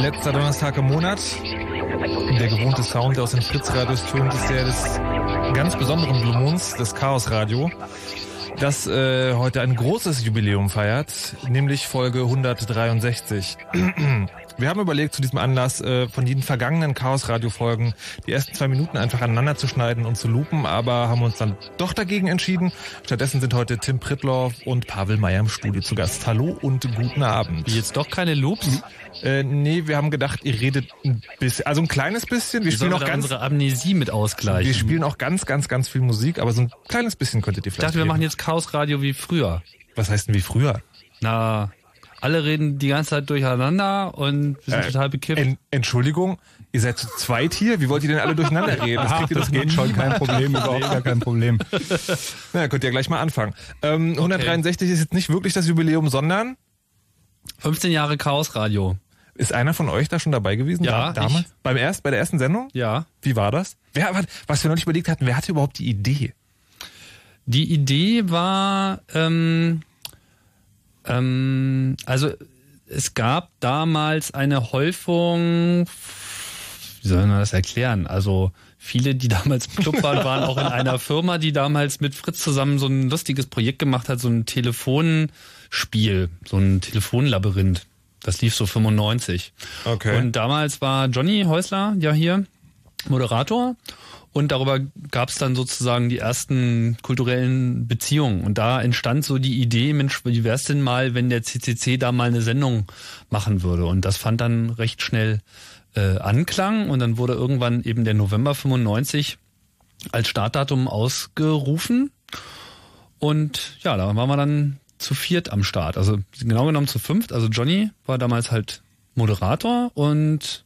Letzter Donnerstag im Monat. Der gewohnte Sound, der aus den Fritzradios tönt, ist der des ganz besonderen Blue Moons, des Chaos Radio, das äh, heute ein großes Jubiläum feiert, nämlich Folge 163. Wir haben überlegt, zu diesem Anlass äh, von den vergangenen Chaos-Radio-Folgen die ersten zwei Minuten einfach aneinander zu schneiden und zu lupen, aber haben uns dann doch dagegen entschieden. Stattdessen sind heute Tim Pritloff und Pavel Meyer im Studio zu Gast. Hallo und guten Abend. Jetzt doch keine Loops? Äh, nee, wir haben gedacht, ihr redet ein bisschen, also ein kleines bisschen. Wir Wie spielen auch ganz, unsere Amnesie mit ausgleichen? wir spielen auch ganz, ganz, ganz viel Musik, aber so ein kleines bisschen könntet ihr ich vielleicht. dachte, wir geben. machen jetzt Chaos Radio wie früher. Was heißt denn wie früher? Na, alle reden die ganze Zeit durcheinander und wir sind Äh, total bekippt. En Entschuldigung, ihr seid zu zweit hier? Wie wollt ihr denn alle durcheinander reden? Das, kriegt ihr das geht schon, kein Problem, überhaupt gar kein Problem. Na, könnt ihr gleich mal anfangen. Ähm, 163 ist jetzt nicht wirklich das Jubiläum, sondern 15 Jahre Chaos Radio. ist einer von euch da schon dabei gewesen? Ja, da, damals? Beim erst, bei der ersten Sendung? Ja. Wie war das? Wer, was- was wir noch nicht überlegt hatten, wer hatte überhaupt die Idee? Die Idee war, ähm, ähm, also es gab damals eine Häufung, wie soll man das erklären? Also viele, die damals im Club waren, waren auch in einer Firma, die damals mit Fritz zusammen so ein lustiges Projekt gemacht hat, so ein Telefonspiel, so ein Telefonlabyrinth. Das lief so 95. Okay. Und damals war Johnny Häusler ja hier Moderator und darüber gab es dann sozusagen die ersten kulturellen Beziehungen. Und da entstand so die Idee, Mensch, wie wär's denn mal, wenn der CCC da mal eine Sendung machen würde? Und das fand dann recht schnell äh, Anklang und dann wurde irgendwann eben der November 95 als Startdatum ausgerufen. Und ja, da waren wir dann zu viert am Start. Also genau genommen zu fünft. Also Johnny war damals halt Moderator und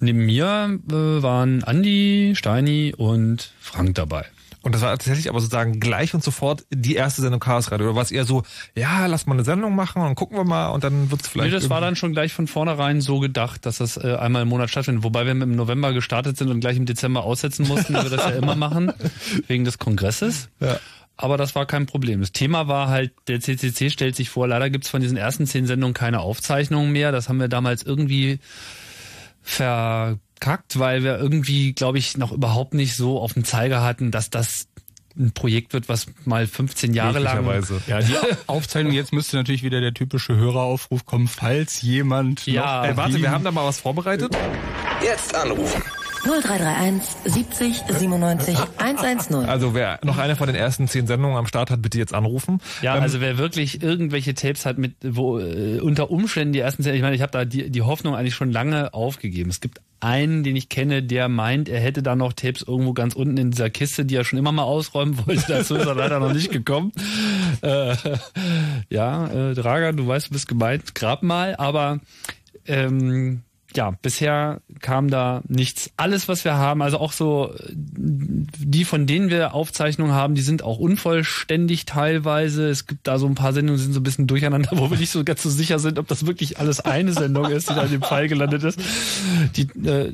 neben mir äh, waren Andy, Steini und Frank dabei. Und das war tatsächlich aber sozusagen gleich und sofort die erste Sendung Chaos Radio. Oder war es eher so, ja, lass mal eine Sendung machen und gucken wir mal und dann wird's vielleicht. Nee, das war dann schon gleich von vornherein so gedacht, dass das äh, einmal im Monat stattfindet. Wobei wir im November gestartet sind und gleich im Dezember aussetzen mussten, weil wir das ja immer machen, wegen des Kongresses. Ja. Aber das war kein Problem. Das Thema war halt, der CCC stellt sich vor, leider gibt's von diesen ersten zehn Sendungen keine Aufzeichnungen mehr. Das haben wir damals irgendwie verkackt, weil wir irgendwie, glaube ich, noch überhaupt nicht so auf dem Zeiger hatten, dass das ein Projekt wird, was mal 15 Jahre lang. Ja, die Aufzeichnung jetzt müsste natürlich wieder der typische Höreraufruf kommen, falls jemand Ja, noch Ey, warte, wir haben da mal was vorbereitet. Jetzt anrufen. 0331 70 97 110. Also wer noch eine von den ersten zehn Sendungen am Start hat, bitte jetzt anrufen. Ja, Ähm, also wer wirklich irgendwelche Tapes hat mit, wo äh, unter Umständen die ersten, ich meine, ich habe da die, die Hoffnung eigentlich schon lange aufgegeben. Es gibt einen, den ich kenne, der meint, er hätte da noch Tapes irgendwo ganz unten in dieser Kiste, die er schon immer mal ausräumen wollte. Dazu ist er leider noch nicht gekommen. Äh, ja, äh, Draga, du weißt, du bist gemeint, grab mal, aber ähm, ja, bisher kam da nichts. Alles, was wir haben, also auch so die, von denen wir Aufzeichnungen haben, die sind auch unvollständig teilweise. Es gibt da so ein paar Sendungen, die sind so ein bisschen durcheinander, wo wir nicht so ganz so sicher sind, ob das wirklich alles eine Sendung ist, die da in dem Fall gelandet ist. Die, äh,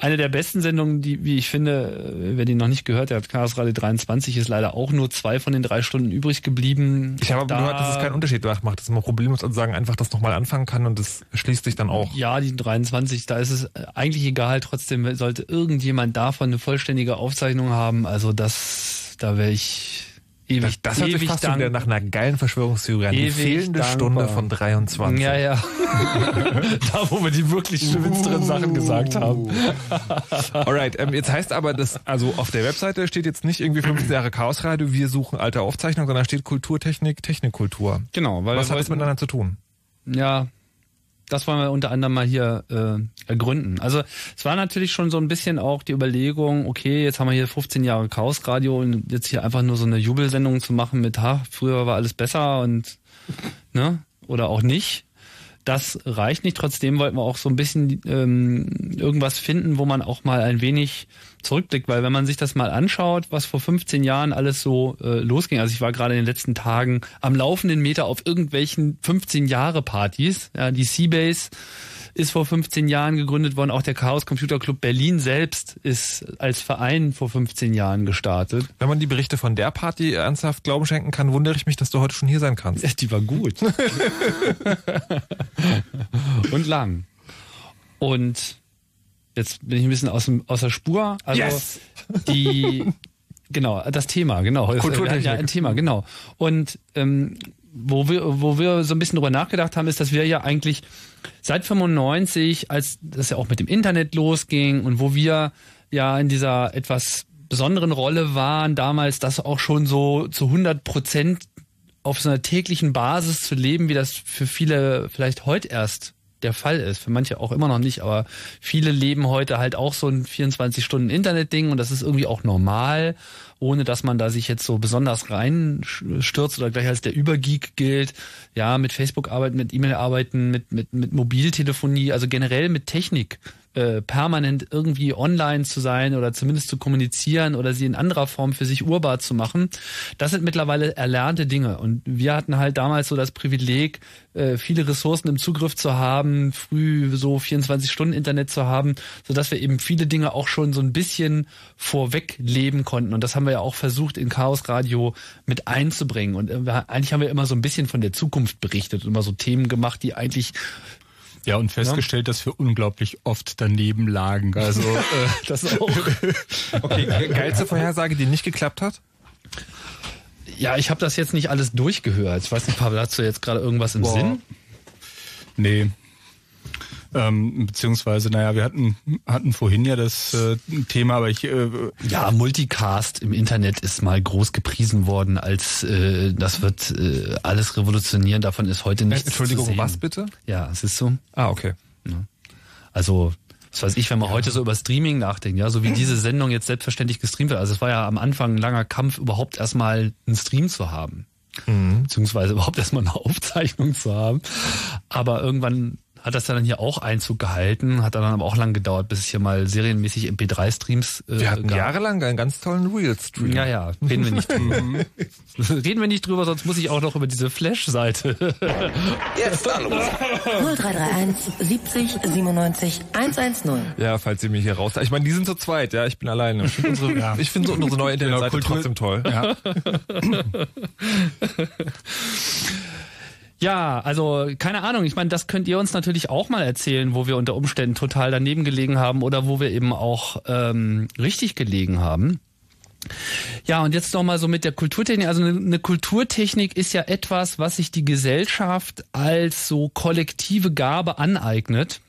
eine der besten Sendungen, die, wie ich finde, äh, wer die noch nicht gehört hat, Chaos Radio 23, ist leider auch nur zwei von den drei Stunden übrig geblieben. ich habe aber Da- gehört, dass es keinen Unterschied macht, dass man problemlos sozusagen einfach das nochmal anfangen kann und das schließt sich dann auch. Ja, die 23, da ist es äh, eigentlich egal. Trotzdem sollte irgendjemand davon eine vollständige Aufzeichnung haben. Also das, da wäre ich ewig, Das hört sich fast wieder nach einer geilen Verschwörungstheorie an. Die fehlende dankbar. Stunde von 23. Ja, ja. da, wo wir die wirklich finsteren Sachen gesagt haben. Alright, ähm, jetzt heißt aber, dass, also auf der Webseite steht jetzt nicht irgendwie 15 Jahre Chaos Radio, wir suchen alte Aufzeichnungen, sondern steht Kulturtechnik, Technikkultur. Genau, weil Was wir hat das miteinander zu tun? Ja, das wollen wir unter anderem mal hier äh, ergründen. Also es war natürlich schon so ein bisschen auch die Überlegung, okay, jetzt haben wir hier 15 Jahre Chaos Radio und jetzt hier einfach nur so eine Jubelsendung zu machen mit, ha, früher war alles besser und ne, oder auch nicht. Das reicht nicht. Trotzdem wollten wir auch so ein bisschen ähm, irgendwas finden, wo man auch mal ein wenig zurückblickt, weil wenn man sich das mal anschaut, was vor 15 Jahren alles so äh, losging, also ich war gerade in den letzten Tagen am laufenden Meter auf irgendwelchen 15 Jahre Partys, ja, die Seabase ist vor 15 Jahren gegründet worden, auch der Chaos Computer Club Berlin selbst ist als Verein vor 15 Jahren gestartet. Wenn man die Berichte von der Party ernsthaft Glauben schenken kann, wundere ich mich, dass du heute schon hier sein kannst. Die war gut. und lang. Und jetzt bin ich ein bisschen aus, dem, aus der Spur. Also Yes! die, genau, das Thema, genau. Kulturtechnik. Ja, ein Thema, genau. Und ähm, wo wir, wo wir so ein bisschen drüber nachgedacht haben, ist, dass wir ja eigentlich seit 95, als das ja auch mit dem Internet losging und wo wir ja in dieser etwas besonderen Rolle waren, damals das auch schon so zu 100 Prozent auf so einer täglichen Basis zu leben, wie das für viele vielleicht heute erst der Fall ist. Für manche auch immer noch nicht, aber viele leben heute halt auch so ein 24-Stunden-Internet-Ding und das ist irgendwie auch normal, ohne dass man da sich jetzt so besonders reinstürzt oder gleich als der Übergeek gilt. Ja, mit Facebook arbeiten, mit E-Mail arbeiten, mit, mit, mit Mobiltelefonie, also generell mit Technik äh, permanent irgendwie online zu sein oder zumindest zu kommunizieren oder sie in anderer Form für sich urbar zu machen. Das sind mittlerweile erlernte Dinge. Und wir hatten halt damals so das Privileg, äh, viele Ressourcen im Zugriff zu haben, früh so 24 Stunden Internet zu haben, sodass wir eben viele Dinge auch schon so ein bisschen vorweg leben konnten. Und das haben wir ja auch versucht in Chaos Radio mit einzubringen. Und äh, eigentlich haben wir immer so ein bisschen von der Zukunft berichtet und immer so Themen gemacht, die eigentlich Ja, und festgestellt, dass wir unglaublich oft daneben lagen. Also äh, Das auch. Okay, geilste Vorhersage, die nicht geklappt hat? Ja, ich habe das jetzt nicht alles durchgehört. Ich weiß nicht, Pavel, hast du jetzt gerade irgendwas im Boah. Sinn? nee. Ähm, beziehungsweise, naja, wir hatten, hatten vorhin ja das äh, Thema, aber ich äh, Ja, Multicast im Internet ist mal groß gepriesen worden, als äh, das wird äh, alles revolutionieren. Davon ist heute nichts Entschuldigung, zu sehen. was bitte? Ja, es ist so. Ah, okay. Also, was weiß ich, wenn man heute so über Streaming nachdenkt, ja, so wie diese Sendung jetzt selbstverständlich gestreamt wird. Also es war ja am Anfang ein langer Kampf, überhaupt erstmal einen Stream zu haben. Beziehungsweise überhaupt erstmal eine Aufzeichnung zu haben. Aber irgendwann hat das ja dann hier auch Einzug gehalten, hat dann aber auch lang gedauert, bis es hier mal serienmäßig MP3-Streams äh, Wir hatten gab. jahrelang einen ganz tollen Real-Stream. Ja, ja, reden wir nicht drüber. reden wir nicht drüber, sonst muss ich auch noch über diese Flash-Seite. Jetzt anrufen. 0331 70 97 110. Ja, falls ihr mich hier raus. Ich meine, die sind zu zweit, ja, ich bin alleine. Ich finde unsere, ich finde so unsere neue Internetseite trotzdem toll. ja, Ja, also keine Ahnung. Ich meine, das könnt ihr uns natürlich auch mal erzählen, wo wir unter Umständen total daneben gelegen haben oder wo wir eben auch ähm, richtig gelegen haben. Ja, und jetzt noch mal so mit der Kulturtechnik. Also eine, eine Kulturtechnik ist ja etwas, was sich die Gesellschaft als so kollektive Gabe aneignet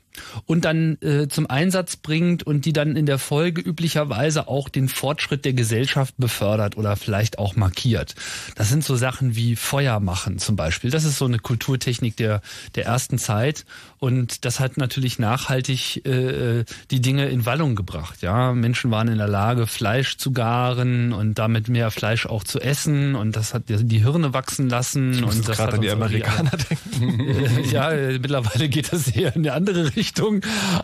und dann äh, zum Einsatz bringt und die dann in der Folge üblicherweise auch den Fortschritt der Gesellschaft befördert oder vielleicht auch markiert. Das sind so Sachen wie Feuer machen zum Beispiel. Das ist so eine Kulturtechnik der, der ersten Zeit und das hat natürlich nachhaltig äh, die Dinge in Wallung gebracht. Ja, Menschen waren in der Lage, Fleisch zu garen und damit mehr Fleisch auch zu essen und das hat die Hirne wachsen lassen. Ich muss und das gerade an die Amerikaner denken. ja, äh, mittlerweile geht das eher in eine andere Richtung.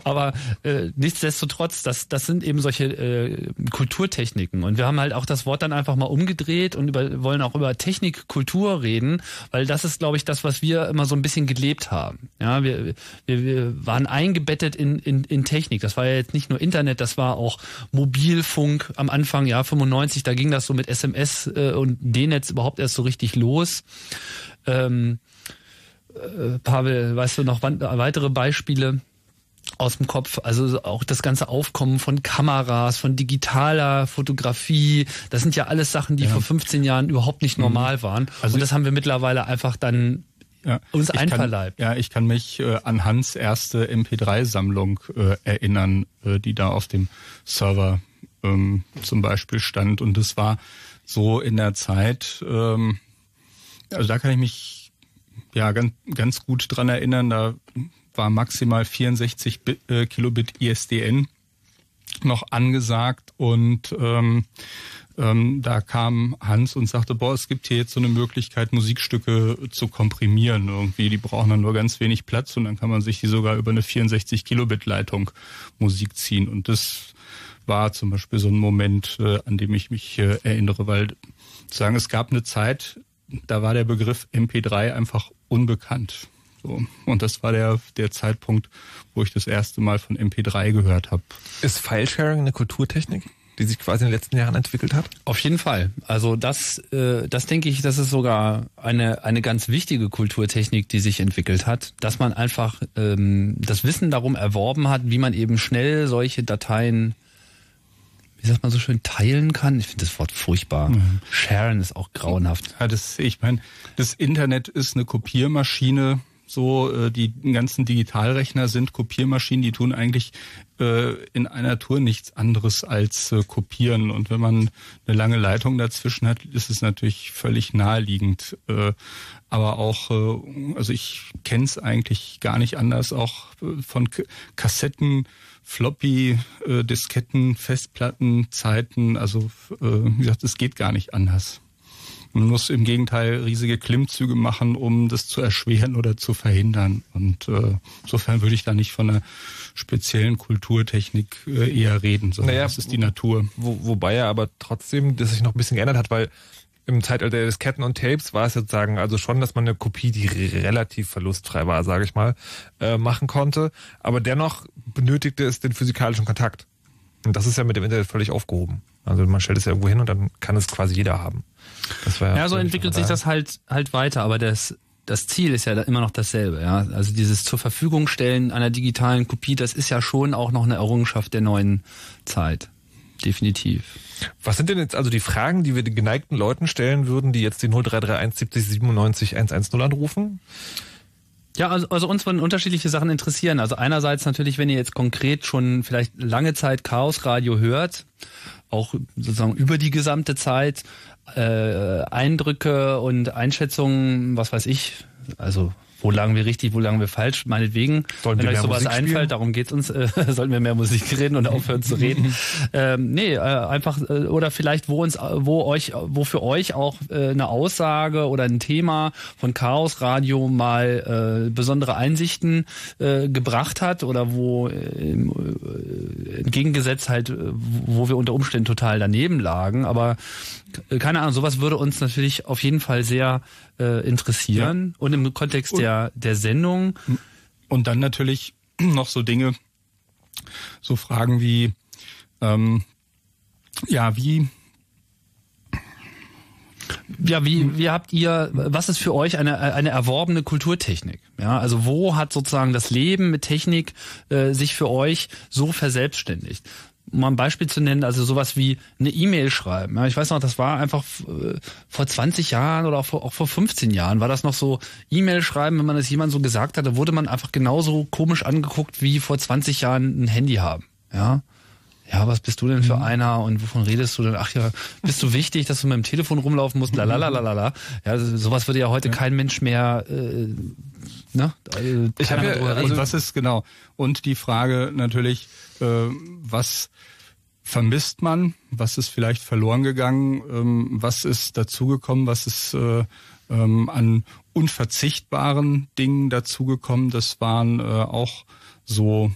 Aber äh, nichtsdestotrotz, das, das sind eben solche äh, Kulturtechniken. Und wir haben halt auch das Wort dann einfach mal umgedreht und über, wollen auch über Technik, Kultur reden, weil das ist, glaube ich, das, was wir immer so ein bisschen gelebt haben. Ja, wir, wir, wir waren eingebettet in, in, in Technik. Das war ja jetzt nicht nur Internet, das war auch Mobilfunk am Anfang, ja, 95, da ging das so mit SMS äh, und D-Netz überhaupt erst so richtig los. Ähm, äh, Pavel, weißt du noch weitere Beispiele aus dem Kopf? Also auch das ganze Aufkommen von Kameras, von digitaler Fotografie, das sind ja alles Sachen, die vor 15 Jahren überhaupt nicht normal waren. Also Und das haben wir mittlerweile einfach dann ja. uns kann- einverleibt. Ja, ich kann mich äh, an Hans erste MP3-Sammlung äh, erinnern, äh, die da auf dem Server ähm, zum Beispiel stand. Und das war so in der Zeit, ähm, also da kann ich mich ja ganz, ganz gut dran erinnern, da war maximal 64 Bit, äh, Kilobit ISDN noch angesagt und ähm, ähm, da kam Hans und sagte, boah, es gibt hier jetzt so eine Möglichkeit, Musikstücke zu komprimieren irgendwie. Die brauchen dann nur ganz wenig Platz und dann kann man sich die sogar über eine 64 Kilobit Leitung Musik ziehen. Und das war zum Beispiel so ein Moment, äh, an dem ich mich äh, erinnere, weil sagen, es gab eine Zeit, da war der Begriff MP3 einfach unbekannt. So. Und das war der, der Zeitpunkt, wo ich das erste Mal von MP3 gehört habe. Ist Filesharing eine Kulturtechnik, die sich quasi in den letzten Jahren entwickelt hat? Auf jeden Fall. Also das, äh, das denke ich, das ist sogar eine, eine ganz wichtige Kulturtechnik, die sich entwickelt hat, dass man einfach ähm, das Wissen darum erworben hat, wie man eben schnell solche Dateien, wie sagt man so schön, teilen kann. Ich finde das Wort furchtbar. Sharen ist auch grauenhaft. Ja, das, ich meine, das Internet ist eine Kopiermaschine. So, äh, die ganzen Digitalrechner sind Kopiermaschinen, die tun eigentlich äh, in einer Tour nichts anderes als äh, kopieren. Und wenn man eine lange Leitung dazwischen hat, ist es natürlich völlig naheliegend. Äh, aber auch, äh, also ich kenne es eigentlich gar nicht anders, auch äh, von K Kassetten, Floppy, äh, Disketten, Festplatten, Zeiten. Also äh, wie gesagt, es geht gar nicht anders. Man muss im Gegenteil riesige Klimmzüge machen, um das zu erschweren oder zu verhindern. Und äh, insofern würde ich da nicht von einer speziellen Kulturtechnik äh, eher reden, sondern Naja, das ist die Natur. Wo, wobei er aber trotzdem das sich noch ein bisschen geändert hat, weil im Zeitalter der Disketten und Tapes war es sozusagen also schon, dass man eine Kopie, die re- relativ verlustfrei war, sage ich mal, äh, machen konnte. Aber dennoch benötigte es den physikalischen Kontakt. Und das ist ja mit dem Internet völlig aufgehoben. Also man stellt es ja irgendwo hin und dann kann es quasi jeder haben. Das war Ja, so entwickelt sich das halt halt weiter, aber das das Ziel ist ja immer noch dasselbe. Ja? Also dieses zur Verfügung stellen einer digitalen Kopie, das ist ja schon auch noch eine Errungenschaft der neuen Zeit. Definitiv. Was sind denn jetzt also die Fragen, die wir den geneigten Leuten stellen würden, die jetzt die 0331 70 97 110 anrufen? Ja, also, also uns würden unterschiedliche Sachen interessieren. Also einerseits natürlich, wenn ihr jetzt konkret schon vielleicht lange Zeit Chaos Radio hört, auch sozusagen über die gesamte Zeit, äh, Eindrücke und Einschätzungen, was weiß ich, also wo lagen wir richtig, wo lagen wir falsch, meinetwegen. Sollen Wenn euch sowas Musik einfällt, spielen? darum geht's uns, äh, sollten wir mehr Musik reden und aufhören zu reden. ähm, nee, äh, einfach, äh, oder vielleicht, wo uns, wo euch, wo für euch auch äh, eine Aussage oder ein Thema von Chaos Radio mal äh, besondere Einsichten äh, gebracht hat oder wo äh, äh entgegengesetzt halt, wo wir unter Umständen total daneben lagen. Aber keine Ahnung, sowas würde uns natürlich auf jeden Fall sehr äh, interessieren. Ja. Und im Kontext und, der, der Sendung. Und dann natürlich noch so Dinge, so Fragen wie, ähm, ja, wie ja, wie, wie habt ihr, was ist für euch eine, eine erworbene Kulturtechnik? Ja, also wo hat sozusagen das Leben mit Technik äh, sich für euch so verselbstständigt? Um mal ein Beispiel zu nennen, also sowas wie eine E-Mail schreiben. Ja, ich weiß noch, das war einfach äh, vor 20 Jahren oder auch vor, auch vor 15 Jahren war das noch so E-Mail schreiben, wenn man es jemand so gesagt hat, da wurde man einfach genauso komisch angeguckt wie vor 20 Jahren ein Handy haben. Ja. Ja, was bist du denn für mhm. einer und wovon redest du denn? Ach ja, bist du wichtig, dass du mit dem Telefon rumlaufen musst? Lalalala. Ja, sowas würde ja heute ja. kein Mensch mehr äh, ne? Also, ich habe ja, also, und was ist genau? Und die Frage natürlich, was vermisst man? Was ist vielleicht verloren gegangen? Ähm, was ist dazugekommen? Was ist äh, ähm, an unverzichtbaren Dingen dazugekommen? Das waren äh, auch so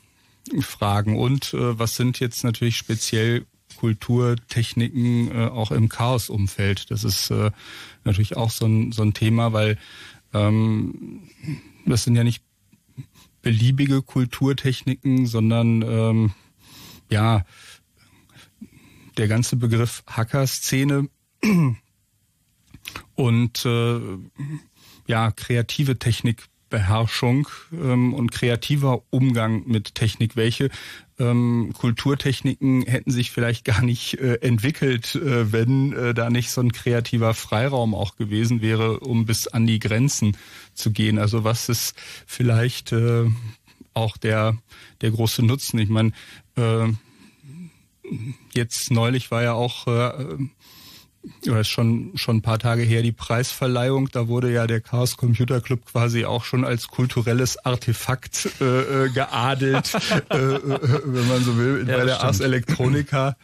Fragen. Und äh, was sind jetzt natürlich speziell Kulturtechniken auch im Chaos-Umfeld? Das ist natürlich auch so ein, so ein Thema, weil ähm, das sind ja nicht beliebige Kulturtechniken, sondern ähm, ja, der ganze Begriff Hacker-Szene und äh, ja, kreative Technikbeherrschung ähm, und kreativer Umgang mit Technik. Welche ähm, Kulturtechniken hätten sich vielleicht gar nicht äh, entwickelt, äh, wenn äh, da nicht so ein kreativer Freiraum auch gewesen wäre, um bis an die Grenzen zu gehen. Also was ist vielleicht äh, auch der der große Nutzen? Ich meine, äh, jetzt neulich war ja auch äh, oder ist schon schon ein paar Tage her die Preisverleihung. Da wurde ja der Chaos Computer Club quasi auch schon als kulturelles Artefakt äh, äh geadelt, äh, äh, wenn man so will, ja, bei der Ars Electronica.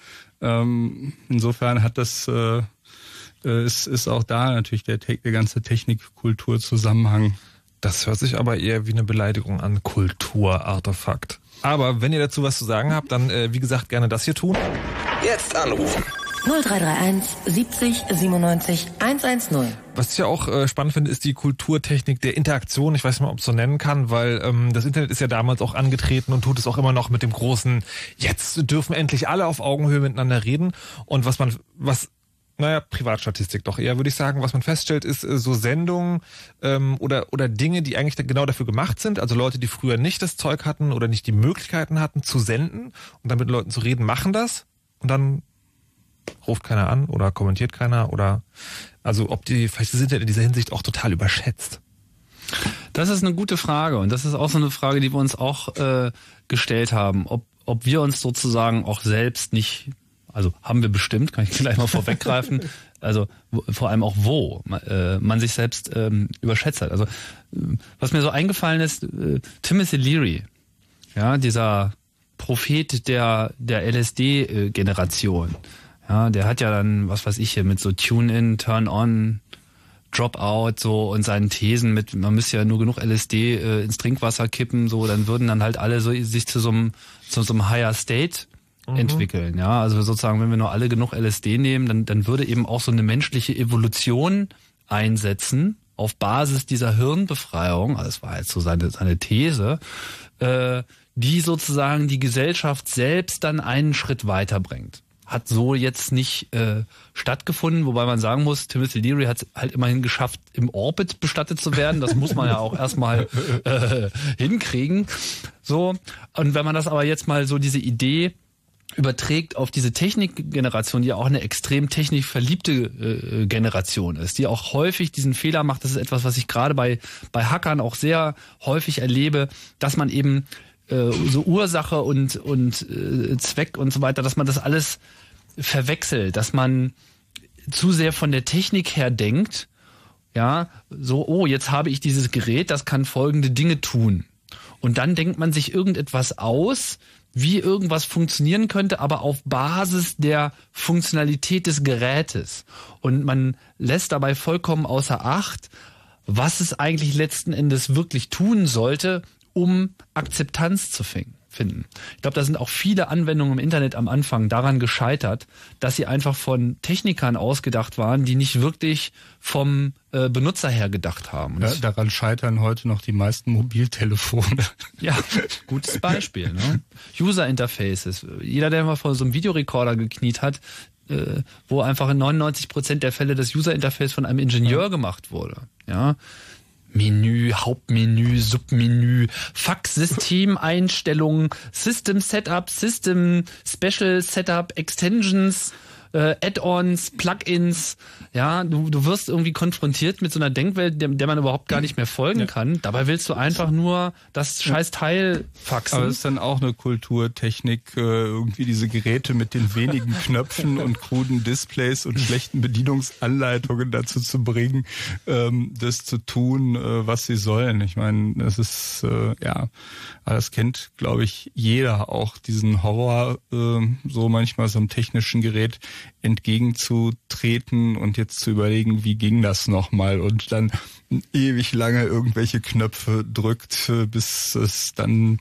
Ähm, insofern hat das äh, äh, ist, ist auch da natürlich der, der ganze Technik-Kultur-Zusammenhang. Das hört sich aber eher wie eine Beleidigung an Kulturartefakt. Aber wenn ihr dazu was zu sagen habt, dann äh, wie gesagt gerne das hier tun. Jetzt anrufen. 0331 70 97 110. Was ich ja auch äh, spannend finde, ist die Kulturtechnik der Interaktion. Ich weiß nicht mal, ob es so nennen kann, weil ähm, das Internet ist ja damals auch angetreten und tut es auch immer noch mit dem großen, jetzt dürfen endlich alle auf Augenhöhe miteinander reden. Und was man, was naja, Privatstatistik doch eher, würde ich sagen. Was man feststellt, ist äh, so Sendungen ähm, oder, oder Dinge, die eigentlich genau dafür gemacht sind. Also Leute, die früher nicht das Zeug hatten oder nicht die Möglichkeiten hatten zu senden und dann mit Leuten zu reden, machen das. Und dann ruft keiner an oder kommentiert keiner oder also ob die, vielleicht sind ja in dieser Hinsicht auch total überschätzt. Das ist eine gute Frage und das ist auch so eine Frage, die wir uns auch äh, gestellt haben, ob, ob wir uns sozusagen auch selbst nicht, also haben wir bestimmt, kann ich gleich mal vorweggreifen, also vor allem auch wo äh, man sich selbst ähm, überschätzt hat. Also was mir so eingefallen ist, äh, Timothy Leary, ja, dieser Prophet der, der LSD-Generation. Ja, der hat ja dann, was weiß ich hier, mit so Tune-In, Turn-On, Drop-Out so und seinen Thesen mit, man müsste ja nur genug LSD äh, ins Trinkwasser kippen, so, dann würden dann halt alle so sich zu so einem, zu so einem Higher State mhm. entwickeln. Ja, also sozusagen, wenn wir nur alle genug LSD nehmen, dann, dann würde eben auch so eine menschliche Evolution einsetzen auf Basis dieser Hirnbefreiung, also das war jetzt so seine, seine These, äh, die sozusagen die Gesellschaft selbst dann einen Schritt weiterbringt. Hat so jetzt nicht äh, stattgefunden, wobei man sagen muss, Timothy Leary hat halt immerhin geschafft, im Orbit bestattet zu werden. Das muss man ja auch erstmal äh, hinkriegen. So. Und wenn man das aber jetzt mal so diese Idee überträgt auf diese Technikgeneration, die ja auch eine extrem technikverliebte äh, Generation ist, die auch häufig diesen Fehler macht. Das ist etwas, was ich gerade bei, bei Hackern auch sehr häufig erlebe, dass man eben äh, so Ursache und, und äh, Zweck und so weiter, dass man das alles verwechselt, dass man zu sehr von der Technik her denkt, ja, so, oh, jetzt habe ich dieses Gerät, das kann folgende Dinge tun. Und dann denkt man sich irgendetwas aus, wie irgendwas funktionieren könnte, aber auf Basis der Funktionalität des Gerätes. Und man lässt dabei vollkommen außer Acht, was es eigentlich letzten Endes wirklich tun sollte, um Akzeptanz zu finden finden. Ich glaube, da sind auch viele Anwendungen im Internet am Anfang daran gescheitert, dass sie einfach von Technikern ausgedacht waren, die nicht wirklich vom äh, Benutzer her gedacht haben. Ja, daran scheitern heute noch die meisten Mobiltelefone. Ja, gutes Beispiel. Ne? User Interfaces. Jeder, der mal vor so einem Videorekorder gekniet hat, äh, wo einfach in 99 Prozent der Fälle das User Interface von einem Ingenieur gemacht wurde. Ja, Menü, Hauptmenü, Submenü, Fax-Systemeinstellungen, System Setup, System Special Setup, Extensions, äh, Add-ons, Plugins. Ja, du, du wirst irgendwie konfrontiert mit so einer Denkwelt, der, der man überhaupt gar nicht mehr folgen ja. kann. Dabei willst du einfach nur das scheiß Teil faxen. Aber es ist dann auch eine Kulturtechnik, äh, irgendwie diese Geräte mit den wenigen Knöpfen und kruden Displays und schlechten Bedienungsanleitungen dazu zu bringen, ähm, das zu tun, äh, was sie sollen. Ich meine, das ist, äh, ja, das kennt, glaube ich, jeder auch diesen Horror, äh, so manchmal so einem technischen Gerät entgegenzutreten und jetzt zu überlegen, wie ging das nochmal und dann ewig lange irgendwelche Knöpfe drückt, bis es dann,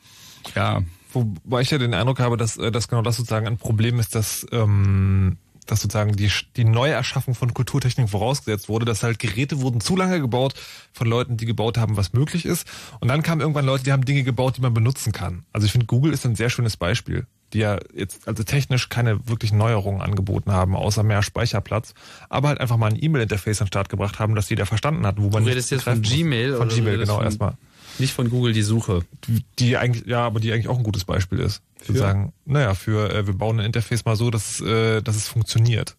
ja. Wobei ich ja den Eindruck habe, dass, äh, dass genau das sozusagen ein Problem ist, dass, ähm, dass sozusagen die, die Neuerschaffung von Kulturtechnik vorausgesetzt wurde, dass halt Geräte wurden zu lange gebaut von Leuten, die gebaut haben, was möglich ist. Und dann kamen irgendwann Leute, die haben Dinge gebaut, die man benutzen kann. Also ich finde, Google ist ein sehr schönes Beispiel die ja jetzt also technisch keine wirklichen Neuerungen angeboten haben, außer mehr Speicherplatz, aber halt einfach mal ein E-Mail-Interface an den Start gebracht haben, dass jeder verstanden hat, wo man. Du redest jetzt von Gmail Von Gmail, genau, erstmal. Nicht von Google die Suche. Die eigentlich, ja, aber die eigentlich auch ein gutes Beispiel ist. Für? Sozusagen, naja, für äh, wir bauen ein Interface mal so, dass, äh, dass es funktioniert.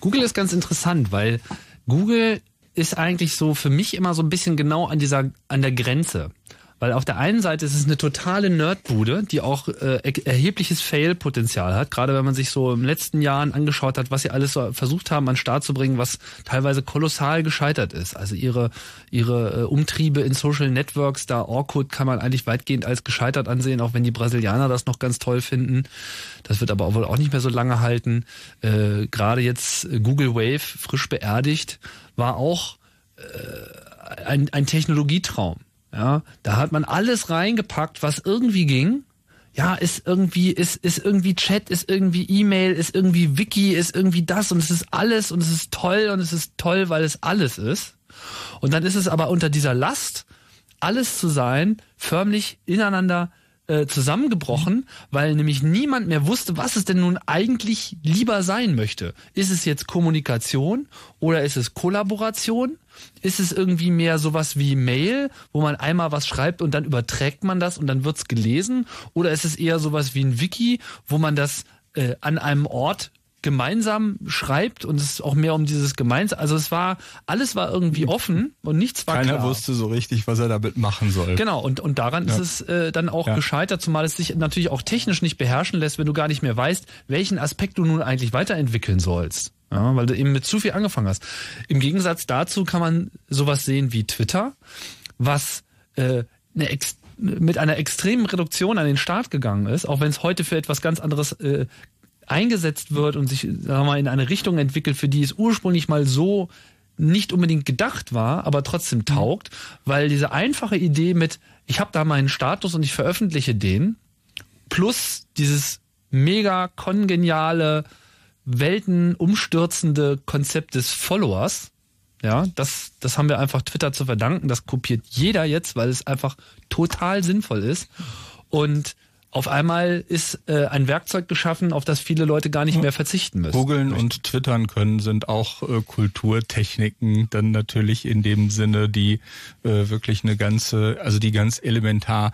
Google ist ganz interessant, weil Google ist eigentlich so für mich immer so ein bisschen genau an dieser, an der Grenze. Weil auf der einen Seite ist es eine totale Nerdbude, die auch äh, erhebliches Fail-Potenzial hat. Gerade wenn man sich so im letzten Jahren angeschaut hat, was sie alles so versucht haben, an den Start zu bringen, was teilweise kolossal gescheitert ist. Also ihre, ihre äh, Umtriebe in Social Networks, da Orkut kann man eigentlich weitgehend als gescheitert ansehen, auch wenn die Brasilianer das noch ganz toll finden. Das wird aber wohl auch nicht mehr so lange halten. Äh, Gerade jetzt Google Wave, frisch beerdigt, war auch äh, ein, ein Technologietraum. Ja, da hat man alles reingepackt, was irgendwie ging. Ja, ist irgendwie, ist, ist irgendwie Chat, ist irgendwie E-Mail, ist irgendwie Wiki, ist irgendwie das und es ist alles und es ist toll und es ist toll, weil es alles ist. Und dann ist es aber unter dieser Last, alles zu sein, förmlich ineinander äh, zusammengebrochen, weil nämlich niemand mehr wusste, was es denn nun eigentlich lieber sein möchte. Ist es jetzt Kommunikation oder ist es Kollaboration? Ist es irgendwie mehr sowas wie Mail, wo man einmal was schreibt und dann überträgt man das und dann wird's gelesen? Oder ist es eher sowas wie ein Wiki, wo man das äh, an einem Ort gemeinsam schreibt und es ist auch mehr um dieses gemeinsam. Also es war alles war irgendwie offen und nichts war Keiner klar. wusste so richtig, was er damit machen soll. Genau und und daran ja. ist es äh, dann auch ja. gescheitert, zumal es sich natürlich auch technisch nicht beherrschen lässt, wenn du gar nicht mehr weißt, welchen Aspekt du nun eigentlich weiterentwickeln sollst. Ja, weil du eben mit zu viel angefangen hast. Im Gegensatz dazu kann man sowas sehen wie Twitter, was äh, eine Ex mit einer extremen Reduktion an den Start gegangen ist, auch wenn es heute für etwas ganz anderes äh, eingesetzt wird und sich sagen wir mal, in eine Richtung entwickelt, für die es ursprünglich mal so nicht unbedingt gedacht war, aber trotzdem mhm. taugt, weil diese einfache Idee mit, ich habe da meinen Status und ich veröffentliche den, plus dieses mega kongeniale, weltenumstürzende Konzept des Followers, ja, das, das haben wir einfach Twitter zu verdanken. Das kopiert jeder jetzt, weil es einfach total sinnvoll ist. Und auf einmal ist äh, ein Werkzeug geschaffen, auf das viele Leute gar nicht mehr verzichten müssen. Googeln und Twittern können sind auch äh, Kulturtechniken, dann natürlich in dem Sinne, die äh, wirklich eine ganze, also die ganz elementar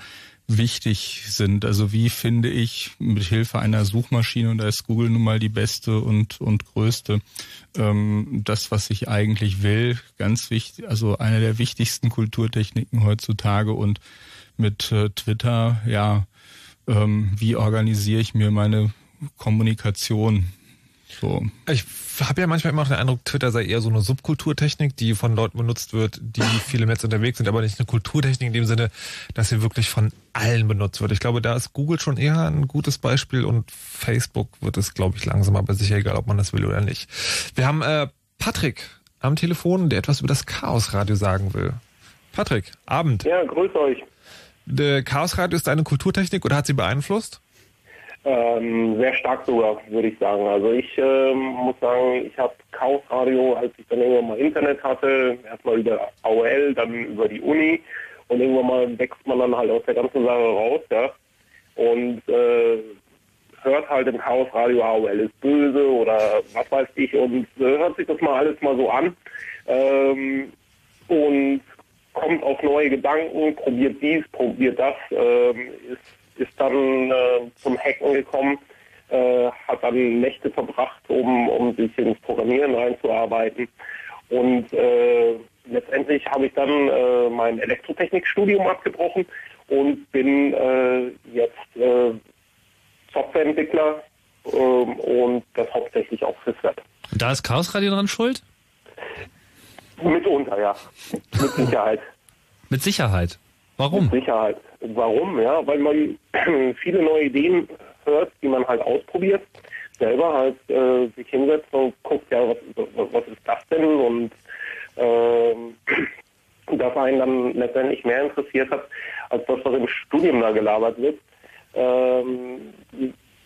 wichtig sind. Also wie finde ich mit Hilfe einer Suchmaschine, und da ist Google nun mal die beste und, und größte, ähm, das, was ich eigentlich will, ganz wichtig, also eine der wichtigsten Kulturtechniken heutzutage und mit äh, Twitter, ja, ähm, wie organisiere ich mir meine Kommunikation? So. Ich habe ja manchmal immer noch den Eindruck, Twitter sei eher so eine Subkulturtechnik, die von Leuten benutzt wird, die viel im Netz unterwegs sind, aber nicht eine Kulturtechnik in dem Sinne, dass sie wirklich von allen benutzt wird. Ich glaube, da ist Google schon eher ein gutes Beispiel und Facebook wird es, glaube ich, langsam aber sicher, egal ob man das will oder nicht. Wir haben äh, Patrick am Telefon, der etwas über das Chaosradio sagen will. Patrick, Abend. Ja, grüß euch. Der Chaosradio ist eine Kulturtechnik oder hat sie beeinflusst? Ähm, sehr stark sogar, würde ich sagen. Also ich ähm, muss sagen, ich habe Chaos Radio, als ich dann irgendwann mal Internet hatte, erstmal über AOL, dann über die Uni und irgendwann mal wächst man dann halt aus der ganzen Sache raus, ja. Und äh, hört halt im Chaos Radio AOL ist böse oder was weiß ich und äh, hört sich das mal alles mal so an. Ähm, und kommt auf neue Gedanken, probiert dies, probiert das, ähm, ist ist dann äh, zum Hacken gekommen, äh, hat dann Nächte verbracht, um, um sich ins Programmieren reinzuarbeiten. Und äh, letztendlich habe ich dann äh, mein Elektrotechnikstudium abgebrochen und bin äh, jetzt äh, Softwareentwickler ähm, und das hauptsächlich auch fürs Web. Da ist Chaos Radio dran schuld? Mitunter, ja. Mit Sicherheit. Mit Sicherheit. Warum? Mit Sicherheit. Warum? Ja, weil man viele neue Ideen hört, die man halt ausprobiert, selber halt äh, sich hinsetzt und guckt, ja, was, was ist das denn? Und äh, das einen dann letztendlich mehr interessiert hat, als das, was im Studium da gelabert wird. Ähm,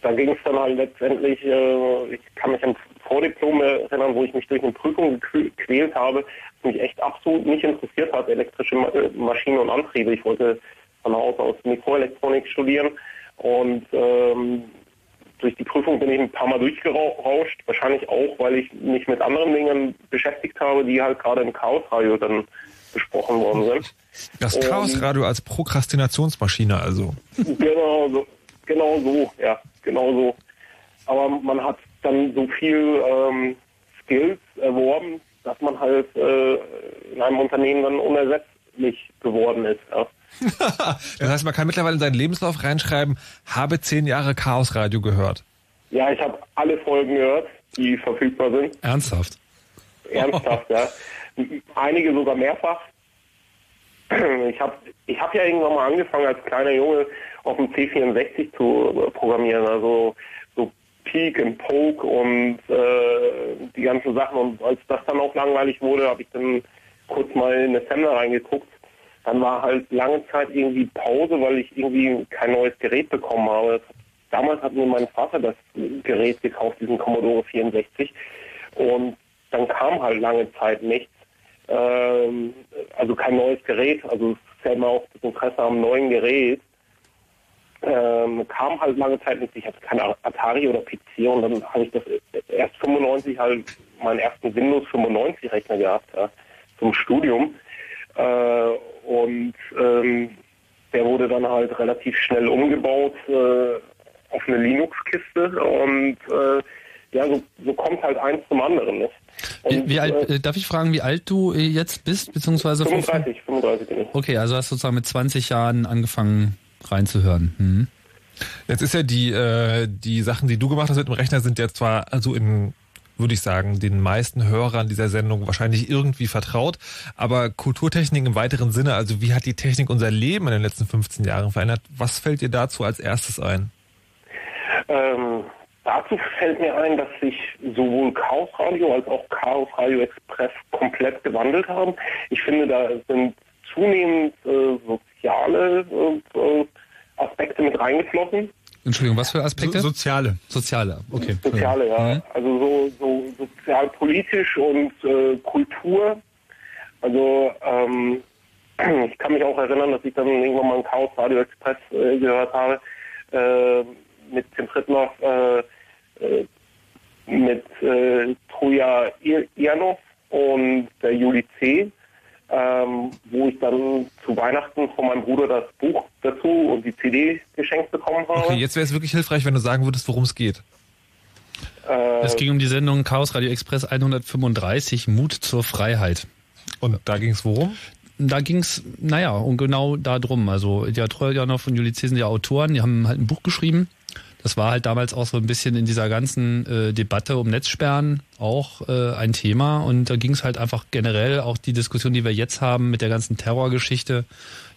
da ging es dann halt letztendlich, äh, ich kann mich an Vordiplom erinnern, wo ich mich durch eine Prüfung gequält habe, mich echt absolut nicht interessiert hat, elektrische äh, Maschinen und Antriebe. Ich wollte von Haus aus Mikroelektronik studieren und ähm, durch die Prüfung bin ich ein paar Mal durchgerauscht. Wahrscheinlich auch, weil ich mich mit anderen Dingen beschäftigt habe, die halt gerade im Chaosradio dann besprochen worden sind. Das Chaosradio als Prokrastinationsmaschine also. Genau so, genau so, ja, genau so. Aber man hat dann so viel ähm, Skills erworben, dass man halt äh, in einem Unternehmen dann unersetzlich geworden ist. Ja. das heißt, man kann mittlerweile in seinen Lebenslauf reinschreiben, habe zehn Jahre Chaosradio gehört. Ja, ich habe alle Folgen gehört, die verfügbar sind. Ernsthaft? Ernsthaft, ja. Einige sogar mehrfach. Ich habe ich hab ja irgendwann mal angefangen, als kleiner Junge auf dem C64 zu programmieren. Also Peak und Poke und äh, die ganzen Sachen. Und als das dann auch langweilig wurde, habe ich dann kurz mal in Assembler reingeguckt. Dann war halt lange Zeit irgendwie Pause, weil ich irgendwie kein neues Gerät bekommen habe. Damals hat mir mein Vater das Gerät gekauft, diesen Commodore 64. Und dann kam halt lange Zeit nichts. Ähm, also kein neues Gerät. Also es ist ja immer auch das Interesse am neuen Gerät ähm, kam halt lange Zeit nicht. Ich hatte keine Atari oder PC und dann habe ich das erst 95 halt meinen ersten Windows 95 Rechner gehabt ja, zum Studium äh, und ähm, der wurde dann halt relativ schnell umgebaut äh, auf eine Linux-Kiste und äh, ja, so, so kommt halt eins zum anderen. Nicht? Und, wie alt, äh, darf ich fragen, wie alt du äh, jetzt bist, beziehungsweise 35, 35 bin ich. Okay, also hast du sozusagen mit 20 Jahren angefangen reinzuhören. Mhm. Jetzt ist ja die, äh, die Sachen, die du gemacht hast mit dem Rechner, sind ja zwar also in würde ich sagen, den meisten Hörern dieser Sendung wahrscheinlich irgendwie vertraut. Aber Kulturtechnik im weiteren Sinne, also wie hat die Technik unser Leben in den letzten 15 Jahren verändert? Was fällt dir dazu als erstes ein? Ähm, dazu fällt mir ein, dass sich sowohl Chaos Radio als auch Chaos Radio Express komplett gewandelt haben. Ich finde, da sind zunehmend äh, soziale äh, Aspekte mit reingeflossen. Entschuldigung, was für Aspekte? So, soziale. Soziale, okay. Soziale, ja. Mhm. Also so, so sozialpolitisch und äh, Kultur. Also ähm, ich kann mich auch erinnern, dass ich dann irgendwann mal ein Chaos Radio Express äh, gehört habe. äh, mit Tim äh, äh, mit äh, Truja Ianov und der Juli C., ähm, wo ich dann zu Weihnachten von meinem Bruder das Buch dazu und die CD geschenkt bekommen habe. Okay, jetzt wäre es wirklich hilfreich, wenn du sagen würdest, worum es geht. Äh, Es ging um die Sendung Chaos Radio Express 135, Mut zur Freiheit. Und da ging es worum? Da ging's, naja, und genau darum. Also ja, Trojanov und Juli C. sind ja Autoren, die haben halt ein Buch geschrieben. Das war halt damals auch so ein bisschen in dieser ganzen äh, Debatte um Netzsperren auch äh, ein Thema. Und da ging es halt einfach generell auch die Diskussion, die wir jetzt haben mit der ganzen Terrorgeschichte.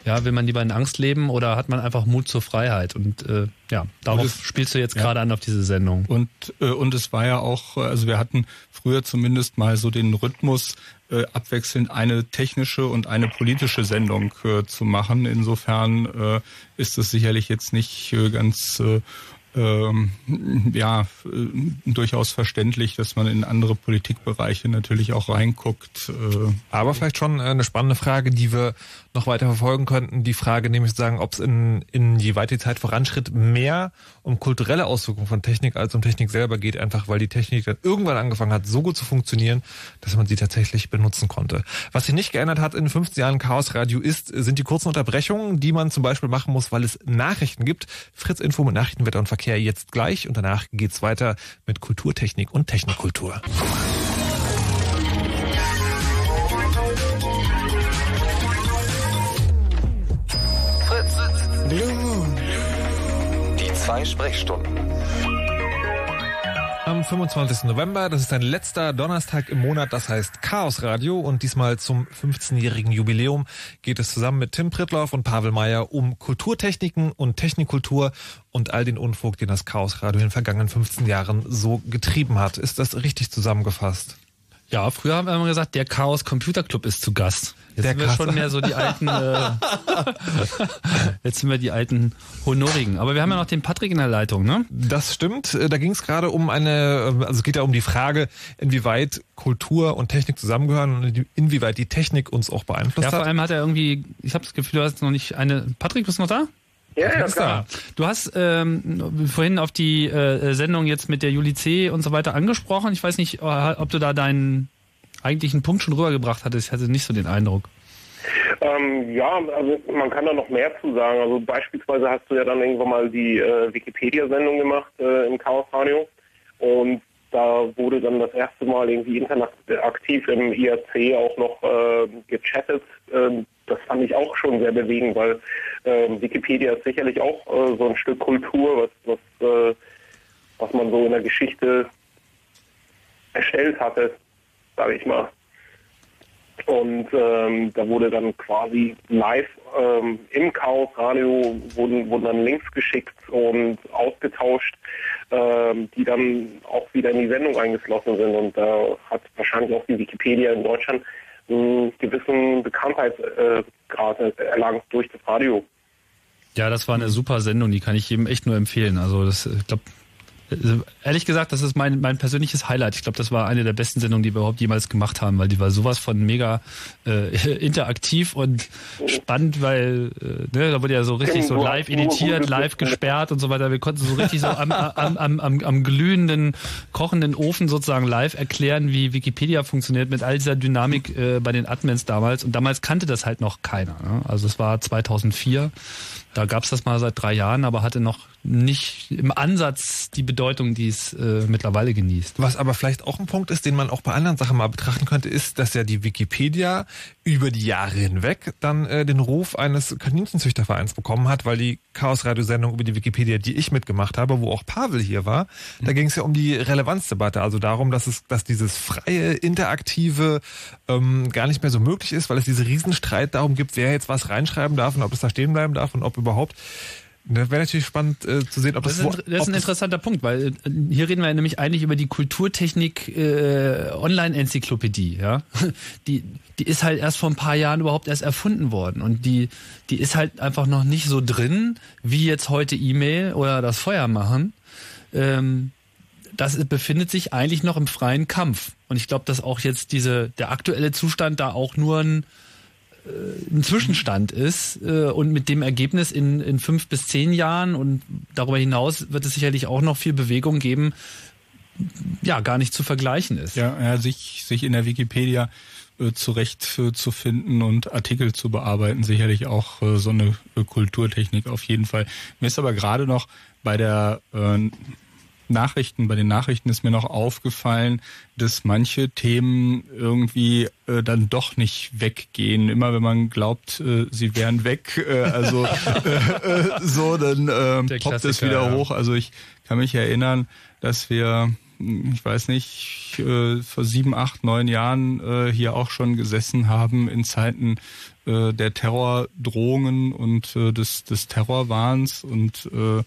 Ja, will man lieber in Angst leben oder hat man einfach Mut zur Freiheit? Und äh, ja, darauf es- spielst du jetzt ja. gerade an auf diese Sendung. Und, äh, und es war ja auch, also wir hatten früher zumindest mal so den Rhythmus, äh, abwechselnd eine technische und eine politische Sendung äh, zu machen. Insofern äh, ist es sicherlich jetzt nicht äh, ganz äh, ähm, ja, äh, durchaus verständlich, dass man in andere Politikbereiche natürlich auch reinguckt. Äh, Aber vielleicht schon äh, eine spannende Frage, die wir noch weiter verfolgen könnten. Die Frage nämlich sagen, ob es in, in je weiter die Zeit voranschritt, mehr um kulturelle Auswirkungen von Technik als um Technik selber geht, einfach weil die Technik dann irgendwann angefangen hat, so gut zu funktionieren, dass man sie tatsächlich benutzen konnte. Was sich nicht geändert hat in 15 Jahren Chaos Radio ist, sind die kurzen Unterbrechungen, die man zum Beispiel machen muss, weil es Nachrichten gibt. Fritz Info mit Nachrichten, Wetter und Verkehr jetzt gleich und danach geht's weiter mit Kulturtechnik und Technikkultur. Blue Moon. Die zwei Sprechstunden. Am 25. November, das ist ein letzter Donnerstag im Monat, das heißt Chaos Radio und diesmal zum 15-jährigen Jubiläum geht es zusammen mit Tim Prittloff und Pavel Meyer um Kulturtechniken und Technikkultur und all den Unfug, den das Chaos Radio in den vergangenen 15 Jahren so getrieben hat. Ist das richtig zusammengefasst? Ja, früher haben wir immer gesagt, der Chaos Computer Club ist zu Gast. Jetzt Der sind wir Chaos- schon mehr so die alten, äh, jetzt sind wir die alten Honorigen. Aber wir haben ja noch den Patrick in der Leitung, ne? Das stimmt. Äh, Da ging es gerade um eine, äh, also es geht ja um die Frage, inwieweit Kultur und Technik zusammengehören und inwieweit die Technik uns auch beeinflusst Ja, vor hat. allem hat er irgendwie, ich habe das Gefühl, du hast noch nicht eine. Patrick, bist du noch da? Ja, ja, klar. Du hast ähm, vorhin auf die äh, Sendung jetzt mit der Juli C. und so weiter angesprochen. Ich weiß nicht, äh, ob du da deinen eigentlichen Punkt schon rübergebracht hattest. Ich hatte nicht so den Eindruck. Ähm, ja, also man kann da noch mehr zu sagen. Also beispielsweise hast du ja dann irgendwann mal die äh, Wikipedia-Sendung gemacht äh, im Chaos Radio und da wurde dann das erste Mal irgendwie interaktiv im IRC auch noch äh, gechattet. Das fand ich auch schon sehr bewegend, weil ähm, Wikipedia ist sicherlich auch äh, so ein Stück Kultur, was, was, äh, was man so in der Geschichte erstellt hatte, sage ich mal. Und ähm, da wurde dann quasi live ähm, im Chaos Radio wurden, wurden dann Links geschickt und ausgetauscht, ähm, die dann auch wieder in die Sendung eingeflossen sind. Und da hat wahrscheinlich auch die Wikipedia in Deutschland einen gewissen Bekanntheitsgrad äh, erlangt durch das Radio. Ja, das war eine super Sendung, die kann ich jedem echt nur empfehlen. Also das, ich glaube, ehrlich gesagt, das ist mein, mein persönliches Highlight. Ich glaube, das war eine der besten Sendungen, die wir überhaupt jemals gemacht haben, weil die war sowas von mega äh, interaktiv und spannend, weil äh, ne, da wurde ja so richtig so live editiert, live gesperrt und so weiter. Wir konnten so richtig so am, am, am, am, am glühenden, kochenden Ofen sozusagen live erklären, wie Wikipedia funktioniert mit all dieser Dynamik äh, bei den Admins damals. Und damals kannte das halt noch keiner. Ne? Also es war 2004. Da gab's das mal seit drei Jahren, aber hatte noch nicht im Ansatz die Bedeutung, die es äh, mittlerweile genießt. Was aber vielleicht auch ein Punkt ist, den man auch bei anderen Sachen mal betrachten könnte, ist, dass ja die Wikipedia über die Jahre hinweg dann äh, den Ruf eines Kaninchenzüchtervereins bekommen hat, weil die Chaos-Radio-Sendung über die Wikipedia, die ich mitgemacht habe, wo auch Pavel hier war, da ging es ja um die Relevanzdebatte, also darum, dass es, dass dieses freie, interaktive ähm, gar nicht mehr so möglich ist, weil es diese Riesenstreit darum gibt, wer jetzt was reinschreiben darf und ob es da stehen bleiben darf und ob überhaupt. Das wäre natürlich spannend äh, zu sehen, ob Das das, ist, ein- das ist ein interessanter Punkt, weil äh, hier reden wir nämlich eigentlich über die Kulturtechnik äh, Online-Enzyklopädie, ja. Die, die ist halt erst vor ein paar Jahren überhaupt erst erfunden worden und die, die ist halt einfach noch nicht so drin, wie jetzt heute E-Mail oder das Feuer machen. Ähm, das befindet sich eigentlich noch im freien Kampf. Und ich glaube, dass auch jetzt diese, der aktuelle Zustand da auch nur ein ein Zwischenstand ist äh, und mit dem Ergebnis in, in fünf bis zehn Jahren und darüber hinaus wird es sicherlich auch noch viel Bewegung geben, ja, gar nicht zu vergleichen ist. Ja, ja sich, sich in der Wikipedia äh, zurecht äh, zu finden und Artikel zu bearbeiten, sicherlich auch äh, so eine äh, Kulturtechnik auf jeden Fall. Mir ist aber gerade noch bei der äh, Nachrichten, bei den Nachrichten ist mir noch aufgefallen, dass manche Themen irgendwie äh, dann doch nicht weggehen. Immer wenn man glaubt, äh, sie wären weg, äh, also äh, äh, so, dann äh, poppt es wieder hoch. Also ich kann mich erinnern, dass wir ich weiß nicht, äh, vor sieben, acht, neun Jahren äh, hier auch schon gesessen haben in Zeiten äh, der Terrordrohungen und äh, des, des Terrorwahns und äh,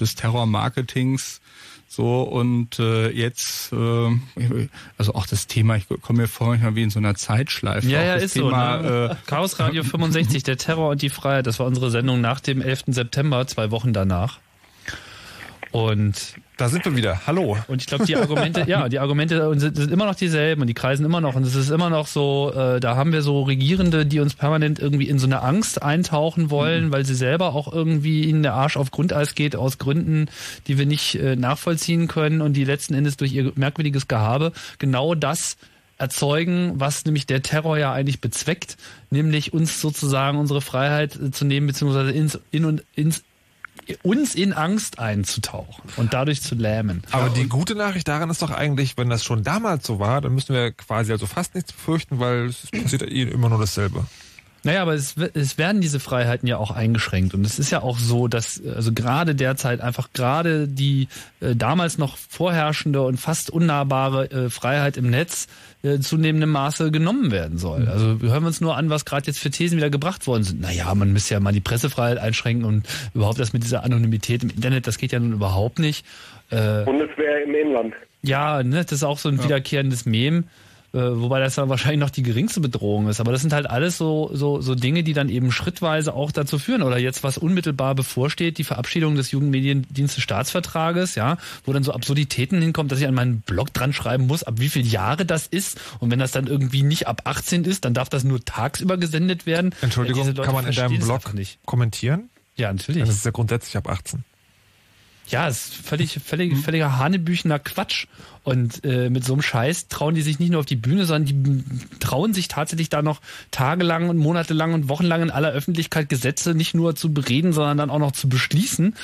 des Terrormarketings. So und äh, jetzt, äh, also auch das Thema, ich komme mir vor manchmal wie in so einer Zeitschleife. Ja, auch ja, ist Thema, so. Ne? Äh, Chaos Radio 65, der Terror und die Freiheit, das war unsere Sendung nach dem 11. September, zwei Wochen danach. Und da sind wir wieder. Hallo. Und ich glaube, die Argumente, ja, die Argumente sind, immer noch dieselben und die kreisen immer noch. Und es ist immer noch so, äh, da haben wir so Regierende, die uns permanent irgendwie in so eine Angst eintauchen wollen, mhm. weil sie selber auch irgendwie ihnen der Arsch auf Grundeis geht aus Gründen, die wir nicht äh, nachvollziehen können und die letzten Endes durch ihr merkwürdiges Gehabe genau das erzeugen, was nämlich der Terror ja eigentlich bezweckt, nämlich uns sozusagen unsere Freiheit äh, zu nehmen, beziehungsweise ins, in und ins uns in Angst einzutauchen und dadurch zu lähmen. Aber die gute Nachricht daran ist doch eigentlich, wenn das schon damals so war, dann müssen wir quasi also fast nichts befürchten, weil es passiert eh immer nur dasselbe. Naja, aber es, es werden diese Freiheiten ja auch eingeschränkt. Und es ist ja auch so, dass also gerade derzeit einfach gerade die äh, damals noch vorherrschende und fast unnahbare äh, Freiheit im Netz äh, zunehmendem Maße genommen werden soll. Mhm. Also hören wir uns nur an, was gerade jetzt für Thesen wieder gebracht worden sind. Naja, man müsste ja mal die Pressefreiheit einschränken und überhaupt das mit dieser Anonymität im Internet, das geht ja nun überhaupt nicht. Äh, Bundeswehr im Inland. Ja, ne, das ist auch so ein ja. wiederkehrendes Mem. Äh, wobei das dann wahrscheinlich noch die geringste Bedrohung ist. Aber das sind halt alles so, so, so Dinge, die dann eben schrittweise auch dazu führen. Oder jetzt, was unmittelbar bevorsteht, die Verabschiedung des Jugendmediendienste Staatsvertrages, ja, wo dann so Absurditäten hinkommt, dass ich an meinen Blog dran schreiben muss, ab wie viele Jahre das ist. Und wenn das dann irgendwie nicht ab 18 ist, dann darf das nur tagsüber gesendet werden. Entschuldigung, kann man in deinem Blog nicht. kommentieren? Ja, natürlich. Das ist ja grundsätzlich ab 18. Ja, ist völlig, völlig, mhm. völliger Hanebüchener Quatsch. Und äh, mit so einem Scheiß trauen die sich nicht nur auf die Bühne, sondern die trauen sich tatsächlich da noch tagelang und monatelang und wochenlang in aller Öffentlichkeit Gesetze nicht nur zu bereden, sondern dann auch noch zu beschließen,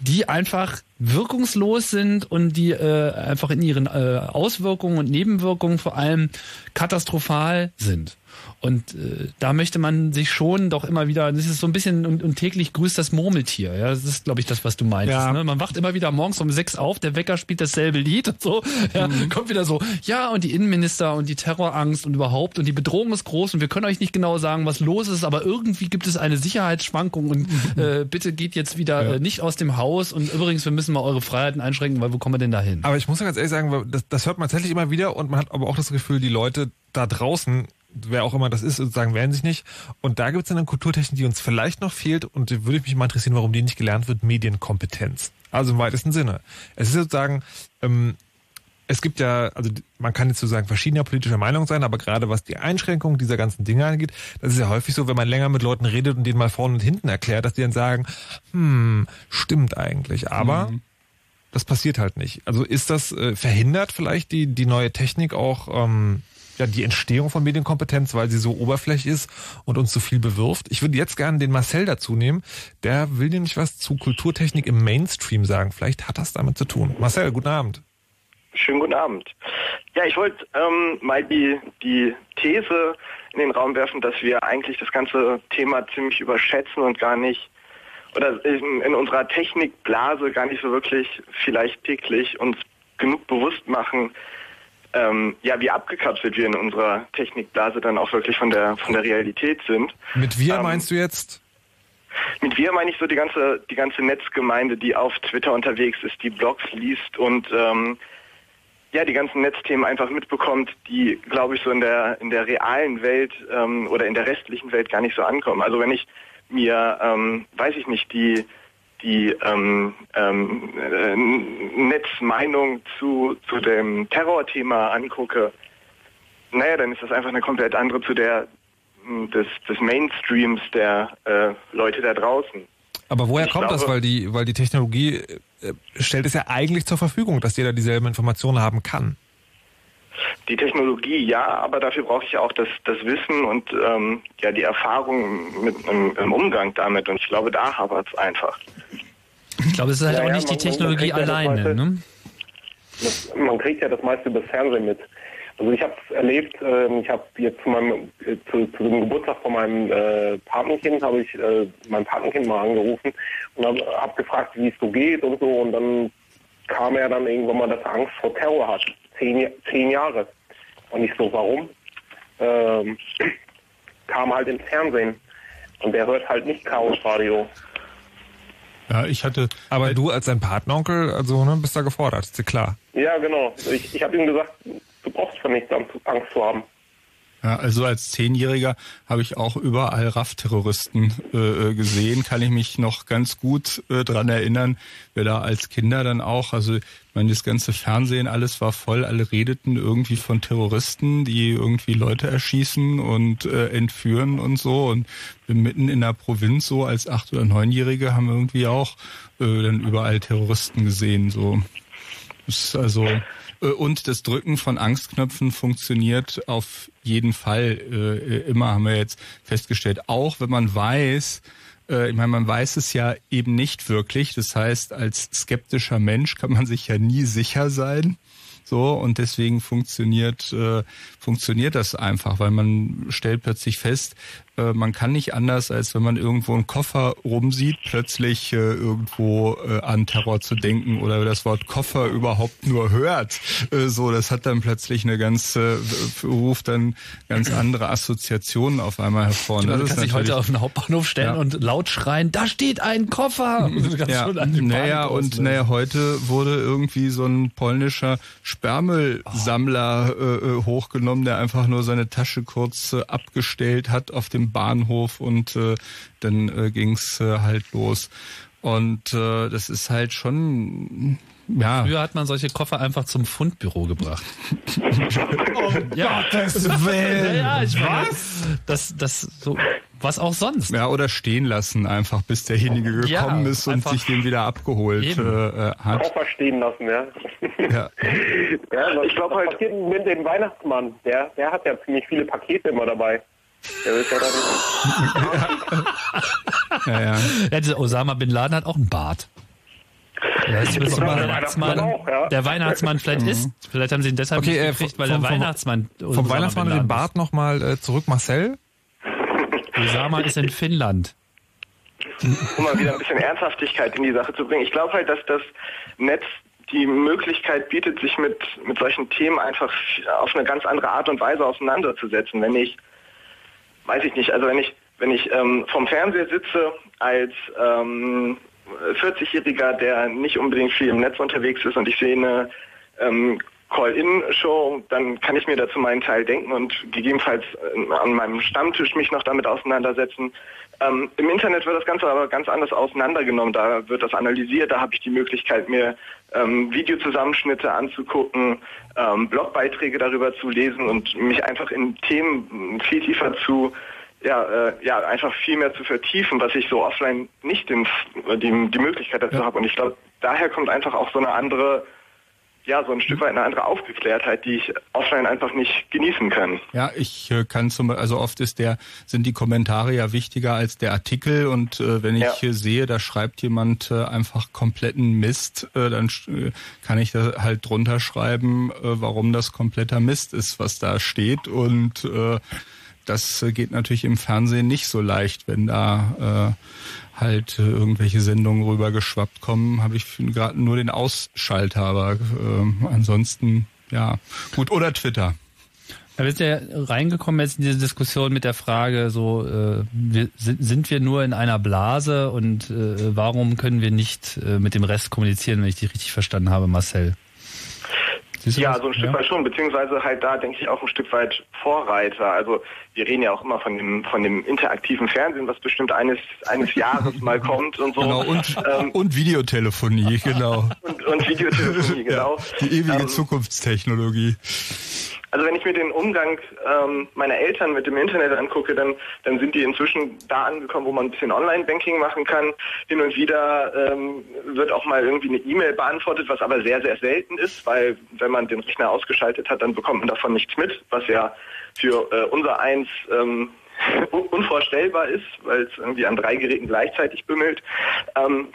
die einfach wirkungslos sind und die äh, einfach in ihren äh, Auswirkungen und Nebenwirkungen vor allem katastrophal sind. Und äh, da möchte man sich schon doch immer wieder, das ist so ein bisschen und, und täglich grüßt das Murmeltier. Ja, das ist, glaube ich, das, was du meinst. Ja. Ne? Man wacht immer wieder morgens um sechs auf, der Wecker spielt dasselbe Lied und so. Ja, mhm. Kommt wieder so, ja, und die Innenminister und die Terrorangst und überhaupt und die Bedrohung ist groß und wir können euch nicht genau sagen, was los ist, aber irgendwie gibt es eine Sicherheitsschwankung und mhm. äh, bitte geht jetzt wieder ja. äh, nicht aus dem Haus und übrigens, wir müssen mal eure Freiheiten einschränken, weil wo kommen wir denn da hin? Aber ich muss ja ganz ehrlich sagen, das, das hört man tatsächlich immer wieder und man hat aber auch das Gefühl, die Leute da draußen wer auch immer das ist, sozusagen werden sich nicht. Und da gibt es eine Kulturtechnik, die uns vielleicht noch fehlt und die würde mich mal interessieren, warum die nicht gelernt wird, Medienkompetenz. Also im weitesten Sinne. Es ist sozusagen, ähm, es gibt ja, also man kann jetzt sozusagen verschiedener politischer Meinung sein, aber gerade was die Einschränkung dieser ganzen Dinge angeht, das ist ja häufig so, wenn man länger mit Leuten redet und denen mal vorne und hinten erklärt, dass die dann sagen, hm, stimmt eigentlich, aber mhm. das passiert halt nicht. Also ist das äh, verhindert vielleicht die die neue Technik auch ähm, ja, die Entstehung von Medienkompetenz, weil sie so oberflächlich ist und uns so viel bewirft. Ich würde jetzt gerne den Marcel dazu nehmen. Der will nämlich was zu Kulturtechnik im Mainstream sagen. Vielleicht hat das damit zu tun. Marcel, guten Abend. Schönen guten Abend. Ja, ich wollte ähm, mal die, die These in den Raum werfen, dass wir eigentlich das ganze Thema ziemlich überschätzen und gar nicht oder in, in unserer Technikblase gar nicht so wirklich vielleicht täglich uns genug bewusst machen, ähm, ja, wie abgekapselt wir in unserer Technikblase dann auch wirklich von der von der Realität sind. Mit wir ähm, meinst du jetzt? Mit wir meine ich so die ganze die ganze Netzgemeinde, die auf Twitter unterwegs ist, die Blogs liest und ähm, ja die ganzen Netzthemen einfach mitbekommt, die glaube ich so in der in der realen Welt ähm, oder in der restlichen Welt gar nicht so ankommen. Also wenn ich mir ähm, weiß ich nicht die die ähm, ähm, äh, Netzmeinung zu, zu dem Terrorthema angucke, naja, dann ist das einfach eine komplett andere zu der des, des Mainstreams der äh, Leute da draußen. Aber woher Ich kommt das? glaube- Weil die, weil die Technologie äh, stellt es ja eigentlich zur Verfügung, dass jeder dieselben Informationen haben kann. Die Technologie ja, aber dafür brauche ich ja auch das, das Wissen und ähm, ja die Erfahrung mit, im, im Umgang damit. Und ich glaube, da hapert es einfach. Ich glaube, es ist halt Ja, auch ja, nicht die man- man Technologie kriegt ja das alleine. meiste- Ne? Das, man kriegt ja das meiste über das Fernsehen mit. Also ich habe es erlebt, ähm, ich habe jetzt zu meinem äh, zu, zu dem Geburtstag von meinem äh, Patenkind habe ich äh, mein Patenkind mal angerufen und habe hab gefragt, wie es so geht und so und dann kam er dann irgendwann mal, dass er Angst vor Terror hat. Zehn, Ja- zehn Jahre. Und ich so, warum? Ähm, kam halt im Fernsehen. Und der hört halt nicht Chaos-Radio. Ja, ich hatte. Aber du als sein Patenonkel, also ne, bist da gefordert, ist dir klar. Ja, genau. Ich, ich habe ihm gesagt, du brauchst vor nichts Angst zu haben. Ja, also als Zehnjähriger habe ich auch überall RAF-Terroristen äh, äh, gesehen. Kann ich mich noch ganz gut äh, dran erinnern, wir da als Kinder dann auch, also ich meine, das ganze Fernsehen, alles war voll, alle redeten irgendwie von Terroristen, die irgendwie Leute erschießen und äh, entführen und so. Und mitten in der Provinz so als acht- oder neunjährige haben wir irgendwie auch äh, dann überall Terroristen gesehen. So Das ist also äh, und das Drücken von Angstknöpfen funktioniert auf jeden Fall äh, immer, haben wir jetzt festgestellt. Auch wenn man weiß, äh, ich meine, man weiß es ja eben nicht wirklich. Das heißt, als skeptischer Mensch kann man sich ja nie sicher sein. So, und deswegen funktioniert, äh, funktioniert das einfach, weil man stellt plötzlich fest, äh, man kann nicht anders, als wenn man irgendwo einen Koffer rumsieht, plötzlich äh, irgendwo äh, an Terror zu denken oder das Wort Koffer überhaupt nur hört. Äh, so, das hat dann plötzlich eine ganz, äh, ruft dann ganz andere Assoziationen auf einmal hervor. Und Du kannst dich heute auf den Hauptbahnhof stellen Ja. und laut schreien, da steht ein Koffer. Ja, naja, und naja, heute wurde irgendwie so ein polnischer Sperrmüllsammler äh, hochgenommen, der einfach nur seine Tasche kurz abgestellt hat auf dem Bahnhof und äh, dann äh, ging's äh, halt los. Und äh, das ist halt schon, ja. Früher hat man solche Koffer einfach zum Fundbüro gebracht. ja, Gottes ja, Willen. ja, ich weiß. Das, das, so, was auch sonst. Ja, oder stehen lassen einfach, bis derjenige Ja, gekommen ist und sich den wieder abgeholt äh, äh, hat. Koffer stehen lassen, ja. Ja. ja was, Ich glaub was halt- mit dem Weihnachtsmann? Der, der hat ja ziemlich viele Pakete immer dabei. Der ist ja Ja, ja. Osama Bin Laden hat auch einen Bart. Ja, das ist Der mal der Weihnachtsmann auch, ja. der Weihnachtsmann vielleicht ist. Vielleicht haben sie ihn deshalb Okay, nicht äh, gekriegt, weil vom- der vom- Weihnachtsmann Vom Osama Weihnachtsmann den Bart nochmal äh, zurück, Marcel. Osama ist in Finnland. um mal wieder ein bisschen Ernsthaftigkeit in die Sache zu bringen. Ich glaube halt, dass das Netz die Möglichkeit bietet, sich mit, mit solchen Themen einfach auf eine ganz andere Art und Weise auseinanderzusetzen. Wenn ich, weiß ich nicht, also wenn ich, wenn ich ähm, vom Fernseher sitze als ähm, 40-Jähriger, der nicht unbedingt viel im Netz unterwegs ist und ich sehe eine ähm, Call-In-Show, dann kann ich mir dazu meinen Teil denken und gegebenenfalls äh, an meinem Stammtisch mich noch damit auseinandersetzen. Ähm, Im Internet wird das Ganze aber ganz anders auseinandergenommen. Da wird das analysiert, da habe ich die Möglichkeit, mir ähm, Videozusammenschnitte anzugucken, ähm, Blogbeiträge darüber zu lesen und mich einfach in Themen viel tiefer zu ja, äh, ja, einfach viel mehr zu vertiefen, was ich so offline nicht den, die, die Möglichkeit dazu habe. Und ich glaube, daher kommt einfach auch so eine andere, ja, so ein Stück weit eine andere Aufgeklärtheit, die ich offline einfach nicht genießen kann. Ja, ich äh, kann zum also oft ist der sind die Kommentare ja wichtiger als der Artikel und äh, wenn ich Ja. hier sehe, da schreibt jemand äh, einfach kompletten Mist, äh, dann äh, kann ich da halt drunter schreiben, warum das kompletter Mist ist, was da steht und das geht natürlich im Fernsehen nicht so leicht, wenn da halt äh, irgendwelche Sendungen rüber geschwappt kommen, habe ich gerade nur den Ausschalter, aber äh, ansonsten ja gut oder Twitter. Da bist ja reingekommen jetzt in diese Diskussion mit der Frage, so äh, wir, sind, sind wir nur in einer Blase und äh, warum können wir nicht äh, mit dem Rest kommunizieren, wenn ich dich richtig verstanden habe, Marcel? Ja, so ein Stück Ja. weit schon, beziehungsweise halt da denke ich auch ein Stück weit Vorreiter. Also wir reden ja auch immer von dem, von dem interaktiven Fernsehen, was bestimmt eines, eines Jahres mal kommt und so. Genau, und, ähm, und Videotelefonie, genau. Und, und Videotelefonie, genau. Ja, die ewige ähm, Zukunftstechnologie. Also wenn ich mir den Umgang ähm, meiner Eltern mit dem Internet angucke, dann, dann sind die inzwischen da angekommen, wo man ein bisschen Online-Banking machen kann. Hin und wieder ähm, wird auch mal irgendwie eine E-Mail beantwortet, was aber sehr, sehr selten ist, weil wenn man den Rechner ausgeschaltet hat, dann bekommt man davon nichts mit, was ja für äh, unser eins ähm, unvorstellbar ist, weil es irgendwie an drei Geräten gleichzeitig bimmelt. Ähm,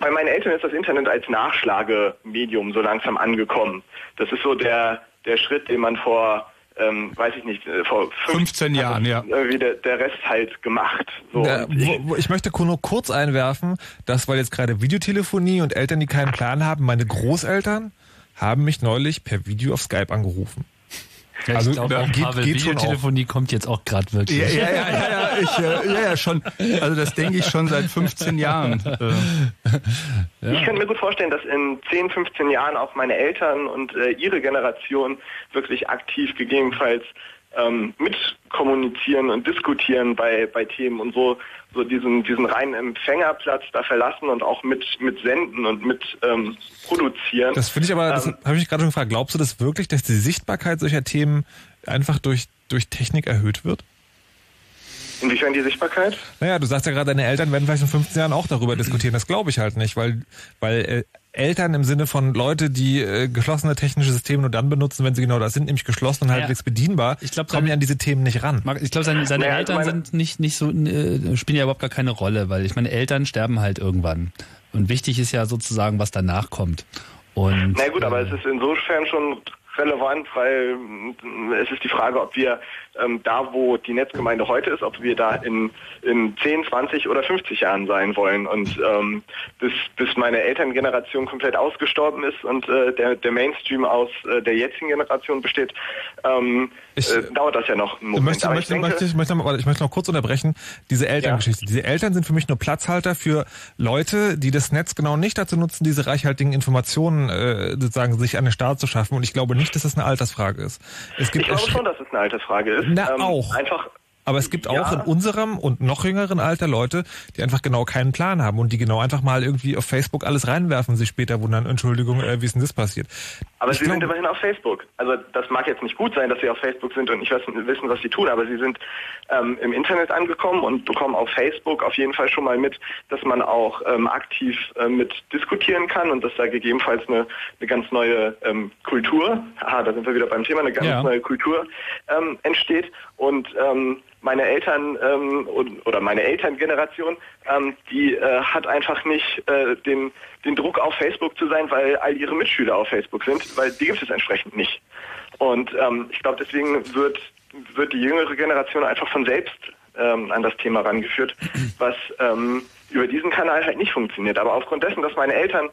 bei meinen Eltern ist das Internet als Nachschlagemedium so langsam angekommen. Das ist so der der Schritt, den man vor ähm, weiß ich nicht, äh, vor 15 Jahren, ja. Irgendwie der, der Rest halt gemacht. So. Ja, wo, wo, ich möchte nur kurz einwerfen, dass weil jetzt gerade Videotelefonie und Eltern, die keinen Plan haben, meine Großeltern haben mich neulich per Video auf Skype angerufen. Ja, also glaube, auch geht, Pavel, geht Videotelefonie kommt jetzt auch gerade wirklich. Ja, ja, ja, ja, ja, ich, äh, ja, ja, schon. Also das denke ich schon seit 15 Jahren. Ja. Ich könnte mir gut vorstellen, dass in 10, 15 Jahren auch meine Eltern und äh, ihre Generation wirklich aktiv gegebenenfalls ähm, mit kommunizieren und diskutieren bei, bei Themen und so, so diesen, diesen reinen Empfängerplatz da verlassen und auch mit, mit senden und mit ähm, produzieren. Das finde ich aber, das ähm, habe ich gerade schon gefragt, glaubst du das wirklich, dass die Sichtbarkeit solcher Themen einfach durch, durch Technik erhöht wird? Inwiefern die Sichtbarkeit? Naja, du sagst ja gerade, deine Eltern werden vielleicht in 15 Jahren auch darüber diskutieren. Das glaube ich halt nicht, weil, weil äh, Eltern im Sinne von Leute, die äh, geschlossene technische Systeme nur dann benutzen, wenn sie genau das sind, nämlich geschlossen und halbwegs ja. bedienbar, ich glaub, kommen ja an diese Themen nicht ran. Ich glaube, seine, seine naja, Eltern sind nicht, nicht so, äh, spielen ja überhaupt gar keine Rolle, weil ich meine, Eltern sterben halt irgendwann. Und wichtig ist ja sozusagen, was danach kommt. Und, Na gut, aber äh, es ist insofern schon relevant, weil äh, es ist die Frage, ob wir ähm, da, wo die Netzgemeinde heute ist, ob wir da in, in 10, 20 oder 50 Jahren sein wollen. Und ähm, bis, bis meine Elterngeneration komplett ausgestorben ist und äh, der, der Mainstream aus äh, der jetzigen Generation besteht, ähm, ich, äh, dauert das ja noch einen Moment. Möchte, möchte, ich, denke, möchte, ich, möchte, noch, ich möchte noch kurz unterbrechen. Diese Elterngeschichte. Ja. Diese Eltern sind für mich nur Platzhalter für Leute, die das Netz genau nicht dazu nutzen, diese reichhaltigen Informationen äh, sozusagen sich an den Start zu schaffen. Und ich glaube nicht, dass das eine Altersfrage ist. Es gibt ich glaube schon, dass es eine Altersfrage ist. Na, ähm, auch. Einfach aber es gibt auch ja. in unserem und noch jüngeren Alter Leute, die einfach genau keinen Plan haben und die genau einfach mal irgendwie auf Facebook alles reinwerfen sich später wundern, Entschuldigung, äh, wie ist denn das passiert? Aber ich sie glaub, sind immerhin auf Facebook. Also das mag jetzt nicht gut sein, dass sie auf Facebook sind und nicht wissen, was sie tun, aber sie sind ähm, im Internet angekommen und bekommen auf Facebook auf jeden Fall schon mal mit, dass man auch ähm, aktiv äh, mit diskutieren kann und dass da gegebenenfalls eine, eine ganz neue ähm, Kultur, aha, da sind wir wieder beim Thema, eine ganz ja. neue Kultur ähm, entsteht und ähm, meine Eltern ähm, oder meine Elterngeneration, ähm, die äh, hat einfach nicht äh, den, den Druck auf Facebook zu sein, weil all ihre Mitschüler auf Facebook sind, weil die gibt es entsprechend nicht. Und ähm, ich glaube, deswegen wird, wird die jüngere Generation einfach von selbst ähm, an das Thema rangeführt, was ähm, über diesen Kanal halt nicht funktioniert. Aber aufgrund dessen, dass meine Eltern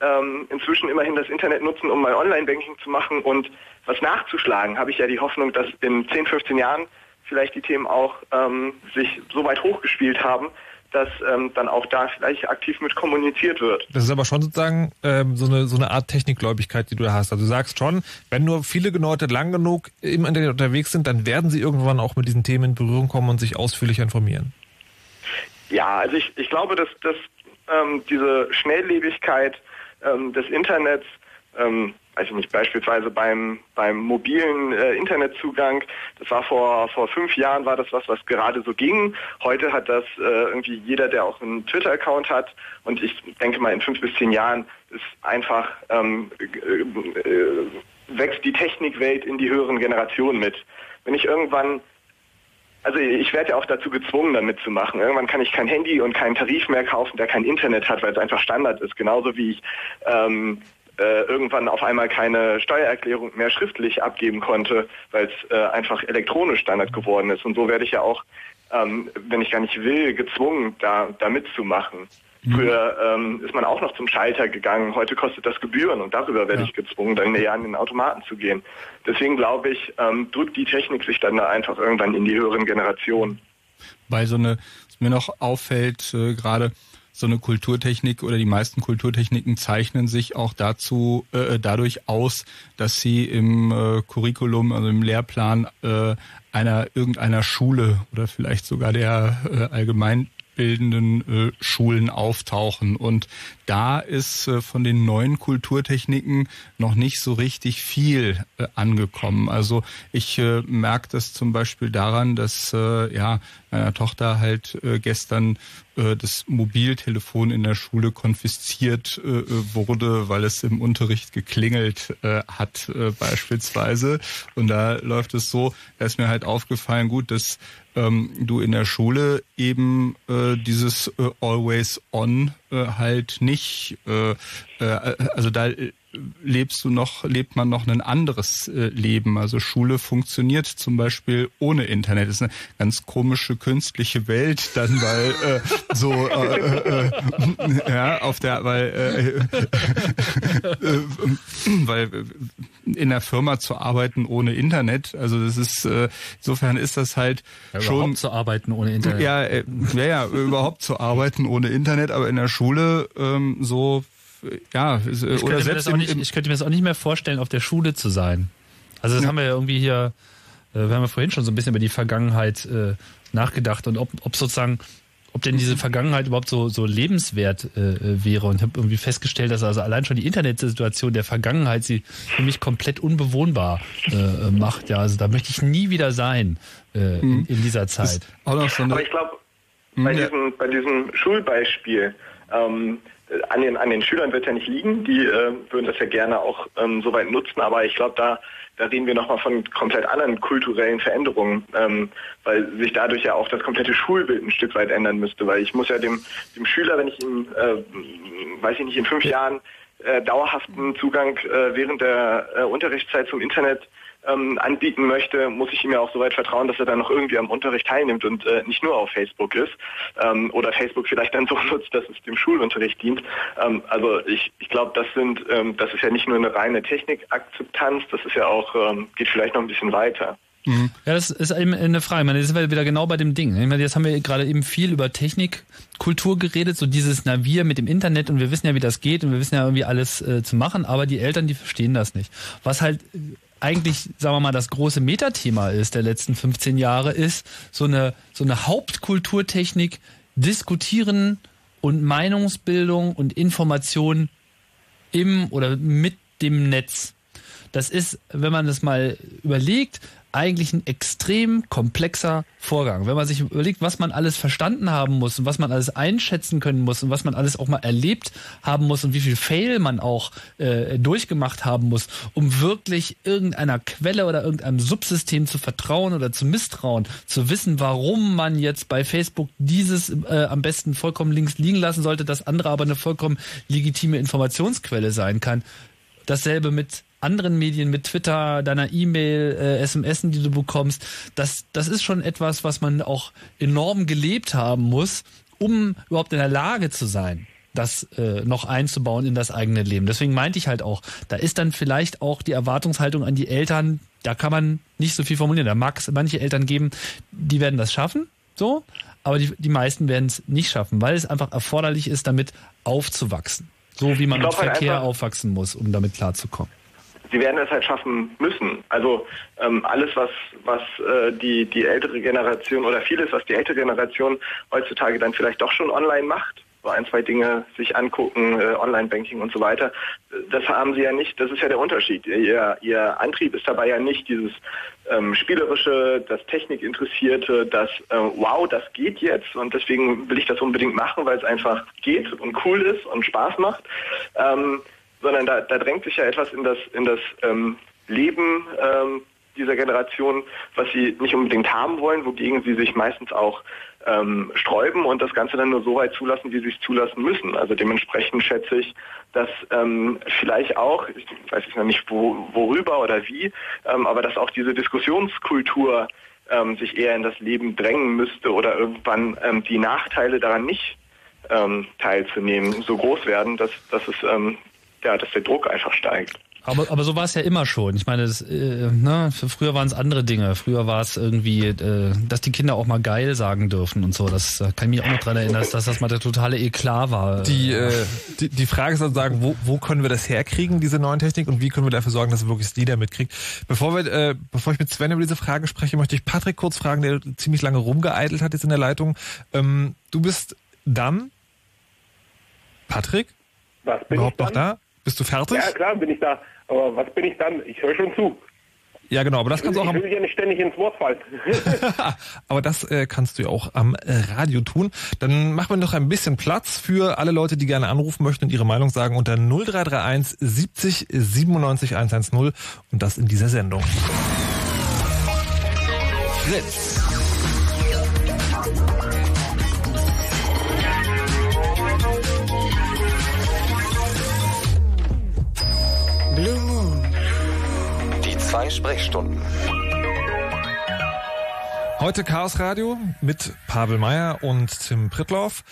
ähm, inzwischen immerhin das Internet nutzen, um mal Online-Banking zu machen und was nachzuschlagen, habe ich ja die Hoffnung, dass in 10, 15 Jahren vielleicht die Themen auch ähm, sich so weit hochgespielt haben, dass ähm, dann auch da vielleicht aktiv mit kommuniziert wird. Das ist aber schon sozusagen ähm, so, eine, so eine Art Technikgläubigkeit, die du da hast. Also du sagst schon, wenn nur viele Leute lang genug im Internet unterwegs sind, dann werden sie irgendwann auch mit diesen Themen in Berührung kommen und sich ausführlich informieren. Ja, also ich, ich glaube, dass, dass ähm, diese Schnelllebigkeit ähm, des Internets ähm, weiß ich nicht, beispielsweise beim, beim mobilen äh, Internetzugang, das war vor, vor fünf Jahren war das was, was gerade so ging. Heute hat das äh, irgendwie jeder, der auch einen Twitter-Account hat und ich denke mal in fünf bis zehn Jahren ist einfach ähm, äh, äh, wächst die Technikwelt in die höheren Generationen mit. Wenn ich irgendwann also ich werde ja auch dazu gezwungen, damit zu machen. Irgendwann kann ich kein Handy und keinen Tarif mehr kaufen, der kein Internet hat, weil es einfach Standard ist. Genauso wie ich ähm, äh, irgendwann auf einmal keine Steuererklärung mehr schriftlich abgeben konnte, weil es äh, einfach elektronisch Standard geworden ist. Und so werde ich ja auch, ähm, wenn ich gar nicht will, gezwungen, da, da mitzumachen. Mhm. Früher ähm, ist man auch noch zum Schalter gegangen. Heute kostet das Gebühren und darüber werde ja. ich gezwungen, dann eher an den Automaten zu gehen. Deswegen glaube ich, ähm, drückt die Technik sich dann da einfach irgendwann in die höheren Generationen. Bei so eine, was mir noch auffällt, äh, gerade so eine Kulturtechnik oder die meisten Kulturtechniken zeichnen sich auch dazu äh, dadurch aus, dass sie im äh, Curriculum, also im Lehrplan äh, einer irgendeiner Schule oder vielleicht sogar der äh, allgemein bildenden äh, Schulen auftauchen. Und da ist äh, von den neuen Kulturtechniken noch nicht so richtig viel äh, angekommen. Also ich äh, merke das zum Beispiel daran, dass äh, ja meiner Tochter halt äh, gestern äh, das Mobiltelefon in der Schule konfisziert äh, wurde, weil es im Unterricht geklingelt äh, hat äh, beispielsweise. Und da läuft es so, da ist mir halt aufgefallen, gut, dass ähm, du in der Schule eben äh, dieses äh, Always On äh, halt nicht, äh, äh, also da lebst du noch, lebt man noch ein anderes äh, Leben. Also Schule funktioniert zum Beispiel ohne Internet. Das ist eine ganz komische künstliche Welt, dann weil äh, so äh, äh, äh ja auf der, weil äh, äh, weil in der Firma zu arbeiten ohne Internet. Also das ist äh, insofern ist das halt ja, schon überhaupt zu arbeiten ohne Internet. Ja, ja, ja, überhaupt zu arbeiten ohne Internet, aber in der Schule ähm, so ja, ich oder selbst im, nicht, ich könnte mir das auch nicht mehr vorstellen, auf der Schule zu sein. Also das ja. haben wir ja irgendwie hier, äh, wir haben ja vorhin schon so ein bisschen über die Vergangenheit äh, nachgedacht und ob, ob sozusagen, ob denn diese Vergangenheit überhaupt so, so lebenswert äh, wäre und habe irgendwie festgestellt, dass also allein schon die Internetsituation der Vergangenheit sie für mich komplett unbewohnbar äh, macht. Ja, also da möchte ich nie wieder sein äh, in, in, dieser Zeit. Aber ich glaube, bei, ja. diesem, bei diesem Schulbeispiel, ähm, an den, an den Schülern wird ja nicht liegen, die äh, würden das ja gerne auch ähm, soweit nutzen, aber ich glaube, da, da reden wir nochmal von komplett anderen kulturellen Veränderungen, ähm, weil sich dadurch ja auch das komplette Schulbild ein Stück weit ändern müsste, weil ich muss ja dem, dem Schüler, wenn ich ihm, äh, weiß ich nicht, in fünf Jahren äh, dauerhaften Zugang äh, während der äh, Unterrichtszeit zum Internet ähm, anbieten möchte, muss ich ihm ja auch so weit vertrauen, dass er dann noch irgendwie am Unterricht teilnimmt und äh, nicht nur auf Facebook ist ähm, oder Facebook vielleicht dann so nutzt, dass es dem Schulunterricht dient. Ähm, also ich, ich glaube, das sind, ähm, das ist ja nicht nur eine reine Technikakzeptanz, das ist ja auch, ähm, geht vielleicht noch ein bisschen weiter. Mhm. Ja, das ist eben eine Frage. Ich meine, jetzt sind wir wieder genau bei dem Ding. Ich meine, jetzt haben wir gerade eben viel über Technikkultur geredet, so dieses Navier mit dem Internet und wir wissen ja, wie das geht und wir wissen ja irgendwie alles äh, zu machen, aber die Eltern, die verstehen das nicht. Was halt eigentlich, sagen wir mal, das große Metathema ist der letzten 15 Jahre, ist so eine, so eine Hauptkulturtechnik, diskutieren und Meinungsbildung und Information im oder mit dem Netz. Das ist, wenn man das mal überlegt, eigentlich ein extrem komplexer Vorgang. Wenn man sich überlegt, was man alles verstanden haben muss und was man alles einschätzen können muss und was man alles auch mal erlebt haben muss und wie viel Fail man auch äh, durchgemacht haben muss, um wirklich irgendeiner Quelle oder irgendeinem Subsystem zu vertrauen oder zu misstrauen, zu wissen, warum man jetzt bei Facebook dieses äh, am besten vollkommen links liegen lassen sollte, das andere aber eine vollkommen legitime Informationsquelle sein kann. Dasselbe mit anderen Medien, mit Twitter, deiner E-Mail, äh, SMS, die du bekommst, das, das ist schon etwas, was man auch enorm gelebt haben muss, um überhaupt in der Lage zu sein, das äh, noch einzubauen in das eigene Leben. Deswegen meinte ich halt auch, da ist dann vielleicht auch die Erwartungshaltung an die Eltern, da kann man nicht so viel formulieren. Da mag es manche Eltern geben, die werden das schaffen, so, aber die, die meisten werden es nicht schaffen, weil es einfach erforderlich ist, damit aufzuwachsen. So wie man mit halt Verkehr aufwachsen muss, um damit klarzukommen sie werden es halt schaffen müssen. Also ähm, alles, was, was äh, die, die ältere Generation oder vieles, was die ältere Generation heutzutage dann vielleicht doch schon online macht, so ein, zwei Dinge sich angucken, äh, Online-Banking und so weiter, das haben sie ja nicht, das ist ja der Unterschied. Ihr, ihr Antrieb ist dabei ja nicht dieses ähm, Spielerische, das Technikinteressierte, das äh, wow, das geht jetzt und deswegen will ich das unbedingt machen, weil es einfach geht und cool ist und Spaß macht. Ähm, sondern da, da drängt sich ja etwas in das, in das ähm, Leben ähm, dieser Generation, was sie nicht unbedingt haben wollen, wogegen sie sich meistens auch ähm, sträuben und das Ganze dann nur so weit zulassen, wie sie es zulassen müssen. Also dementsprechend schätze ich, dass ähm, vielleicht auch, ich weiß jetzt noch nicht wo, worüber oder wie, ähm, aber dass auch diese Diskussionskultur ähm, sich eher in das Leben drängen müsste oder irgendwann ähm, die Nachteile daran nicht ähm, teilzunehmen so groß werden, dass, dass es ähm, ja, dass der Druck einfach steigt. Aber, aber so war es ja immer schon. Ich meine, das, äh, ne, früher waren es andere Dinge. Früher war es irgendwie, äh, dass die Kinder auch mal geil sagen dürfen und so. Das äh, kann ich mich auch noch dran erinnern, dass, dass das mal der totale Eklat war. Die, äh, die, die Frage ist sozusagen, wo, wo können wir das herkriegen, diese neuen Technik, und wie können wir dafür sorgen, dass wir wirklich das Lieder mitkriegt? Bevor wir, äh, bevor ich mit Sven über diese Frage spreche, möchte ich Patrick kurz fragen, der ziemlich lange rumgeeitelt hat jetzt in der Leitung. Ähm, du bist dann Patrick? Was bin Überhaupt ich dann? noch da? Bist du fertig? Ja, klar bin ich da. Aber was bin ich dann? Ich höre schon zu. Ja, genau, aber das kannst du auch ich will ja nicht ständig ins Wort fallen. Aber das äh, kannst du ja auch am äh, Radio tun. Dann machen wir noch ein bisschen Platz für alle Leute, die gerne anrufen möchten und ihre Meinung sagen unter 0331 70 97 110 und das in dieser Sendung. Fritz. Zwei Sprechstunden. Heute Chaos Radio mit Pavel Meyer und Tim Prittloff.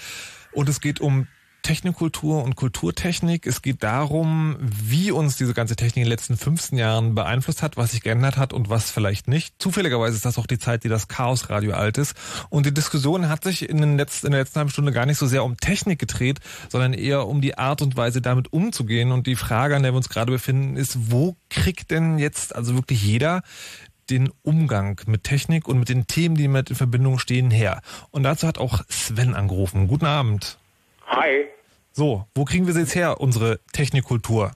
Und es geht um Technikkultur und Kulturtechnik. Es geht darum, wie uns diese ganze Technik in den letzten 15 Jahren beeinflusst hat, was sich geändert hat und was vielleicht nicht. Zufälligerweise ist das auch die Zeit, die das Chaos Radio alt ist. Und die Diskussion hat sich in, den letzten, in der letzten halben Stunde gar nicht so sehr um Technik gedreht, sondern eher um die Art und Weise, damit umzugehen. Und die Frage, an der wir uns gerade befinden, ist, wo kriegt denn jetzt also wirklich jeder den Umgang mit Technik und mit den Themen, die mit in Verbindung stehen, her? Und dazu hat auch Sven angerufen. Guten Abend. Hi. So, wo kriegen wir sie jetzt her, unsere Technikkultur?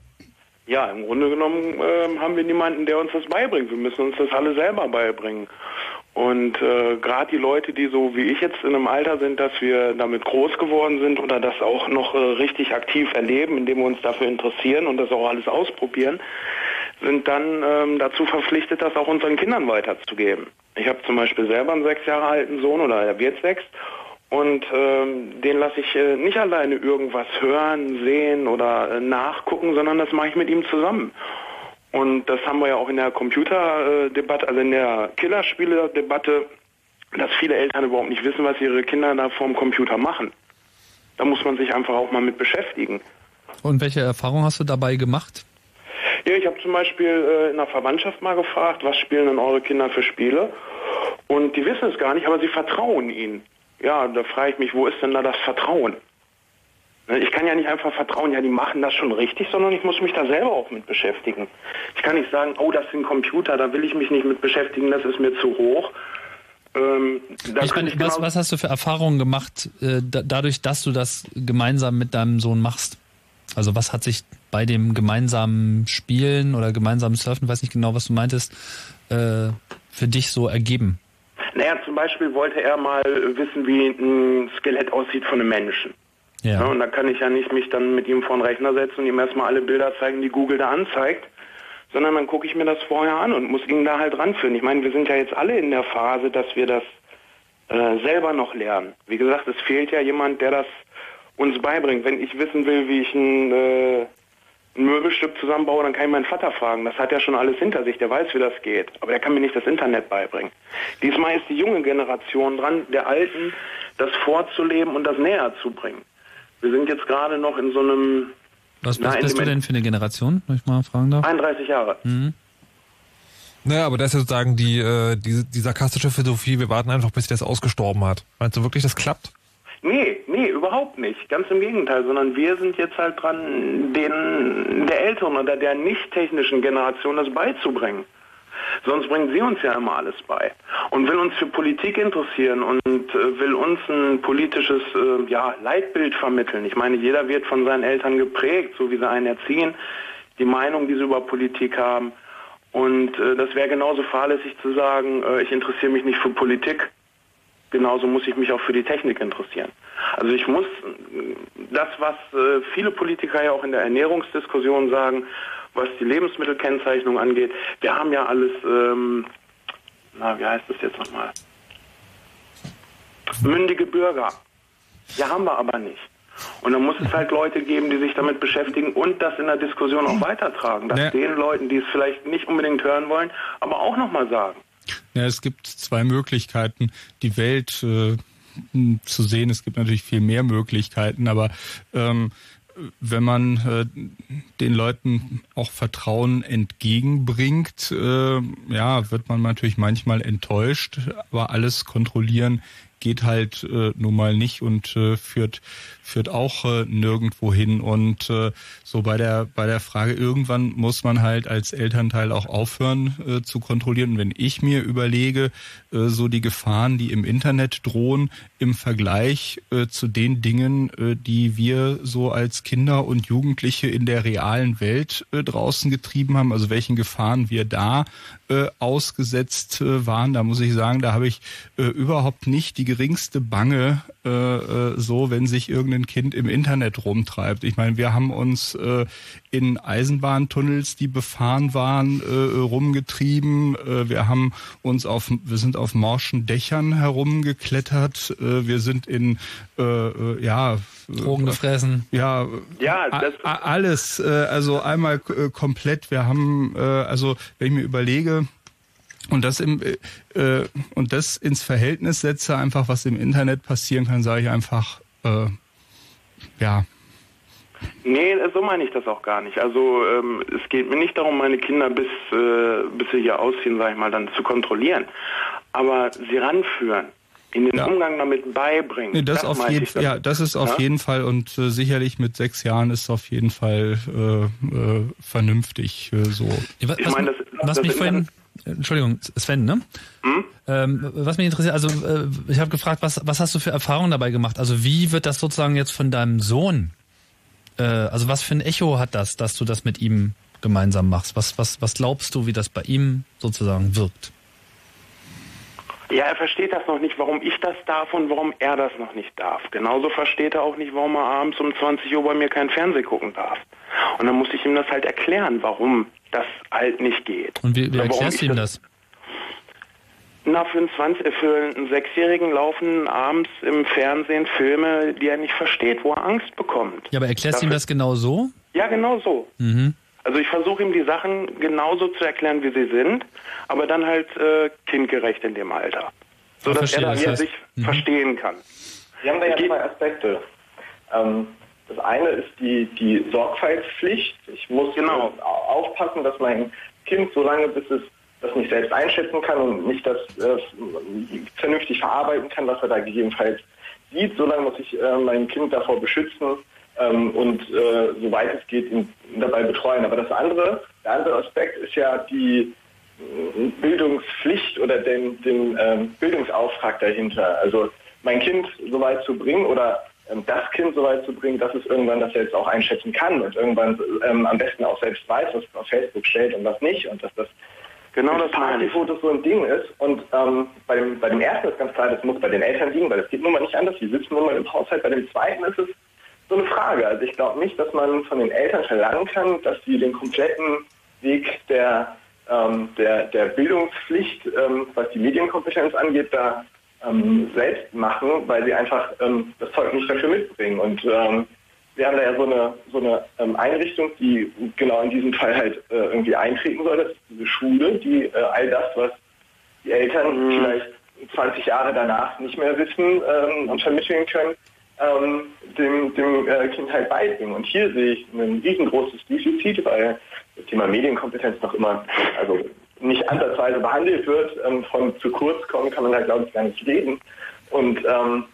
Ja, im Grunde genommen ähm, haben wir niemanden, der uns das beibringt. Wir müssen uns das alle selber beibringen. Und äh, gerade die Leute, die so wie ich jetzt in einem Alter sind, dass wir damit groß geworden sind oder das auch noch äh, richtig aktiv erleben, indem wir uns dafür interessieren und das auch alles ausprobieren, sind dann ähm, dazu verpflichtet, das auch unseren Kindern weiterzugeben. Ich habe zum Beispiel selber einen sechs Jahre alten Sohn oder er wird sechs und ähm, den lasse ich äh, nicht alleine irgendwas hören, sehen oder äh, nachgucken, sondern das mache ich mit ihm zusammen. Und das haben wir ja auch in der Computerdebatte, also in der Killerspiele-Debatte, dass viele Eltern überhaupt nicht wissen, was ihre Kinder da vorm Computer machen. Da muss man sich einfach auch mal mit beschäftigen. Und welche Erfahrung hast du dabei gemacht? Ja, ich habe zum Beispiel äh, in der Verwandtschaft mal gefragt, was spielen denn eure Kinder für Spiele? Und die wissen es gar nicht, aber sie vertrauen ihnen. Ja, da frage ich mich, wo ist denn da das Vertrauen? Ne, Ich kann ja nicht einfach vertrauen, ja, die machen das schon richtig, sondern ich muss mich da selber auch mit beschäftigen. Ich kann nicht sagen, oh, das sind Computer, da will ich mich nicht mit beschäftigen, das ist mir zu hoch. Ähm, Ich meine, ich was, genau- was hast du für Erfahrungen gemacht, äh, da, dadurch, dass du das gemeinsam mit deinem Sohn machst? Also was hat sich bei dem gemeinsamen Spielen oder gemeinsamen Surfen, weiß nicht genau, was du meintest, äh, für dich so ergeben? Naja, zum Beispiel wollte er mal wissen, wie ein Skelett aussieht von einem Menschen. Ja. Ja, und da kann ich ja nicht mich dann mit ihm vor den Rechner setzen und ihm erstmal alle Bilder zeigen, die Google da anzeigt, sondern dann gucke ich mir das vorher an und muss ihn da halt ranführen. Ich meine, wir sind ja jetzt alle in der Phase, dass wir das äh, selber noch lernen. Wie gesagt, es fehlt ja jemand, der das uns beibringt. Wenn ich wissen will, wie ich ein, äh, ein Möbelstück zusammenbaue, dann kann ich meinen Vater fragen. Das hat ja schon alles hinter sich, der weiß, wie das geht. Aber der kann mir nicht das Internet beibringen. Diesmal ist die junge Generation dran, der Alten das vorzuleben und das näher zu bringen. Wir sind jetzt gerade noch in so einem Was, Na, in bist du denn für eine Generation, wenn ich mal fragen darf? 31 Jahre. Naja, aber das ist ja sozusagen die, äh, die, die sarkastische Philosophie, wir warten einfach, bis sich das ausgestorben hat. Meinst du wirklich, das klappt? Nee, nee, überhaupt nicht. Ganz im Gegenteil, sondern wir sind jetzt halt dran, den, der älteren oder der nicht technischen Generation das beizubringen. Sonst bringen sie uns ja immer alles bei. Und will uns für Politik interessieren und äh, will uns ein politisches äh, ja, Leitbild vermitteln. Ich meine, jeder wird von seinen Eltern geprägt, so wie sie einen erziehen, die Meinung, die sie über Politik haben. Und äh, das wäre genauso fahrlässig zu sagen, äh, ich interessiere mich nicht für Politik, genauso muss ich mich auch für die Technik interessieren. Also ich muss das, was äh, viele Politiker ja auch in der Ernährungsdiskussion sagen, was die Lebensmittelkennzeichnung angeht, wir haben ja alles, ähm, na, wie heißt das jetzt nochmal? Mündige Bürger. Ja, haben wir aber nicht. Und dann muss es halt Leute geben, die sich damit beschäftigen und das in der Diskussion auch weitertragen. Das Ja. den Leuten, die es vielleicht nicht unbedingt hören wollen, aber auch nochmal sagen. Ja, es gibt zwei Möglichkeiten, die Welt äh, zu sehen. Es gibt natürlich viel mehr Möglichkeiten, aber ähm, wenn man äh, den Leuten auch Vertrauen entgegenbringt, äh, ja, wird man natürlich manchmal enttäuscht, aber alles kontrollieren geht halt äh, nun mal nicht und äh, führt führt auch äh, nirgendwo hin und äh, so bei der bei der Frage irgendwann muss man halt als Elternteil auch aufhören äh, zu kontrollieren. Und wenn ich mir überlege, äh, so die Gefahren, die im Internet drohen im Vergleich äh, zu den Dingen, äh, die wir so als Kinder und Jugendliche in der realen Welt äh, draußen getrieben haben, also welchen Gefahren wir da äh, ausgesetzt äh, waren, da muss ich sagen, da habe ich äh, überhaupt nicht die geringste Bange, äh, äh, so wenn sich irgendein Kind im Internet rumtreibt. Ich meine, wir haben uns äh, in Eisenbahntunnels, die befahren waren, äh, rumgetrieben. Äh, wir haben uns auf, wir sind auf morschen Dächern herumgeklettert. Äh, wir sind in, äh, äh, ja, Drogen gefressen. Ja, Ja, alles. Äh, also einmal äh, komplett. Wir haben, äh, also wenn ich mir überlege, und das im äh, äh, und das ins Verhältnis setze, einfach was im Internet passieren kann, sage ich einfach, äh, ja, Nee, so meine ich das auch gar nicht. Also ähm, es geht mir nicht darum, meine Kinder bis, äh, bis sie hier ausziehen, sage ich mal, dann zu kontrollieren. Aber sie ranführen, in den Ja. Umgang damit beibringen. nee, das, auf meinte jeden ja, das ist auf Ja? jeden Fall und äh, sicherlich mit sechs Jahren ist auf jeden Fall äh, äh, vernünftig äh, so. Was, Ich was, meine, das- was das mich vorhin, Entschuldigung, Sven, ne? Ähm, was mich interessiert, also äh, ich habe gefragt, was, was hast du für Erfahrungen dabei gemacht? Also wie wird das sozusagen jetzt von deinem Sohn, äh, also was für ein Echo hat das, dass du das mit ihm gemeinsam machst? Was, was, was glaubst du, wie das bei ihm sozusagen wirkt? Ja, er versteht das noch nicht, warum ich das darf und warum er das noch nicht darf. Genauso versteht er auch nicht, warum er abends um 20 Uhr bei mir kein Fernsehen gucken darf. Und dann muss ich ihm das halt erklären, warum das halt nicht geht. Und wie, wie erklärst du ihm das? Na, für einen, 20, äh, für einen Sechsjährigen laufen abends im Fernsehen Filme, die er nicht versteht, wo er Angst bekommt. Ja, aber erklärst du ihm das genau so? Ja, genau so. Mhm. Also ich versuche ihm die Sachen genauso zu erklären, wie sie sind, aber dann halt äh, kindgerecht in dem Alter. So dass er das dann heißt- sich Mhm. verstehen kann. Wir haben da ja zwei Aspekte. Ähm, das eine ist die, die Sorgfaltspflicht. Ich muss Genau. äh, aufpassen, dass mein Kind so lange, bis es das nicht selbst einschätzen kann und nicht das äh, vernünftig verarbeiten kann, was er da gegebenenfalls sieht, so lange muss ich äh, mein Kind davor beschützen ähm, und äh, soweit es geht ihn dabei betreuen. Aber das andere, der andere Aspekt ist ja die Bildungspflicht oder den, den ähm, Bildungsauftrag dahinter. Also mein Kind so weit zu bringen oder das Kind so weit zu bringen, dass es irgendwann das selbst auch einschätzen kann und irgendwann ähm, am besten auch selbst weiß, was es auf Facebook stellt und was nicht und dass das Genau das. Partyfotos so ein Ding ist. Und ähm, bei, dem, bei dem ersten ist ganz klar, das muss bei den Eltern liegen, weil das geht nun mal nicht anders. Die sitzen nun mal im Haushalt. Bei dem zweiten ist es so eine Frage. Also ich glaube nicht, dass man von den Eltern verlangen kann, dass sie den kompletten Weg der, ähm, der, der Bildungspflicht, ähm, was die Medienkompetenz angeht, da ähm, selbst machen, weil sie einfach ähm, das Zeug nicht dafür mitbringen. Und ähm, wir haben da ja so eine, so eine ähm, Einrichtung, die genau in diesem Fall halt äh, irgendwie eintreten soll. Das ist diese Schule, die äh, all das, was die Eltern vielleicht 20 Jahre danach nicht mehr wissen ähm, und vermitteln können, ähm, dem, dem äh, Kind halt beibringen. Und hier sehe ich ein riesengroßes Defizit, weil das Thema Medienkompetenz noch immer also nicht ansatzweise behandelt wird. Ähm, von zu kurz kommen kann man da, glaube ich, gar nicht reden. Und ähm,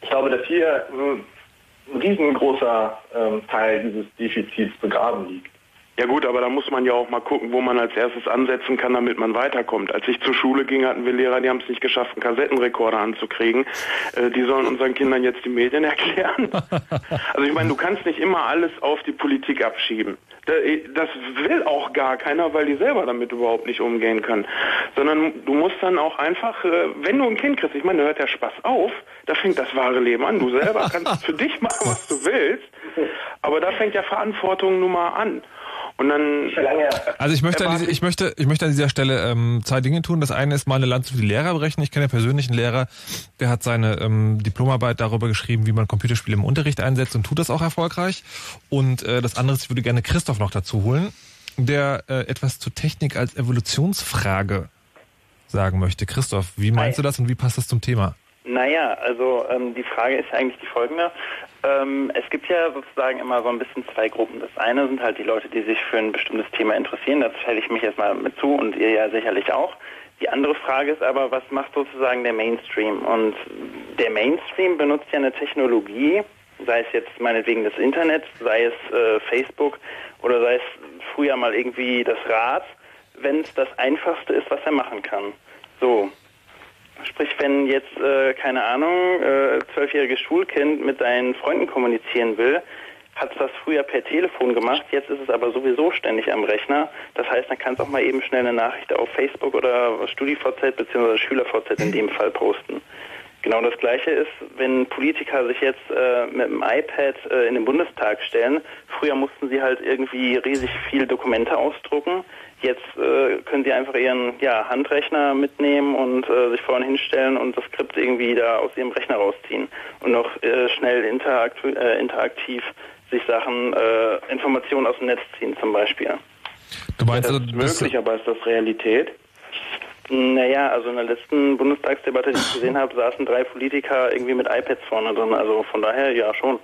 ich glaube, dass hier ein, ein riesengroßer ähm, Teil dieses Defizits begraben liegt. Ja gut, aber da muss man ja auch mal gucken, wo man als erstes ansetzen kann, damit man weiterkommt. Als ich zur Schule ging, hatten wir Lehrer, die haben es nicht geschafft, einen Kassettenrekorder anzukriegen. Äh, die sollen unseren Kindern jetzt die Medien erklären. also ich meine, du kannst nicht immer alles auf die Politik abschieben. Da- Das will auch gar keiner, weil die selber damit überhaupt nicht umgehen können. Sondern du musst dann auch einfach, äh, wenn du ein Kind kriegst, ich meine, da hört der Spaß auf, da fängt das wahre Leben an. Du selber kannst für dich machen, was du willst, aber da fängt ja Verantwortung nun mal an. Und dann Also ich möchte, diese, ich- möchte, ich möchte an dieser Stelle ähm, zwei Dinge tun. Das eine ist mal eine Lanze für die Lehrer brechen. Ich kenne ja persönlich einen Lehrer, der hat seine ähm, Diplomarbeit darüber geschrieben, wie man Computerspiele im Unterricht einsetzt und tut das auch erfolgreich. Und äh, das andere ist, ich würde gerne Christoph noch dazu holen, der äh, etwas zur Technik als Evolutionsfrage sagen möchte. Christoph, wie meinst Hi. du das und wie passt das zum Thema? Naja, also ähm, die Frage ist eigentlich die folgende. Ähm, es gibt ja sozusagen immer so ein bisschen zwei Gruppen. Das eine sind halt die Leute, die sich für ein bestimmtes Thema interessieren. Da zähle ich mich jetzt mal mit zu und ihr ja sicherlich auch. Die andere Frage ist aber, was macht sozusagen der Mainstream? Und der Mainstream benutzt ja eine Technologie, sei es jetzt meinetwegen das Internet, sei es äh, Facebook oder sei es früher mal irgendwie das Rad, wenn es das Einfachste ist, was er machen kann. So, Sprich, wenn jetzt, äh, keine Ahnung, äh, zwölfjähriges Schulkind mit seinen Freunden kommunizieren will, hat es das früher per Telefon gemacht, jetzt ist es aber sowieso ständig am Rechner. Das heißt, dann kann es auch mal eben schnell eine Nachricht auf Facebook oder StudiVZ bzw. SchülerVZ in dem Fall posten. Genau das Gleiche ist, wenn Politiker sich jetzt äh, mit dem iPad äh, in den Bundestag stellen. Früher mussten sie halt irgendwie riesig viel Dokumente ausdrucken. Jetzt äh, können Sie einfach Ihren ja, Handrechner mitnehmen und äh, sich vorne hinstellen und das Skript irgendwie da aus Ihrem Rechner rausziehen und noch äh, schnell interakt äh, interaktiv sich Sachen, äh, Informationen aus dem Netz ziehen zum Beispiel. Du meinst, das ist möglich, aber ist das Realität? Naja, also in der letzten Bundestagsdebatte, die ich gesehen habe, saßen drei Politiker irgendwie mit iPads vorne drin. Also von daher ja schon.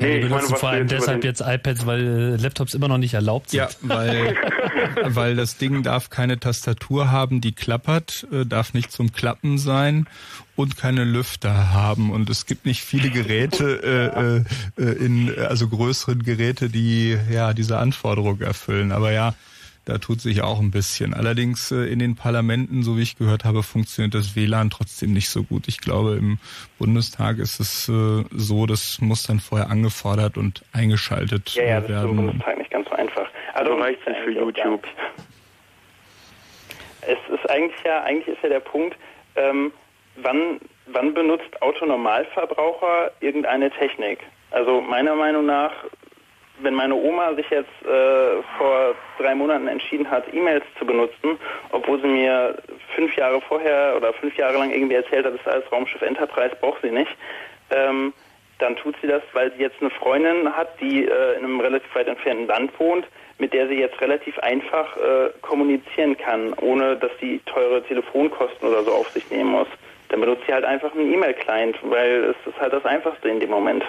Nee, die benutzen vor allem deshalb jetzt iPads, weil äh, Laptops immer noch nicht erlaubt sind. Ja, weil, weil das Ding darf keine Tastatur haben, die klappert, äh, darf nicht zum Klappen sein und keine Lüfter haben. Und es gibt nicht viele Geräte äh, äh, in also größeren Geräte, die ja diese Anforderung erfüllen. Aber ja, da tut sich auch ein bisschen. Allerdings äh, in den Parlamenten, so wie ich gehört habe, funktioniert das WLAN trotzdem nicht so gut. Ich glaube, im Bundestag ist es äh, so, das muss dann vorher angefordert und eingeschaltet ja, ja, das werden. ist im Bundestag nicht ganz so einfach. Also reicht nicht für YouTube. Es ist eigentlich ja, eigentlich ist ja der Punkt, ähm, wann, wann benutzt Autonormalverbraucher irgendeine Technik? Also meiner Meinung nach wenn meine Oma sich jetzt äh, vor drei Monaten entschieden hat, E-Mails zu benutzen, obwohl sie mir fünf Jahre vorher oder fünf Jahre lang irgendwie erzählt hat, das als Raumschiff Enterprise braucht sie nicht, ähm, dann tut sie das, weil sie jetzt eine Freundin hat, die äh, in einem relativ weit entfernten Land wohnt, mit der sie jetzt relativ einfach äh, kommunizieren kann, ohne dass sie teure Telefonkosten oder so auf sich nehmen muss. Dann benutzt sie halt einfach einen E-Mail-Client, weil es ist halt das Einfachste in dem Moment.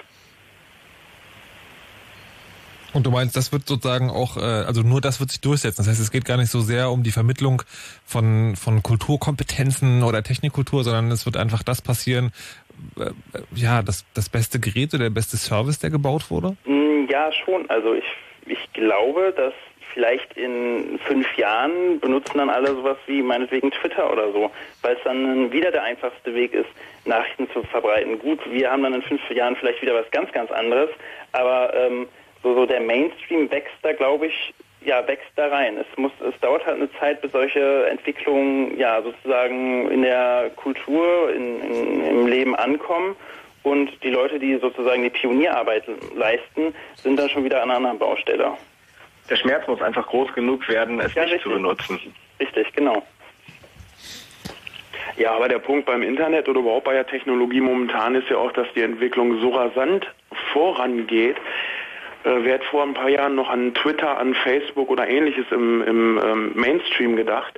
Und du meinst, das wird sozusagen auch, äh, also nur das wird sich durchsetzen. Das heißt, es geht gar nicht so sehr um die Vermittlung von, von Kulturkompetenzen oder Technikkultur, sondern es wird einfach das passieren, äh, ja, das, das beste Gerät oder der beste Service, der gebaut wurde? Mm, ja, schon. Also ich, ich glaube, dass vielleicht in fünf Jahren benutzen dann alle sowas wie meinetwegen Twitter oder so, weil es dann wieder der einfachste Weg ist, Nachrichten zu verbreiten. Gut, wir haben dann in fünf Jahren vielleicht wieder was ganz, ganz anderes, aber ähm, so, so der Mainstream wächst da, glaube ich, ja, wächst da rein. Es muss, es dauert halt eine Zeit, bis solche Entwicklungen ja sozusagen in der Kultur, in, in, im Leben ankommen. Und die Leute, die sozusagen die Pionierarbeit leisten, sind dann schon wieder an einer anderen Baustelle. Der Schmerz muss einfach groß genug werden, es Ja, nicht richtig. zu benutzen. Richtig, genau. Ja, aber der Punkt beim Internet oder überhaupt bei der Technologie momentan ist ja auch, dass die Entwicklung so rasant vorangeht. Äh, wer hat vor ein paar Jahren noch an Twitter, an Facebook oder ähnliches im, im ähm, Mainstream gedacht,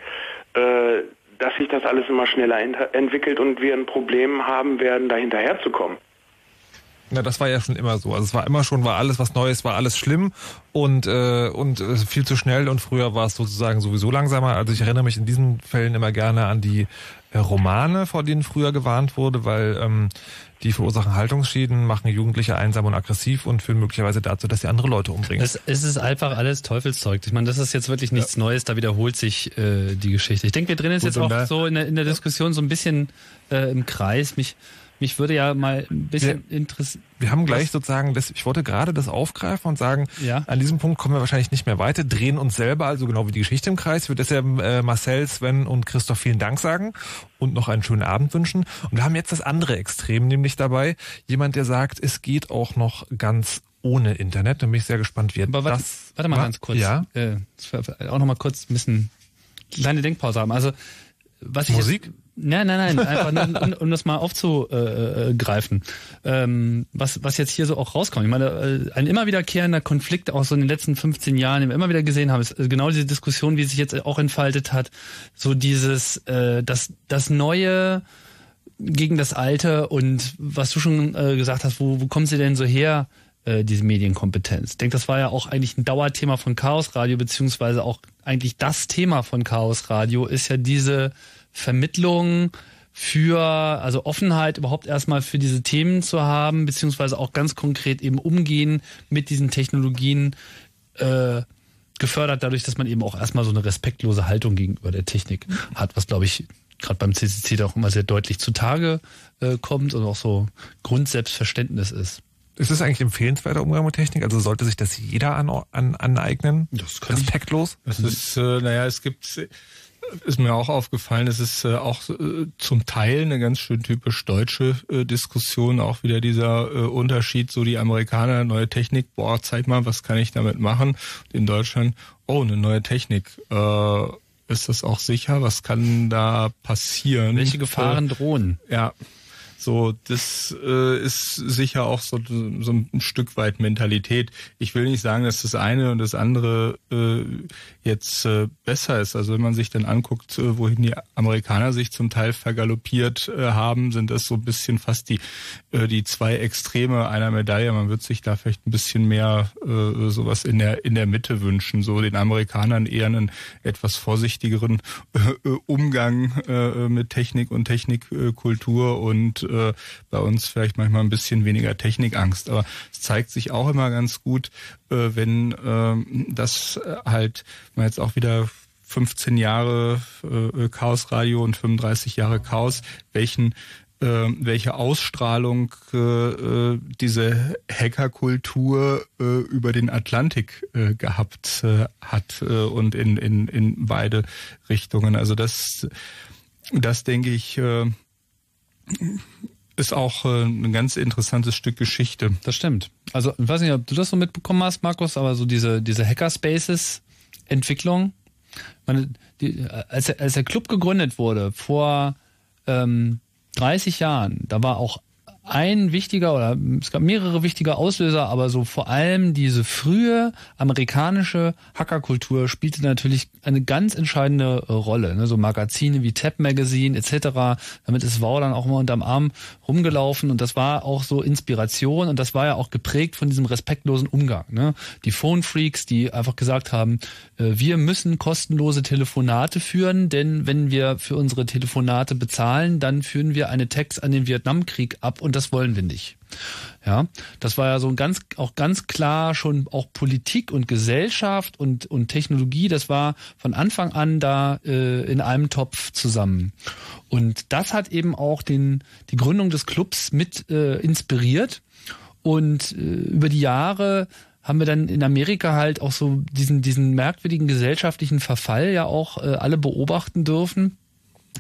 äh, dass sich das alles immer schneller ent- entwickelt und wir ein Problem haben werden, da hinterherzukommen. Na, das war ja schon immer so. Also es war immer schon, war alles was Neues, war alles schlimm und äh, und äh, viel zu schnell und früher war es sozusagen sowieso langsamer. Also ich erinnere mich in diesen Fällen immer gerne an die Romane, vor denen früher gewarnt wurde, weil ähm, die verursachen Haltungsschäden, machen Jugendliche einsam und aggressiv und führen möglicherweise dazu, dass sie andere Leute umbringen. Es, es ist einfach alles Teufelszeug. Ich meine, das ist jetzt wirklich nichts Neues, da wiederholt sich äh, die Geschichte. Ich denke, wir drehen Gut, jetzt auch da- so in der, in der Diskussion so ein bisschen äh, im Kreis. Mich, mich würde ja mal ein bisschen interessieren. Wir haben gleich sozusagen, das, ich wollte gerade das aufgreifen und sagen, Ja. an diesem Punkt kommen wir wahrscheinlich nicht mehr weiter, drehen uns selber, also genau wie die Geschichte im Kreis. Ich würde deshalb äh, Marcel, Sven und Christoph vielen Dank sagen und noch einen schönen Abend wünschen. Und wir haben jetzt das andere Extrem, nämlich dabei jemand, der sagt, es geht auch noch ganz ohne Internet. Da bin ich sehr gespannt, wie Aber warte, das... warte mal wa- ganz kurz. Ja, Äh, auch noch mal kurz ein bisschen kleine Denkpause haben. Also was ich Musik? Jetzt, nein, nein, nein, einfach nur, um, um das mal aufzugreifen. Ähm, was, was jetzt hier so auch rauskommt. Ich meine, äh, ein immer wiederkehrender Konflikt auch so in den letzten 15 Jahren, den wir immer wieder gesehen haben, ist äh, genau diese Diskussion, wie sich jetzt auch entfaltet hat. So dieses, äh, das, das neue gegen das Alte und was du schon äh, gesagt hast, wo, wo kommen sie denn so her, äh, diese Medienkompetenz? Ich denke, das war ja auch eigentlich ein Dauerthema von Chaos Radio, beziehungsweise auch eigentlich das Thema von Chaos Radio ist ja diese Vermittlung für, also Offenheit überhaupt erstmal für diese Themen zu haben, beziehungsweise auch ganz konkret eben umgehen mit diesen Technologien, äh, gefördert dadurch, dass man eben auch erstmal so eine respektlose Haltung gegenüber der Technik hat, was glaube ich gerade beim CCC da auch immer sehr deutlich zutage äh, kommt und auch so Grundselbstverständnis ist. Ist es eigentlich empfehlenswerter Umgang mit Technik? Also sollte sich das jeder an, an, aneignen? Das kann Respektlos? Es ist, äh, naja, es gibt ist mir auch aufgefallen, es ist äh, auch äh, zum Teil eine ganz schön typisch deutsche äh, Diskussion, auch wieder dieser äh, Unterschied, so die Amerikaner, neue Technik, boah, zeig mal, was kann ich damit machen? in Deutschland, oh, eine neue Technik, äh, ist das auch sicher? Was kann da passieren? Welche Gefahren drohen? Ja, so, das äh, ist sicher auch so, so ein Stück weit Mentalität. Ich will nicht sagen, dass das eine und das andere äh, jetzt äh, besser ist. Also wenn man sich dann anguckt, äh, wohin die Amerikaner sich zum Teil vergaloppiert äh, haben, sind das so ein bisschen fast die äh, die zwei Extreme einer Medaille. Man wird sich da vielleicht ein bisschen mehr äh, sowas in der in der Mitte wünschen. So den Amerikanern eher einen etwas vorsichtigeren äh, Umgang äh, mit Technik und Technikkultur und äh, bei uns vielleicht manchmal ein bisschen weniger Technikangst. Aber es zeigt sich auch immer ganz gut, äh, wenn äh, das halt man jetzt auch wieder 15 Jahre äh, Chaos Radio und 35 Jahre Chaos, welchen äh, welche Ausstrahlung äh, äh, diese Hackerkultur äh, über den Atlantik äh, gehabt äh, hat äh, und in, in, in beide Richtungen. Also das, das denke ich, äh, ist auch äh, ein ganz interessantes Stück Geschichte. Das stimmt. Also ich weiß nicht, ob du das so mitbekommen hast, Markus, aber so diese, diese Hackerspaces Entwicklung, meine, die, als, als der Club gegründet wurde vor ähm, 30 Jahren, da war auch ein wichtiger oder es gab mehrere wichtige Auslöser, aber so vor allem diese frühe amerikanische Hackerkultur spielte natürlich eine ganz entscheidende äh, Rolle. Ne? So Magazine wie Tab Magazine etc. Damit ist Wow dann auch immer unterm Arm rumgelaufen und das war auch so Inspiration und das war ja auch geprägt von diesem respektlosen Umgang. Ne? Die Phone Freaks, die einfach gesagt haben, äh, wir müssen kostenlose Telefonate führen, denn wenn wir für unsere Telefonate bezahlen, dann führen wir eine Text an den Vietnamkrieg ab und das wollen wir nicht. Ja, das war ja so ein ganz, auch ganz klar schon auch Politik und Gesellschaft und, und Technologie, das war von Anfang an da äh, in einem Topf zusammen. Und das hat eben auch den, die Gründung des Clubs mit äh, inspiriert. Und äh, über die Jahre haben wir dann in Amerika halt auch so diesen, diesen merkwürdigen gesellschaftlichen Verfall ja auch äh, alle beobachten dürfen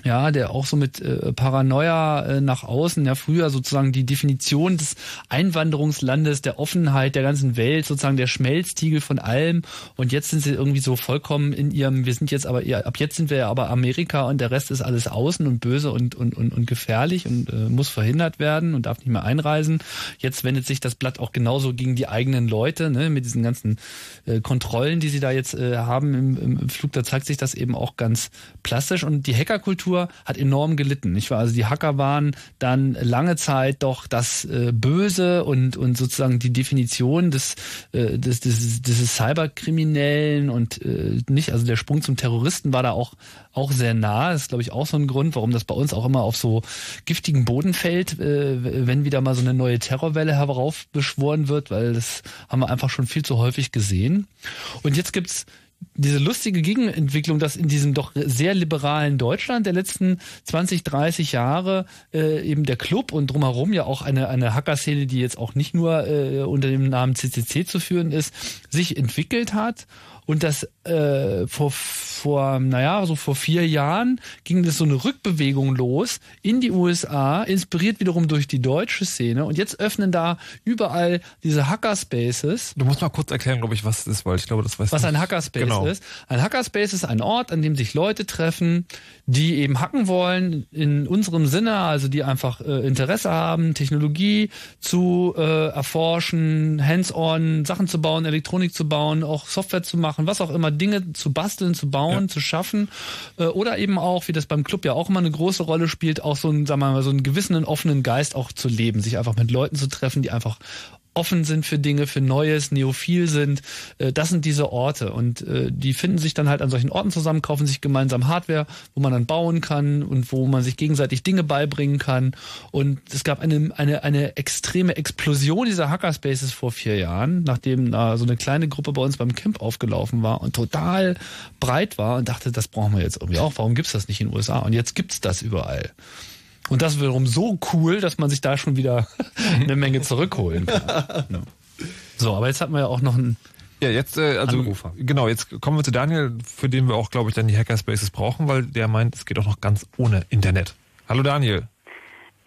ja, der auch so mit äh, Paranoia äh, nach außen, ja früher sozusagen die Definition des Einwanderungslandes, der Offenheit der ganzen Welt, sozusagen der Schmelztiegel von allem und jetzt sind sie irgendwie so vollkommen in ihrem, wir sind jetzt aber, ja, ab jetzt sind wir ja aber Amerika und der Rest ist alles außen und böse und, und, und, und gefährlich und äh, muss verhindert werden und darf nicht mehr einreisen. Jetzt wendet sich das Blatt auch genauso gegen die eigenen Leute, ne, mit diesen ganzen äh, Kontrollen, die sie da jetzt äh, haben im, im Flug, da zeigt sich das eben auch ganz plastisch und die Hackerkultur Kultur hat enorm gelitten. Nicht wahr? Also die Hacker waren dann lange Zeit doch das äh, Böse und und sozusagen die Definition des äh, des, des, des Cyberkriminellen und äh, nicht. Also der Sprung zum Terroristen war da auch auch sehr nah. Das ist glaube ich auch so ein Grund, warum das bei uns auch immer auf so giftigen Boden fällt, äh, wenn wieder mal so eine neue Terrorwelle heraufbeschworen wird, weil das haben wir einfach schon viel zu häufig gesehen. Und jetzt gibt's diese lustige Gegenentwicklung, dass in diesem doch sehr liberalen Deutschland der letzten 20, 30 Jahre äh, eben der Club und drumherum ja auch eine, eine Hacker-Szene, die jetzt auch nicht nur äh, unter dem Namen CCC zu führen ist, sich entwickelt hat und das äh, vor, vor, naja, so vor vier Jahren ging das so eine Rückbewegung los in die USA, inspiriert wiederum durch die deutsche Szene. Und jetzt öffnen da überall diese Hackerspaces. Du musst mal kurz erklären, glaube ich, was das ist, weil ich glaube, das weiß Was nicht. ein Hackerspace genau. ist. Ein Hackerspace ist ein Ort, an dem sich Leute treffen, die eben hacken wollen, in unserem Sinne, also die einfach äh, Interesse haben, Technologie zu äh, erforschen, hands-on, Sachen zu bauen, Elektronik zu bauen, auch Software zu machen machen, was auch immer, Dinge zu basteln, zu bauen, zu schaffen. Äh, oder eben auch, wie das beim Club ja auch immer eine große Rolle spielt, auch so einen, sagen wir mal, so einen gewissen offenen Geist auch zu leben, sich einfach mit Leuten zu treffen, die einfach offen sind für Dinge, für Neues, neophil sind. Äh, Das sind diese Orte und äh, die finden sich dann halt an solchen Orten zusammen, kaufen sich gemeinsam Hardware, wo man dann bauen kann und wo man sich gegenseitig Dinge beibringen kann. Und es gab eine, eine, eine extreme Explosion dieser Hackerspaces vor vier Jahren, nachdem da so eine kleine Gruppe bei uns beim Camp aufgelaufen war und total breit war und dachte, das brauchen wir jetzt irgendwie auch. Warum gibt's das nicht in den USA? Und jetzt gibt's das überall. Und das wiederum so cool, dass man sich da schon wieder eine Menge zurückholen kann. So, aber jetzt hatten wir ja auch noch einen Ja, jetzt, äh, also, Anrufer. genau, jetzt kommen wir zu Daniel, für den wir auch, glaube ich, dann die Hackerspaces brauchen, weil der meint, es geht auch noch ganz ohne Internet. Hallo Daniel.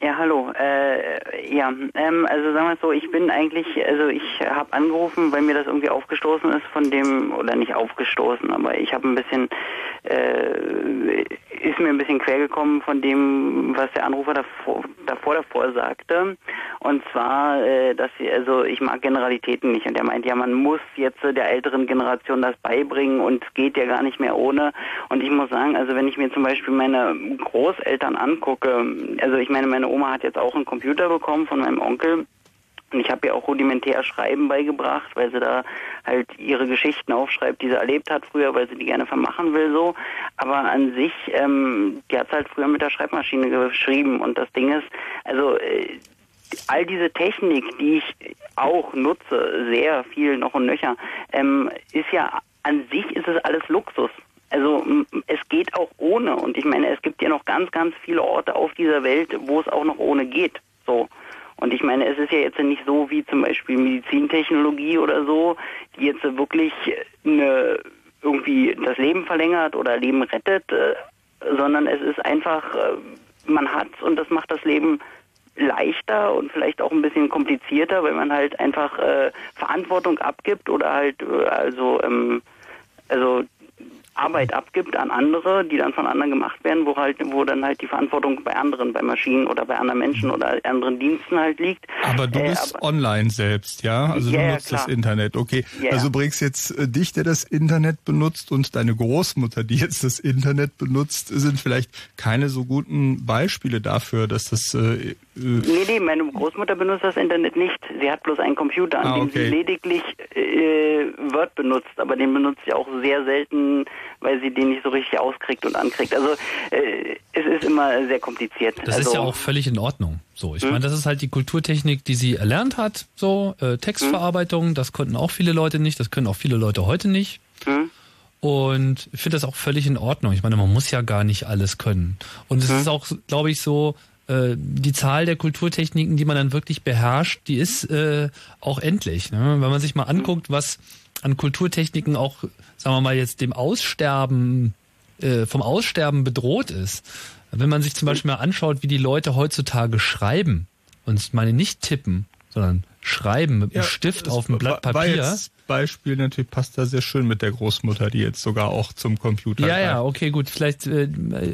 Ja, hallo. Äh, ja, ähm, also sagen wir es so, ich bin eigentlich, also ich habe angerufen, weil mir das irgendwie aufgestoßen ist von dem, oder nicht aufgestoßen, aber ich habe ein bisschen, äh, ist mir ein bisschen quer gekommen von dem, was der Anrufer davor, davor davor sagte. Und zwar, äh, dass sie, also ich mag Generalitäten nicht. Und er meint, ja, man muss jetzt der älteren Generation das beibringen und es geht ja gar nicht mehr ohne. Und ich muss sagen, also wenn ich mir zum Beispiel meine Großeltern angucke, also ich meine, meine Oma hat jetzt auch einen Computer bekommen von meinem Onkel. Und ich habe ihr auch rudimentär Schreiben beigebracht, weil sie da halt ihre Geschichten aufschreibt, die sie erlebt hat früher, weil sie die gerne vermachen will so. Aber an sich, ähm, die hat halt früher mit der Schreibmaschine geschrieben. Und das Ding ist, also äh, all diese Technik, die ich auch nutze, sehr viel noch und nöcher, ähm, ist ja an sich ist es alles Luxus. Also es geht auch ohne. Und ich meine, es gibt ja noch ganz, ganz viele Orte auf dieser Welt, wo es auch noch ohne geht. So. Und ich meine, es ist ja jetzt nicht so wie zum Beispiel Medizintechnologie oder so, die jetzt wirklich eine, irgendwie das Leben verlängert oder Leben rettet, äh, sondern es ist einfach, äh, man hat's und das macht das Leben leichter und vielleicht auch ein bisschen komplizierter, weil man halt einfach äh, Verantwortung abgibt oder halt äh, also ähm, also Arbeit abgibt an andere, die dann von anderen gemacht werden, wo halt, wo dann halt die Verantwortung bei anderen, bei Maschinen oder bei anderen Menschen oder anderen Diensten halt liegt. Aber du Äh, bist aber- online selbst, ja? Also Ja, du nutzt das klar. Internet, okay. Ja, also bringst jetzt äh, dich, der das Internet benutzt und deine Großmutter, die jetzt das Internet benutzt, sind vielleicht keine so guten Beispiele dafür, dass das äh, Nee, nee, meine Großmutter benutzt das Internet nicht. Sie hat bloß einen Computer, an Ah, dem okay. sie lediglich äh, Word benutzt, aber den benutzt sie auch sehr selten, weil sie den nicht so richtig auskriegt und ankriegt. Also äh, es ist immer sehr kompliziert. Das also, ist ja auch völlig in Ordnung. So, ich Hm? meine, das ist halt die Kulturtechnik, die sie erlernt hat. So äh, Textverarbeitung, das konnten auch viele Leute nicht, das können auch viele Leute heute nicht. Hm? Und ich finde das auch völlig in Ordnung. Ich meine, man muss ja gar nicht alles können. Und es ist auch, glaube ich, so, die Zahl der Kulturtechniken, die man dann wirklich beherrscht, die ist äh, auch endlich. Ne? Wenn man sich mal anguckt, was an Kulturtechniken auch, sagen wir mal, jetzt dem Aussterben, äh, vom Aussterben bedroht ist. Wenn man sich zum Beispiel mal anschaut, wie die Leute heutzutage schreiben, und meine nicht tippen, sondern schreiben mit einem Stift auf einem Blatt Papier. jetzt Beispiel natürlich passt da sehr schön mit der Großmutter, die jetzt sogar auch zum Computer Ja, ja, okay, gut. Vielleicht, äh,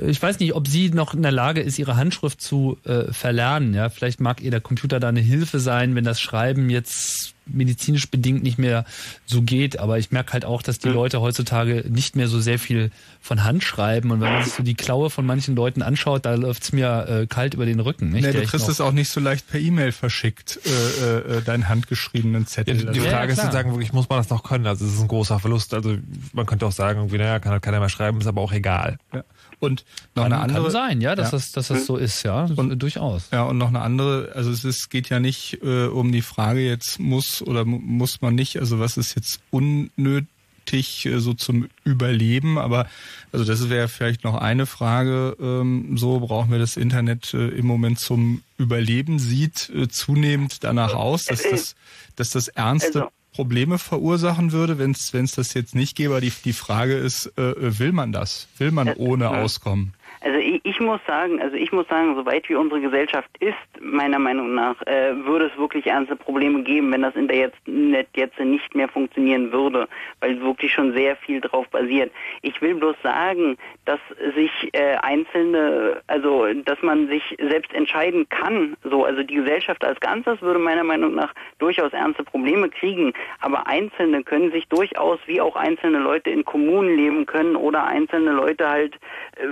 ich weiß nicht, ob sie noch in der Lage ist, ihre Handschrift zu äh, verlernen. Ja, vielleicht mag ihr der Computer da eine Hilfe sein, wenn das Schreiben jetzt medizinisch bedingt nicht mehr so geht. Aber ich merke halt auch, dass die Leute heutzutage nicht mehr so sehr viel von Hand schreiben. Und wenn man sich so die Klaue von manchen Leuten anschaut, da läuft's mir äh, kalt über den Rücken. Nicht? Nee, Der du ich kriegst es auch nicht so leicht per E-Mail verschickt, äh, äh, deinen handgeschriebenen Ja, Zettel. die die Also- Frage ist klar. sozusagen wirklich, muss man das noch können? Also es ist ein großer Verlust. Also man könnte auch sagen, irgendwie, naja, kann halt keiner mehr schreiben, ist aber auch egal. Ja. Und noch kann, eine andere. kann sein, ja, dass, Ja. Das, dass das so ist, ja, Und- durchaus. Ja, und noch eine andere, also es ist, geht ja nicht äh, um die Frage jetzt muss oder mu- muss man nicht, also was ist jetzt unnötig äh, so zum Überleben, aber also das wäre vielleicht noch eine Frage, ähm, so brauchen wir das Internet äh, im Moment zum Überleben, sieht äh, zunehmend danach aus, dass das, dass das ernste Also- Probleme verursachen würde, wenn es das jetzt nicht gäbe. Aber Die, die Frage ist, äh, will man das? Will man ohne auskommen? Also ich, ich, muss sagen, also ich muss sagen, soweit wie unsere Gesellschaft ist, meiner Meinung nach, äh, würde es wirklich ernste Probleme geben, wenn das Internet jetzt nicht mehr funktionieren würde, weil wirklich schon sehr viel drauf basiert. Ich will bloß sagen, dass sich äh, einzelne, also dass man sich selbst entscheiden kann, so also die Gesellschaft als Ganzes würde meiner Meinung nach durchaus ernste Probleme kriegen, aber Einzelne können sich durchaus wie auch einzelne Leute in Kommunen leben können oder einzelne Leute halt äh,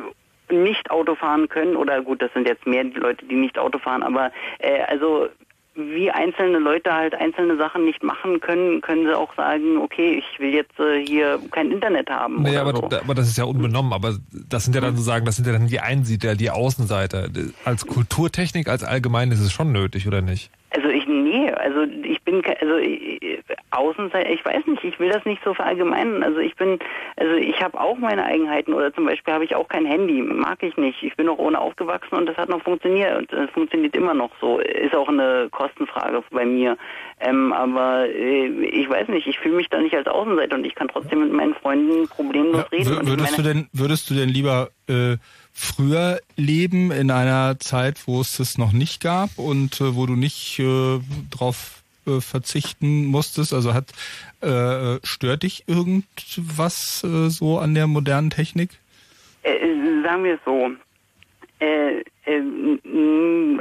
nicht Auto fahren können oder gut, das sind jetzt mehr die Leute, die nicht Auto fahren, aber äh, also wie einzelne Leute halt einzelne Sachen nicht machen können, können sie auch sagen, okay, ich will jetzt äh, hier kein Internet haben. Naja, aber, so. aber das ist ja unbenommen, aber das sind ja dann sozusagen, das sind ja dann die Einsiedler, die Außenseiter. Als Kulturtechnik, als allgemein ist es schon nötig, oder nicht? Also ich nee, also ich bin also ich, Außenseiter, ich weiß nicht, ich will das nicht so verallgemeinern. Also ich bin, also ich habe auch meine Eigenheiten oder zum Beispiel habe ich auch kein Handy, mag ich nicht. Ich bin noch ohne aufgewachsen und das hat noch funktioniert und es funktioniert immer noch so. Ist auch eine Kostenfrage bei mir. Ähm, aber äh, ich weiß nicht, ich fühle mich da nicht als Außenseiter und ich kann trotzdem mit meinen Freunden problemlos ja, reden. Würdest du denn, würdest du denn lieber äh, früher leben in einer Zeit, wo es das noch nicht gab und äh, wo du nicht äh, drauf äh, verzichten musstest? Also hat äh, stört dich irgendwas äh, so an der modernen Technik? Äh, sagen wir es so. Äh, äh,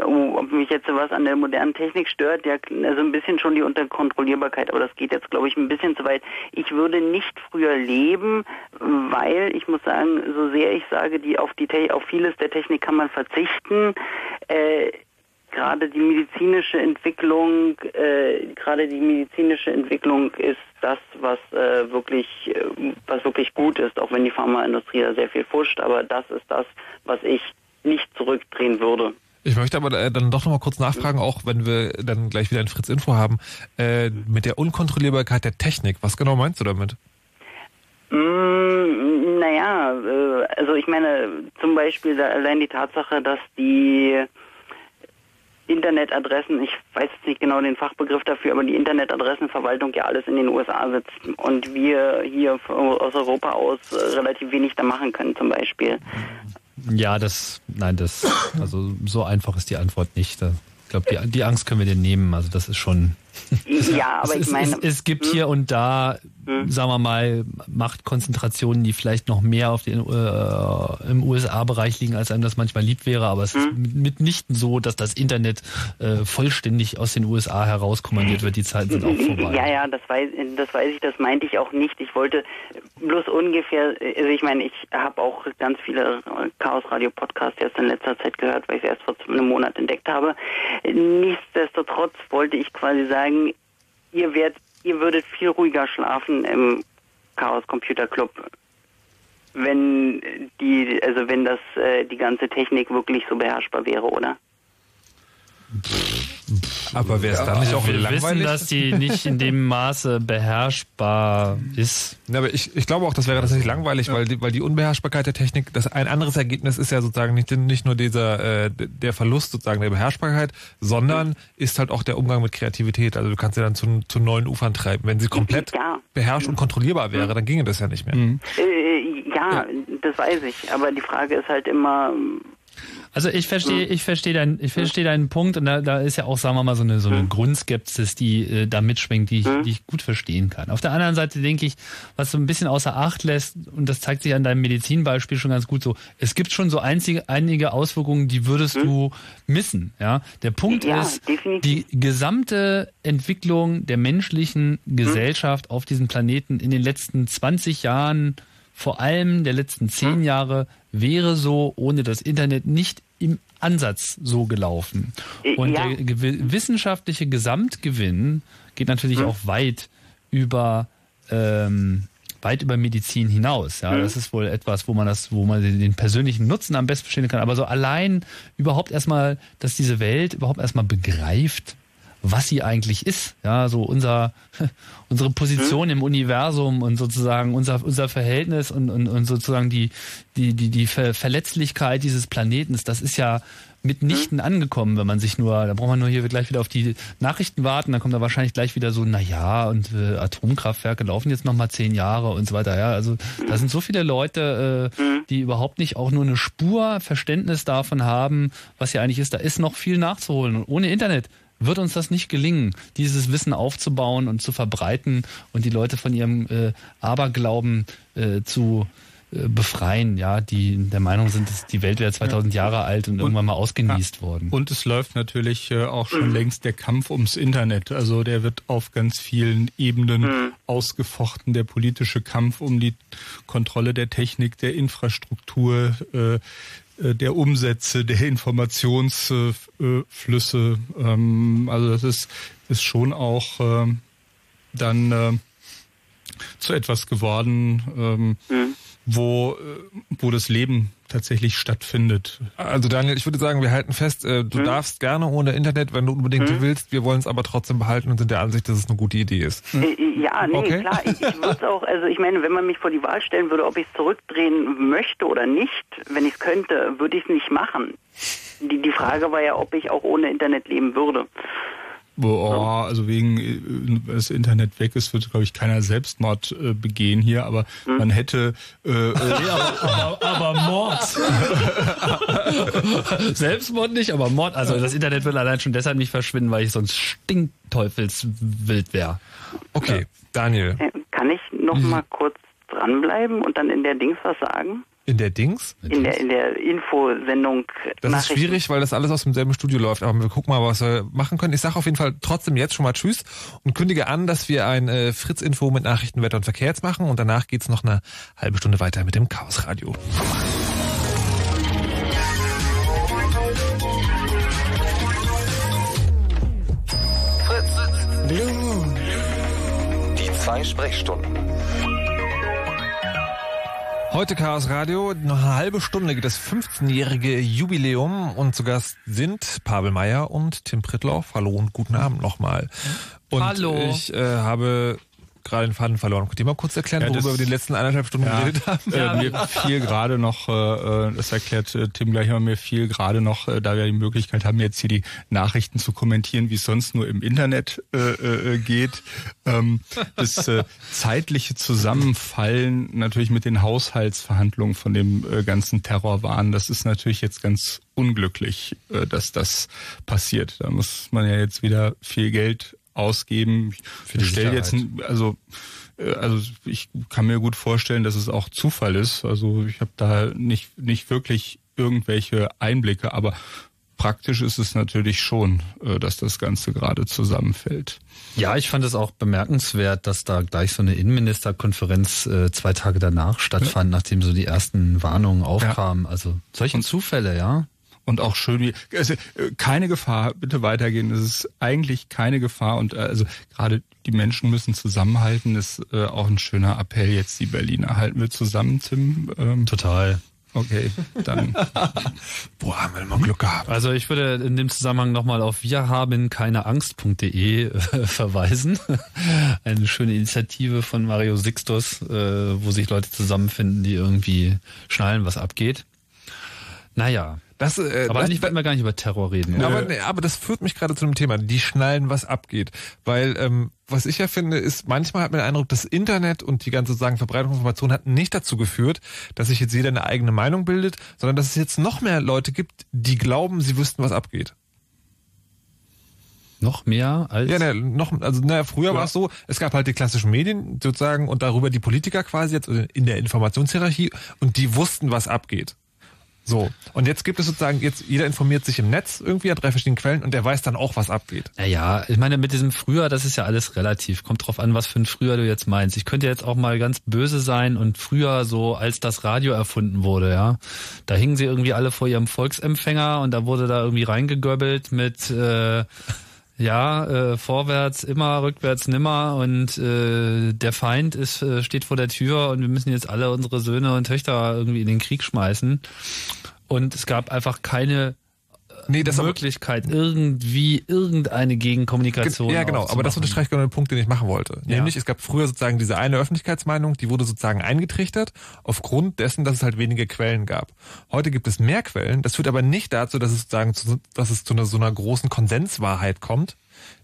oh, ob mich jetzt was an der modernen Technik stört, ja, also ein bisschen schon die Unterkontrollierbarkeit, aber das geht jetzt, glaube ich, ein bisschen zu weit. Ich würde nicht früher leben, weil ich muss sagen, so sehr ich sage, die auf die auf vieles der Technik kann man verzichten. Gerade die medizinische Entwicklung, äh, gerade die medizinische Entwicklung ist das, was äh, wirklich, äh, was wirklich gut ist, auch wenn die Pharmaindustrie da sehr viel fuscht, aber das ist das, was ich nicht zurückdrehen würde. Ich möchte aber äh, dann doch noch mal kurz nachfragen, auch wenn wir dann gleich wieder ein Fritz Info haben, äh, mit der Unkontrollierbarkeit der Technik. Was genau meinst du damit? Mm, naja, also ich meine zum Beispiel allein die Tatsache, dass die Internetadressen, ich weiß jetzt nicht genau den Fachbegriff dafür, aber die Internetadressenverwaltung ja alles in den USA sitzt und wir hier aus Europa aus relativ wenig da machen können zum Beispiel. Ja, das, nein, das, also so einfach ist die Antwort nicht. Ich glaube, die, die Angst können wir dir nehmen. Also das ist schon ja, aber es, ich meine. Es, es gibt hm? hier und da, hm? sagen wir mal, Machtkonzentrationen, die vielleicht noch mehr auf den, äh, im USA-Bereich liegen, als einem das manchmal lieb wäre. Aber es hm? ist mitnichten so, dass das Internet äh, vollständig aus den USA herauskommandiert wird. Die Zeiten sind auch vorbei. Ja, ja, das weiß, das weiß ich, das meinte ich auch nicht. Ich wollte bloß ungefähr, also ich meine, ich habe auch ganz viele Chaos-Radio-Podcasts erst in letzter Zeit gehört, weil ich es erst vor einem Monat entdeckt habe. Nichtsdestotrotz wollte ich quasi sagen, ihr werdet, ihr würdet viel ruhiger schlafen im Chaos Computer Club, wenn die, also wenn das äh, die ganze Technik wirklich so beherrschbar wäre, oder? Aber wäre es dann nicht auch wir langweilig? wissen, dass die nicht in dem Maße beherrschbar ist. Ja, aber ich, ich glaube auch, das wäre tatsächlich langweilig, ja. weil, die, weil die Unbeherrschbarkeit der Technik, das ein anderes Ergebnis ist ja sozusagen nicht, nicht nur dieser äh, der Verlust sozusagen der Beherrschbarkeit, sondern ist halt auch der Umgang mit Kreativität. Also du kannst sie dann zu, zu neuen Ufern treiben. Wenn sie komplett ja. beherrscht und kontrollierbar wäre, dann ginge das ja nicht mehr. Mhm. Äh, ja, ja, das weiß ich. Aber die Frage ist halt immer, also ich verstehe, ich verstehe deinen, ich verstehe deinen Punkt und da, da ist ja auch, sagen wir mal, so eine, so eine Grundskepsis, die äh, da mitschwingt, die ich, die ich gut verstehen kann. Auf der anderen Seite denke ich, was so ein bisschen außer Acht lässt, und das zeigt sich an deinem Medizinbeispiel schon ganz gut so, es gibt schon so einzige, einige Auswirkungen, die würdest hm? du missen, ja. Der Punkt ja, ist, definitiv. die gesamte Entwicklung der menschlichen Gesellschaft hm? auf diesem Planeten in den letzten 20 Jahren vor allem der letzten zehn Jahre wäre so ohne das Internet nicht im Ansatz so gelaufen. Und ja. der wissenschaftliche Gesamtgewinn geht natürlich hm. auch weit über ähm, weit über Medizin hinaus. Ja, hm. das ist wohl etwas, wo man das, wo man den persönlichen Nutzen am besten verstehen kann. Aber so allein überhaupt erstmal, dass diese Welt überhaupt erstmal begreift, was sie eigentlich ist. Ja, so unser, unsere Position hm? im Universum und sozusagen unser, unser Verhältnis und, und, und sozusagen die, die, die, die Ver Verletzlichkeit dieses Planetens, das ist ja mitnichten angekommen, wenn man sich nur, da braucht man nur hier gleich wieder auf die Nachrichten warten, dann kommt da wahrscheinlich gleich wieder so, na ja, und äh, Atomkraftwerke laufen jetzt nochmal zehn Jahre und so weiter. Ja, also da sind so viele Leute, äh, die überhaupt nicht auch nur eine Spur Verständnis davon haben, was hier eigentlich ist. Da ist noch viel nachzuholen. Und ohne Internet wird uns das nicht gelingen, dieses Wissen aufzubauen und zu verbreiten und die Leute von ihrem äh, Aberglauben äh, zu äh, befreien, ja, die der Meinung sind, dass die Welt wäre 2000 Jahre alt und, und irgendwann mal ausgenießt worden. Und es läuft natürlich äh, auch schon längst der Kampf ums Internet. Also der wird auf ganz vielen Ebenen Mhm. ausgefochten. Der politische Kampf um die Kontrolle der Technik, der Infrastruktur, äh, der Umsätze, der Informationsflüsse. Ähm, also das ist, ist schon auch ähm, dann äh, zu etwas geworden, ähm, wo, äh, wo das Leben tatsächlich stattfindet. Also Daniel, ich würde sagen, wir halten fest, äh, Hm? du darfst gerne ohne Internet, wenn du unbedingt willst. Wir wollen es aber trotzdem behalten und sind der Ansicht, dass es eine gute Idee ist. Äh, Ja, nee, Okay. klar, ich, ich würde auch, also ich meine, wenn man mich vor die Wahl stellen würde, ob ich es zurückdrehen möchte oder nicht, wenn ich es könnte, würde ich es nicht machen. Die, die Frage war ja, ob ich auch ohne Internet leben würde. Boah, also wegen äh, das Internet weg ist, wird glaube ich keiner Selbstmord äh, begehen hier, aber man hätte äh, äh, aber, aber Mord. Selbstmord nicht, aber Mord. Also das Internet will allein schon deshalb nicht verschwinden, weil ich sonst stinkteufelswild wäre. Okay, Daniel. Äh, Kann ich noch mal kurz dranbleiben und dann in der Dings was sagen? In der Dings? In der, in der Infosendung Das ist Nachrichten. schwierig, weil das alles aus demselben Studio läuft. Aber wir gucken mal, was wir machen können. Ich sage auf jeden Fall trotzdem jetzt schon mal Tschüss und kündige an, dass wir ein äh, Fritz-Info mit Nachrichten, Wetter und Verkehr jetzt machen. Und danach geht's noch eine halbe Stunde weiter mit dem Chaos-Radio. Fritz. Blue. Die zwei Sprechstunden. Heute Chaos Radio, noch eine halbe Stunde geht das 15-jährige Jubiläum und zu Gast sind Pavel Meyer und Tim Prittloff. Hallo und guten Abend nochmal. Und Hallo. ich äh, habe gerade den Faden verloren. Könnt ihr mal kurz erklären, Ja, worüber wir die letzten eineinhalb Stunden Ja, geredet haben? äh, mir fiel gerade noch, äh, äh, das erklärt äh, Tim gleich mal, mir fiel gerade noch, äh, da wir die Möglichkeit haben, jetzt hier die Nachrichten zu kommentieren, wie es sonst nur im Internet äh, äh, geht. Ähm, das äh, zeitliche Zusammenfallen natürlich mit den Haushaltsverhandlungen von dem äh, ganzen Terrorwahn, das ist natürlich jetzt ganz unglücklich, äh, dass das passiert. Da muss man ja jetzt wieder viel Geld ausgeben. Für die Ich stelle jetzt, also äh, also ich kann mir gut vorstellen, dass es auch Zufall ist. Also ich habe da nicht nicht wirklich irgendwelche Einblicke, aber praktisch ist es natürlich schon, äh, dass das Ganze gerade zusammenfällt. Ja, ich fand es auch bemerkenswert, dass da gleich so eine Innenministerkonferenz äh, zwei Tage danach stattfand, nachdem so die ersten Warnungen aufkamen. Also solche Zufälle, ja. Und auch schön wie also, äh, keine Gefahr, bitte weitergehen. Es ist eigentlich keine Gefahr und äh, also gerade die Menschen müssen zusammenhalten. Ist äh, auch ein schöner Appell jetzt die Berliner. Halten wir zusammen, Tim. Ähm, Total. Okay, dann. Boah, haben wir mal Glück gehabt. Also ich würde in dem Zusammenhang nochmal auf wirhabenkeineangst.de äh, verweisen. Eine schöne Initiative von Mario Sixtus, äh, wo sich Leute zusammenfinden, die irgendwie schnallen, was abgeht. Naja. Das, äh, Aber das- eigentlich wollten wir gar nicht über Terror reden. Aber, oder? nee, aber das führt mich gerade zu dem Thema, die schnallen, was abgeht. Weil, ähm, was ich ja finde, ist, manchmal hat man den Eindruck, das Internet und die ganze sagen Verbreitung von Informationen hat nicht dazu geführt, dass sich jetzt jeder eine eigene Meinung bildet, sondern dass es jetzt noch mehr Leute gibt, die glauben, sie wüssten, was abgeht. Noch mehr als. Ja, ne, noch, also naja, früher war es so, es gab halt die klassischen Medien sozusagen und darüber die Politiker quasi jetzt in der Informationshierarchie und die wussten, was abgeht. So. Und jetzt gibt es sozusagen, jetzt jeder informiert sich im Netz irgendwie an drei verschiedenen Quellen und der weiß dann auch, was abgeht. Naja, ich meine, mit diesem Früher, das ist ja alles relativ. Kommt drauf an, was für ein Früher du jetzt meinst. Ich könnte jetzt auch mal ganz böse sein und früher so, als das Radio erfunden wurde, ja. Da hingen sie irgendwie alle vor ihrem Volksempfänger und da wurde da irgendwie reingegöbbelt mit, äh, ja, äh, vorwärts immer, rückwärts nimmer und äh, der Feind ist, äh, steht vor der Tür und wir müssen jetzt alle unsere Söhne und Töchter irgendwie in den Krieg schmeißen. Und es gab einfach keine nee, das Möglichkeit, irgendwie irgendeine Gegenkommunikation. Ja, genau, aber das unterstreicht genau den Punkt, den ich machen wollte. Ja. Nämlich, es gab früher sozusagen diese eine Öffentlichkeitsmeinung, die wurde sozusagen eingetrichtert, aufgrund dessen, dass es halt wenige Quellen gab. Heute gibt es mehr Quellen, das führt aber nicht dazu, dass es sozusagen zu, dass es zu einer, so einer großen Konsenswahrheit kommt,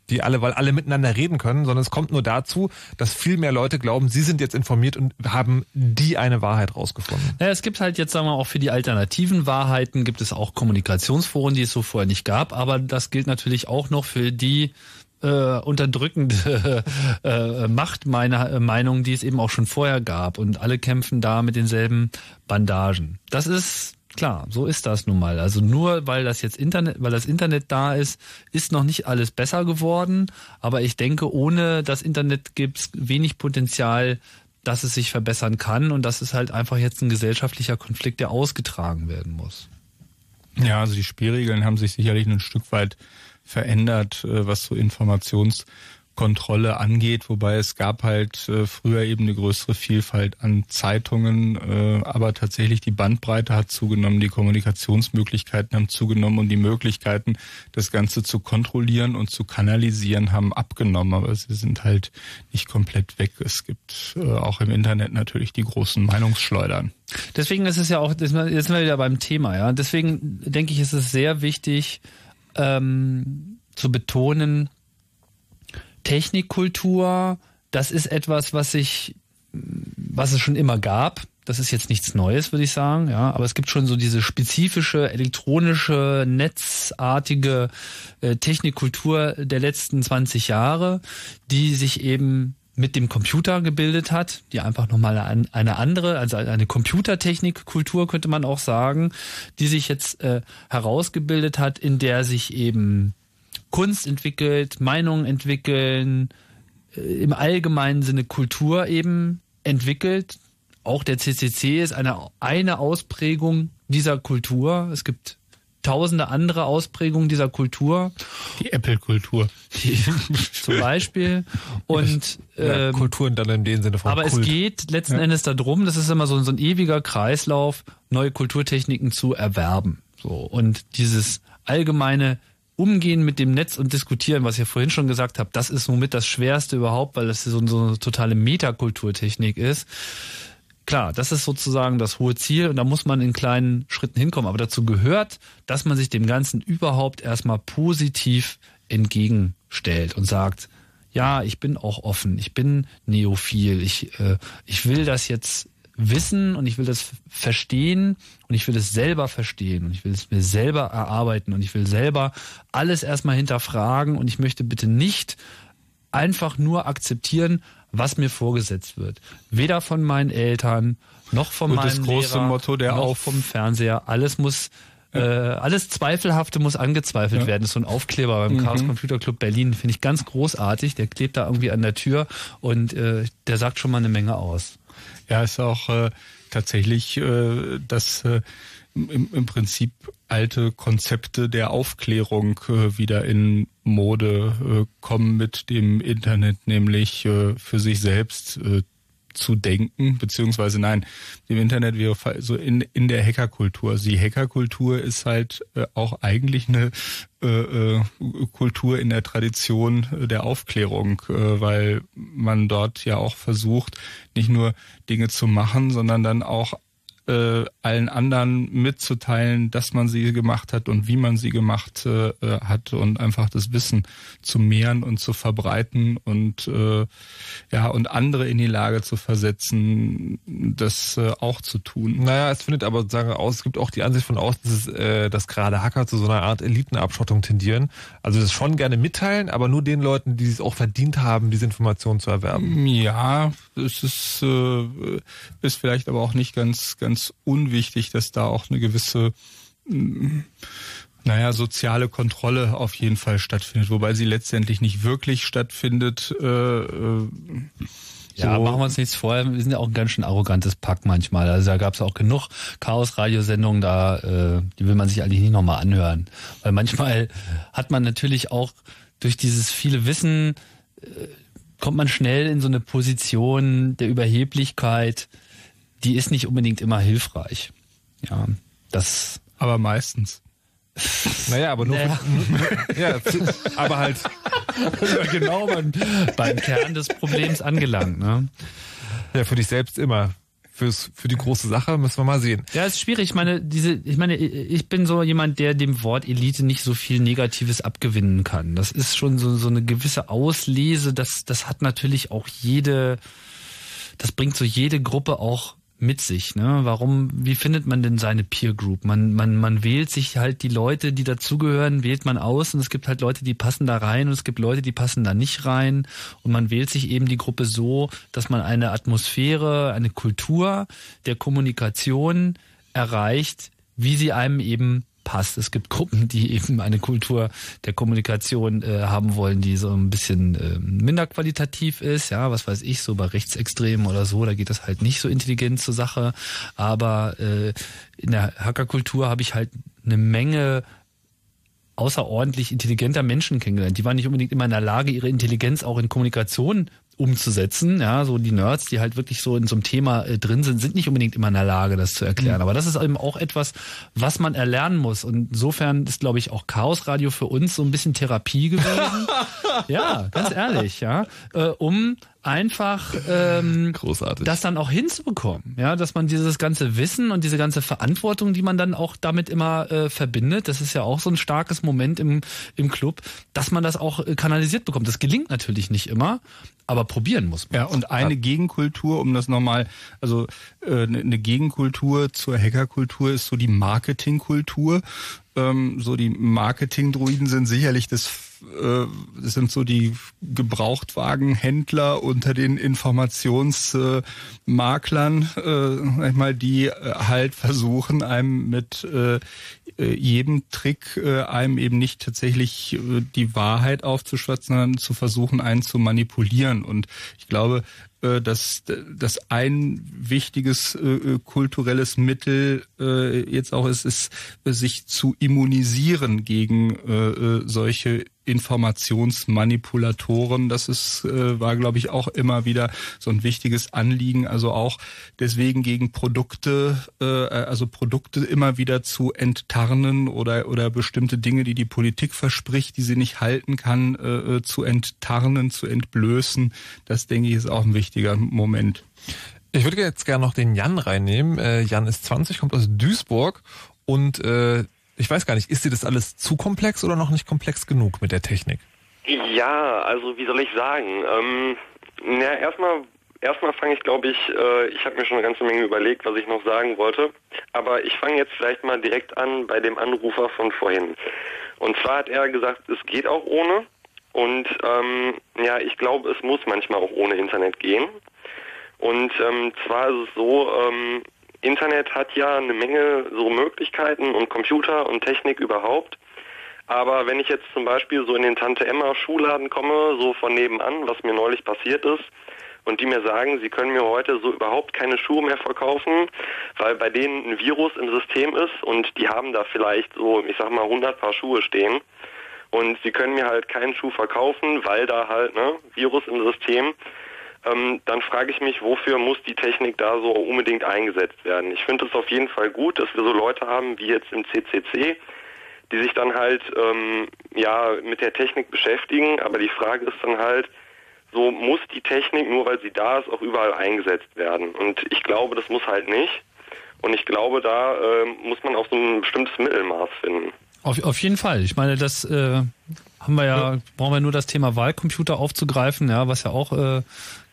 die alle, weil alle miteinander reden können, sondern es kommt nur dazu, dass viel mehr Leute glauben, sie sind jetzt informiert und haben die eine Wahrheit rausgefunden. Ja, es gibt halt jetzt, sagen wir auch für die alternativen Wahrheiten gibt es auch Kommunikationsforen, die es so vorher nicht gab, aber das gilt natürlich auch noch für die äh, unterdrückende äh, Macht meiner äh, Meinung, die es eben auch schon vorher gab und alle kämpfen da mit denselben Bandagen. Das ist Klar, so ist das nun mal. Also nur weil das jetzt Internet, weil das Internet da ist, ist noch nicht alles besser geworden. Aber ich denke, ohne das Internet gibt es wenig Potenzial, dass es sich verbessern kann. Und das ist halt einfach jetzt ein gesellschaftlicher Konflikt, der ausgetragen werden muss. Ja, also die Spielregeln haben sich sicherlich ein Stück weit verändert, äh, was so Informations- Kontrolle angeht, wobei es gab halt äh, früher eben eine größere Vielfalt an Zeitungen, äh, aber tatsächlich die Bandbreite hat zugenommen, die Kommunikationsmöglichkeiten haben zugenommen und die Möglichkeiten, das Ganze zu kontrollieren und zu kanalisieren, haben abgenommen, aber sie sind halt nicht komplett weg. Es gibt äh, auch im Internet natürlich die großen Meinungsschleudern. Deswegen ist es ja auch, jetzt sind wir wieder beim Thema, ja. Deswegen denke ich, ist es sehr wichtig ähm, zu betonen, Technikkultur, das ist etwas, was sich, was es schon immer gab. Das ist jetzt nichts Neues, würde ich sagen, ja. Aber es gibt schon so diese spezifische elektronische, netzartige äh, Technikkultur der letzten 20 Jahre, die sich eben mit dem Computer gebildet hat, die einfach nochmal eine andere, also eine Computertechnikkultur könnte man auch sagen, die sich jetzt äh, herausgebildet hat, in der sich eben Kunst entwickelt, Meinungen entwickeln, äh, im allgemeinen Sinne Kultur eben entwickelt. Auch der CCC ist eine, eine Ausprägung dieser Kultur. Es gibt tausende andere Ausprägungen dieser Kultur. Die Apple-Kultur. Zum Beispiel. Und ja, ähm, Kulturen dann in dem Sinne von Aber Kult. es geht letzten ja. Endes darum, das ist immer so, so ein ewiger Kreislauf, neue Kulturtechniken zu erwerben. So. Und dieses allgemeine Umgehen mit dem Netz und diskutieren, was ihr vorhin schon gesagt habt, das ist somit das Schwerste überhaupt, weil das so, so eine totale Metakulturtechnik ist. Klar, das ist sozusagen das hohe Ziel und da muss man in kleinen Schritten hinkommen. Aber dazu gehört, dass man sich dem Ganzen überhaupt erstmal positiv entgegenstellt und sagt, ja, ich bin auch offen, ich bin neophil, ich, äh, ich will das jetzt wissen und ich will das verstehen und ich will es selber verstehen und ich will es mir selber erarbeiten und ich will selber alles erstmal hinterfragen und ich möchte bitte nicht einfach nur akzeptieren, was mir vorgesetzt wird. Weder von meinen Eltern noch von und meinem das große Lehrer, Motto der noch vom Fernseher. Alles muss äh, alles Zweifelhafte muss angezweifelt ja. werden. Das ist so ein Aufkleber beim mhm. Chaos Computer Club Berlin. Finde ich ganz großartig. Der klebt da irgendwie an der Tür und äh, der sagt schon mal eine Menge aus. Ja, ist auch äh, tatsächlich, äh, dass äh, im, im Prinzip alte Konzepte der Aufklärung äh, wieder in Mode äh, kommen mit dem Internet, nämlich äh, für sich selbst äh, zu denken, beziehungsweise nein, im Internet wäre so in, in der Hackerkultur. Also die Hackerkultur ist halt äh, auch eigentlich eine äh, äh, Kultur in der Tradition der Aufklärung, äh, weil man dort ja auch versucht, nicht nur Dinge zu machen, sondern dann auch äh, allen anderen mitzuteilen, dass man sie gemacht hat und wie man sie gemacht äh, hat und einfach das Wissen zu mehren und zu verbreiten und äh, ja und andere in die Lage zu versetzen, das äh, auch zu tun. Naja, es findet aber sagen aus, es gibt auch die Ansicht von außen, dass, äh, dass gerade Hacker zu so einer Art Elitenabschottung tendieren. Also das schon gerne mitteilen, aber nur den Leuten, die es auch verdient haben, diese Informationen zu erwerben. Ja, es ist, äh, ist vielleicht aber auch nicht ganz ganz ganz unwichtig, dass da auch eine gewisse mm, naja, soziale Kontrolle auf jeden Fall stattfindet, wobei sie letztendlich nicht wirklich stattfindet. Äh, äh, ja, machen wir uns nichts vor. Wir sind ja auch ein ganz schön arrogantes Pack manchmal. Also da gab es auch genug Chaos-Radiosendungen, da äh, die will man sich eigentlich nicht nochmal anhören. Weil manchmal hat man natürlich auch durch dieses viele Wissen, äh, kommt man schnell in so eine Position der Überheblichkeit, die ist nicht unbedingt immer hilfreich. Ja, das. Aber meistens. Naja, aber nur, Naja. Für, ja, aber halt genau beim, beim Kern des Problems angelangt. Ne? ja, für dich selbst immer. Fürs, für die große Sache müssen wir mal sehen. Ja, ist schwierig. Ich meine, diese, ich meine, ich bin so jemand, der dem Wort Elite nicht so viel Negatives abgewinnen kann. Das ist schon so, so eine gewisse Auslese. Das, das hat natürlich auch jede, das bringt so jede Gruppe auch mit sich. Ne? Warum, wie findet man denn seine Peer Group? Man, man, man wählt sich halt die Leute, die dazugehören, wählt man aus und es gibt halt Leute, die passen da rein und es gibt Leute, die passen da nicht rein und man wählt sich eben die Gruppe so, dass man eine Atmosphäre, eine Kultur der Kommunikation erreicht, wie sie einem eben passt. Es gibt Gruppen, die eben eine Kultur der Kommunikation äh, haben wollen, die so ein bisschen äh, minder qualitativ ist. Ja, was weiß ich, so bei Rechtsextremen oder so, da geht das halt nicht so intelligent zur Sache. Aber äh, in der Hackerkultur habe ich halt eine Menge außerordentlich intelligenter Menschen kennengelernt. Die waren nicht unbedingt immer in der Lage, ihre Intelligenz auch in Kommunikation umzusetzen. Ja, so die Nerds, die halt wirklich so in so einem Thema äh, drin sind, sind nicht unbedingt immer in der Lage, das zu erklären. Aber das ist eben auch etwas, was man erlernen muss. Und insofern ist, glaube ich, auch Chaos Radio für uns so ein bisschen Therapie gewesen. ja, ganz ehrlich, ja, äh, um einfach ähm, Großartig. das dann auch hinzubekommen, ja, dass man dieses ganze Wissen und diese ganze Verantwortung, die man dann auch damit immer äh, verbindet, das ist ja auch so ein starkes Moment im im Club, dass man das auch äh, kanalisiert bekommt. Das gelingt natürlich nicht immer, aber probieren muss man. Ja, und eine Gegenkultur, um das nochmal, also äh, eine Gegenkultur zur Hackerkultur ist so die Marketingkultur. Ähm, so die Marketingdruiden sind sicherlich das, äh, sind so die Gebrauchtwagenhändler unter den Informationsmaklern, äh, ich mal, die äh, halt versuchen, einem mit äh, äh, jedem Trick äh, einem eben nicht tatsächlich äh, die Wahrheit aufzuschwatzen, sondern zu versuchen, einen zu manipulieren. Und ich glaube, äh, dass das ein wichtiges äh, kulturelles Mittel äh, jetzt auch ist, ist, sich zu immunisieren gegen äh, äh, solche Informationsmanipulatoren. Das ist, äh, war, glaube ich, auch immer wieder so ein wichtiges Anliegen. Also auch deswegen gegen Produkte, äh, also Produkte immer wieder zu enttarnen oder oder bestimmte Dinge, die die Politik verspricht, die sie nicht halten kann, äh, äh zu enttarnen, zu entblößen. Das denke ich ist auch ein wichtiger Moment. Ich würde jetzt gerne noch den Jan reinnehmen. Äh, Jan ist 20, kommt aus Duisburg und äh, ich weiß gar nicht, ist dir das alles zu komplex oder noch nicht komplex genug mit der Technik? Ja, also wie soll ich sagen? Ähm, na, erstmal erstmal fange ich, glaube ich, äh, ich habe mir schon eine ganze Menge überlegt, was ich noch sagen wollte. Aber ich fange jetzt vielleicht mal direkt an bei dem Anrufer von vorhin. Und zwar hat er gesagt, es geht auch ohne. Und ähm, ja, ich glaube, es muss manchmal auch ohne Internet gehen. Und ähm, zwar ist es so, ähm, Internet hat ja eine Menge so Möglichkeiten und Computer und Technik überhaupt. Aber wenn ich jetzt zum Beispiel so in den Tante Emma Schuhladen komme, so von nebenan, was mir neulich passiert ist, und die mir sagen, sie können mir heute so überhaupt keine Schuhe mehr verkaufen, weil bei denen ein Virus im System ist und die haben da vielleicht so, ich sag mal, 100 Paar Schuhe stehen und sie können mir halt keinen Schuh verkaufen, weil da halt, ne, Virus im System ähm, dann frage ich mich, wofür muss die Technik da so unbedingt eingesetzt werden? Ich finde es auf jeden Fall gut, dass wir so Leute haben wie jetzt im CCC, die sich dann halt ähm, ja mit der Technik beschäftigen. Aber die Frage ist dann halt, so muss die Technik nur weil sie da ist auch überall eingesetzt werden. Und ich glaube, das muss halt nicht. Und ich glaube, da äh, muss man auch so ein bestimmtes Mittelmaß finden. Auf, auf jeden Fall. Ich meine, das äh, haben wir ja, brauchen wir nur das Thema Wahlcomputer aufzugreifen, ja, was ja auch äh,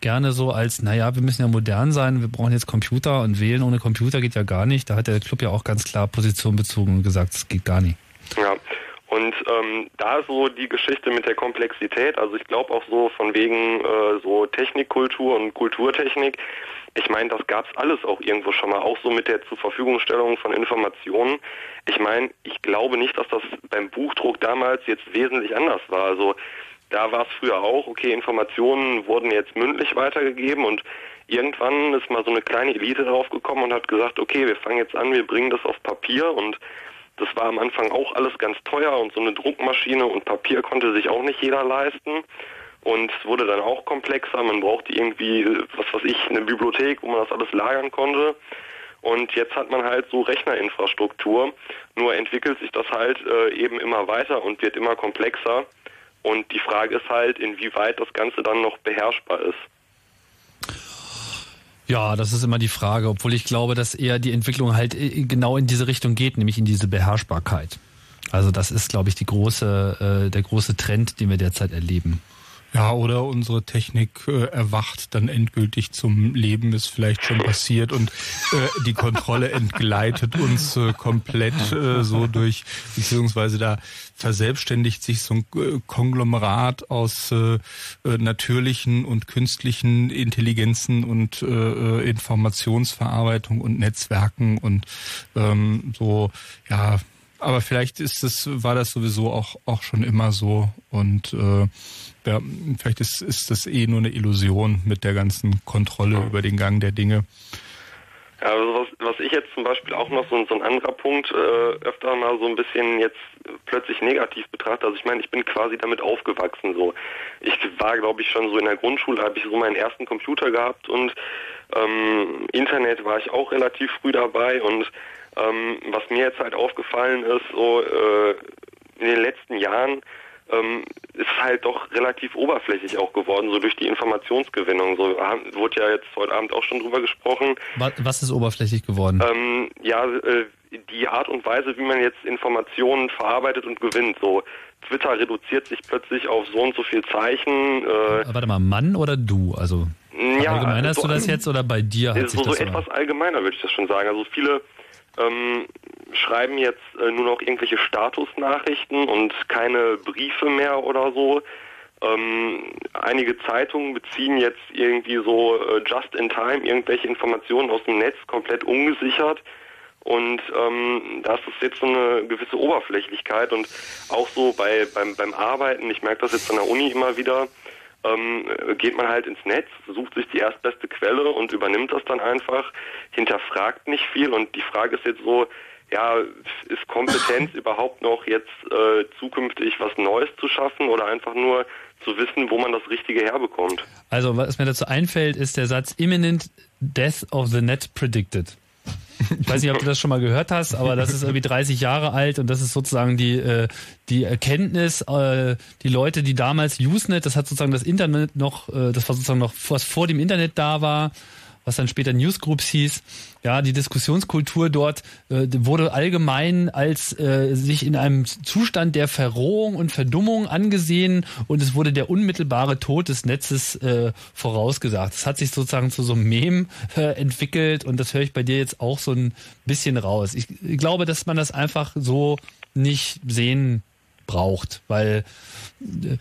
gerne so als, naja, wir müssen ja modern sein, wir brauchen jetzt Computer und wählen ohne Computer geht ja gar nicht. Da hat der Club ja auch ganz klar Position bezogen und gesagt, es geht gar nicht. Ja. Und ähm, da so die Geschichte mit der Komplexität, also ich glaube auch so von wegen äh, so Technikkultur und Kulturtechnik, ich meine, das gab's alles auch irgendwo schon mal, auch so mit der zur Verfügungstellung von Informationen. Ich meine, ich glaube nicht, dass das beim Buchdruck damals jetzt wesentlich anders war. Also da war es früher auch, okay, Informationen wurden jetzt mündlich weitergegeben und irgendwann ist mal so eine kleine Elite draufgekommen und hat gesagt, okay, wir fangen jetzt an, wir bringen das auf Papier und das war am Anfang auch alles ganz teuer und so eine Druckmaschine und Papier konnte sich auch nicht jeder leisten. Und es wurde dann auch komplexer. Man brauchte irgendwie, was weiß ich, eine Bibliothek, wo man das alles lagern konnte. Und jetzt hat man halt so Rechnerinfrastruktur, nur entwickelt sich das halt äh, eben immer weiter und wird immer komplexer. Und die Frage ist halt, inwieweit das Ganze dann noch beherrschbar ist. Ja, das ist immer die Frage, obwohl ich glaube, dass eher die Entwicklung halt äh, genau in diese Richtung geht, nämlich in diese Beherrschbarkeit. Also das ist, glaube ich, die große, äh, der große Trend, den wir derzeit erleben. Ja, oder unsere Technik äh, erwacht dann endgültig zum Leben, ist vielleicht schon passiert und äh, die Kontrolle entgleitet uns äh, komplett äh, so durch, beziehungsweise da verselbstständigt sich so ein äh, Konglomerat aus äh, natürlichen und künstlichen Intelligenzen und Informationsverarbeitung und Netzwerken und ähm, so, ja, aber vielleicht ist das, war das sowieso auch, auch schon immer so und äh, ja, vielleicht ist, ist das eh nur eine Illusion mit der ganzen Kontrolle über den Gang der Dinge. Ja, also was, was ich jetzt zum Beispiel auch noch so, so ein anderer Punkt äh, öfter mal so ein bisschen jetzt plötzlich negativ betrachte. Also ich meine, ich bin quasi damit aufgewachsen. So, ich war, glaube ich, schon so in der Grundschule habe ich so meinen ersten Computer gehabt und ähm, Internet war ich auch relativ früh dabei. Und ähm, was mir jetzt halt aufgefallen ist, so äh, in den letzten Jahren ähm, ist halt doch relativ oberflächlich auch geworden, so durch die Informationsgewinnung. So wurde ja jetzt heute Abend auch schon drüber gesprochen. Was ist oberflächlich geworden? Ähm, ja, äh, die Art und Weise, wie man jetzt Informationen verarbeitet und gewinnt. So Twitter reduziert sich plötzlich auf so und so viel Zeichen. Äh, Warte mal, Mann oder du? Also ja, allgemeinerst also, du das jetzt oder bei dir hat so, sich so das so etwas allgemeiner würde ich das schon sagen. Also viele ähm, schreiben jetzt äh, nur noch irgendwelche Statusnachrichten und keine Briefe mehr oder so. Ähm, einige Zeitungen beziehen jetzt irgendwie so äh, just in time irgendwelche Informationen aus dem Netz komplett ungesichert. Und ähm, das ist jetzt so eine gewisse Oberflächlichkeit und auch so bei beim, beim Arbeiten, ich merke das jetzt an der Uni immer wieder, ähm, geht man halt ins Netz, sucht sich die erstbeste Quelle und übernimmt das dann einfach, hinterfragt nicht viel und die Frage ist jetzt so, ja, ist Kompetenz überhaupt noch jetzt äh, zukünftig was Neues zu schaffen oder einfach nur zu wissen, wo man das Richtige herbekommt? Also, was mir dazu einfällt, ist der Satz Imminent Death of the Net Predicted. Ich weiß nicht, ob du das schon mal gehört hast, aber das ist irgendwie 30 Jahre alt und das ist sozusagen die, äh, die Erkenntnis, äh, die Leute, die damals Usenet, das hat sozusagen das Internet noch, äh, das war sozusagen noch, was vor dem Internet da war, was dann später Newsgroups hieß. Ja, die Diskussionskultur dort äh, wurde allgemein als äh, sich in einem Zustand der Verrohung und Verdummung angesehen und es wurde der unmittelbare Tod des Netzes äh, vorausgesagt. Es hat sich sozusagen zu so einem Mem äh, entwickelt und das höre ich bei dir jetzt auch so ein bisschen raus. Ich, ich glaube, dass man das einfach so nicht sehen braucht, weil äh,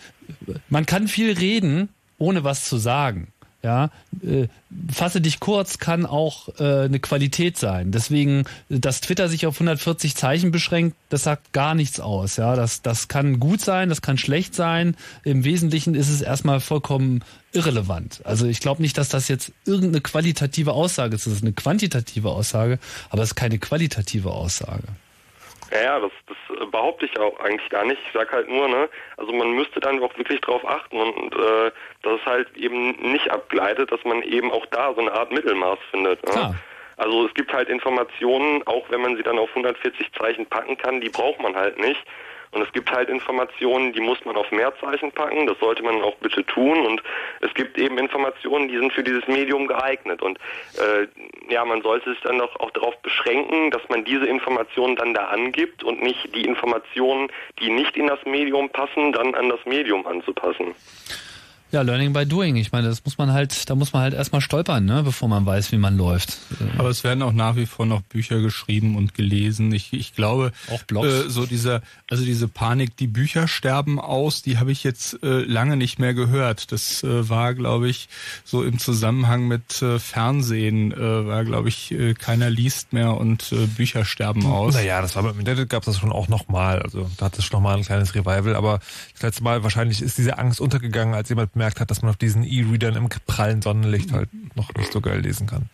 man kann viel reden, ohne was zu sagen. Ja, äh, fasse dich kurz kann auch äh, eine Qualität sein. Deswegen, dass Twitter sich auf 140 Zeichen beschränkt, das sagt gar nichts aus. Ja, das, das kann gut sein, das kann schlecht sein. Im Wesentlichen ist es erstmal vollkommen irrelevant. Also ich glaube nicht, dass das jetzt irgendeine qualitative Aussage ist. Das ist eine quantitative Aussage, aber es ist keine qualitative Aussage. Ja, ja, das, das behaupte ich auch eigentlich gar nicht. Ich sag halt nur, ne, also man müsste dann auch wirklich drauf achten und äh, dass es halt eben nicht abgleitet, dass man eben auch da so eine Art Mittelmaß findet. Ne? Klar. Also es gibt halt Informationen, auch wenn man sie dann auf 140 Zeichen packen kann, die braucht man halt nicht. Und es gibt halt Informationen, die muss man auf Mehrzeichen packen, das sollte man auch bitte tun. Und es gibt eben Informationen, die sind für dieses Medium geeignet. Und äh, ja, man sollte sich dann auch, auch darauf beschränken, dass man diese Informationen dann da angibt und nicht die Informationen, die nicht in das Medium passen, dann an das Medium anzupassen. Ja, Learning by Doing. Ich meine, das muss man halt, da muss man halt erstmal stolpern, ne, bevor man weiß, wie man läuft. Aber es werden auch nach wie vor noch Bücher geschrieben und gelesen. Ich, ich glaube, auch Blogs. Äh, so dieser, also diese Panik, die Bücher sterben aus, die habe ich jetzt äh, lange nicht mehr gehört. Das äh, war, glaube ich, so im Zusammenhang mit äh, Fernsehen, äh, war, glaube ich, äh, keiner liest mehr und äh, Bücher sterben aus. Naja, das war beim Internet gab es das schon auch nochmal. Also da hat es schon nochmal ein kleines Revival, aber das letzte Mal wahrscheinlich ist diese Angst untergegangen, als jemand gemerkt hat, dass man auf diesen E-Readern im prallen Sonnenlicht halt noch nicht so geil lesen kann.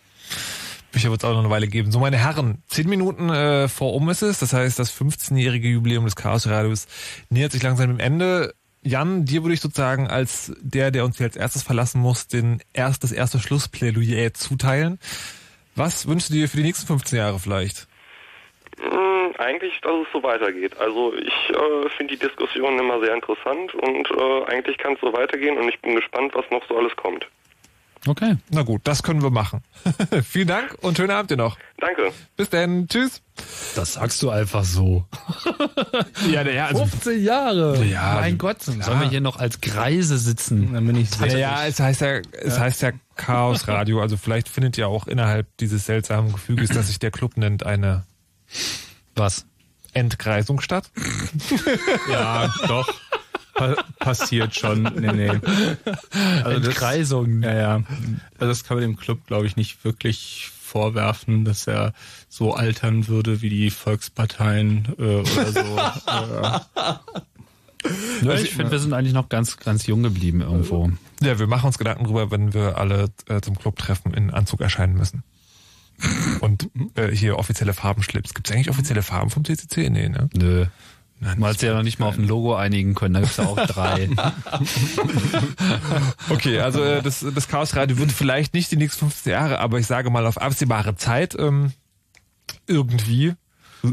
Bücher wird es auch noch eine Weile geben. So, meine Herren, zehn Minuten äh, vor um ist es. Das heißt, das 15-jährige Jubiläum des Chaos Radios nähert sich langsam dem Ende. Jan, dir würde ich sozusagen als der, der uns hier als erstes verlassen muss, den erst das erste Schlussplädoyer zuteilen. Was wünschst du dir für die nächsten 15 Jahre vielleicht? Mm, Eigentlich, dass es so weitergeht. Also ich äh, finde die Diskussion immer sehr interessant und äh, eigentlich kann es so weitergehen und ich bin gespannt, was noch so alles kommt. Okay. Na gut, das können wir machen. Vielen Dank und schönen Abend dir noch. Danke. Bis dann. Tschüss. Das sagst du einfach so. ja, ja, also, 15 Jahre. Ja, mein also, Gott, klar. sollen wir hier noch als Greise sitzen? Dann bin ich Ja, ja, es heißt ja, es Ja. heißt ja Chaos Radio. Also vielleicht findet ja auch innerhalb dieses seltsamen Gefüges, das sich der Club nennt, eine was? Entgreisung statt. Ja, doch. Pa passiert schon. Nee, nee. Also Entkreisung. Das, ja, ja. Also das kann man dem Club, glaube ich, nicht wirklich vorwerfen, dass er so altern würde wie die Volksparteien äh, oder so. Ja, ich finde, wir sind eigentlich noch ganz, ganz jung geblieben irgendwo. Ja, wir machen uns Gedanken drüber, wenn wir alle äh, zum Clubtreffen in Anzug erscheinen müssen. Und äh, hier offizielle Farbenschlips. Gibt es eigentlich offizielle Farben vom CCC? Nee, ne? Nö. Man hat sich ja noch nicht mal auf ein Logo einigen können, da gibt's ja auch drei. Okay, also äh, das, das Chaos Radio wird vielleicht nicht die nächsten 15 Jahre, aber ich sage mal auf absehbare Zeit ähm, irgendwie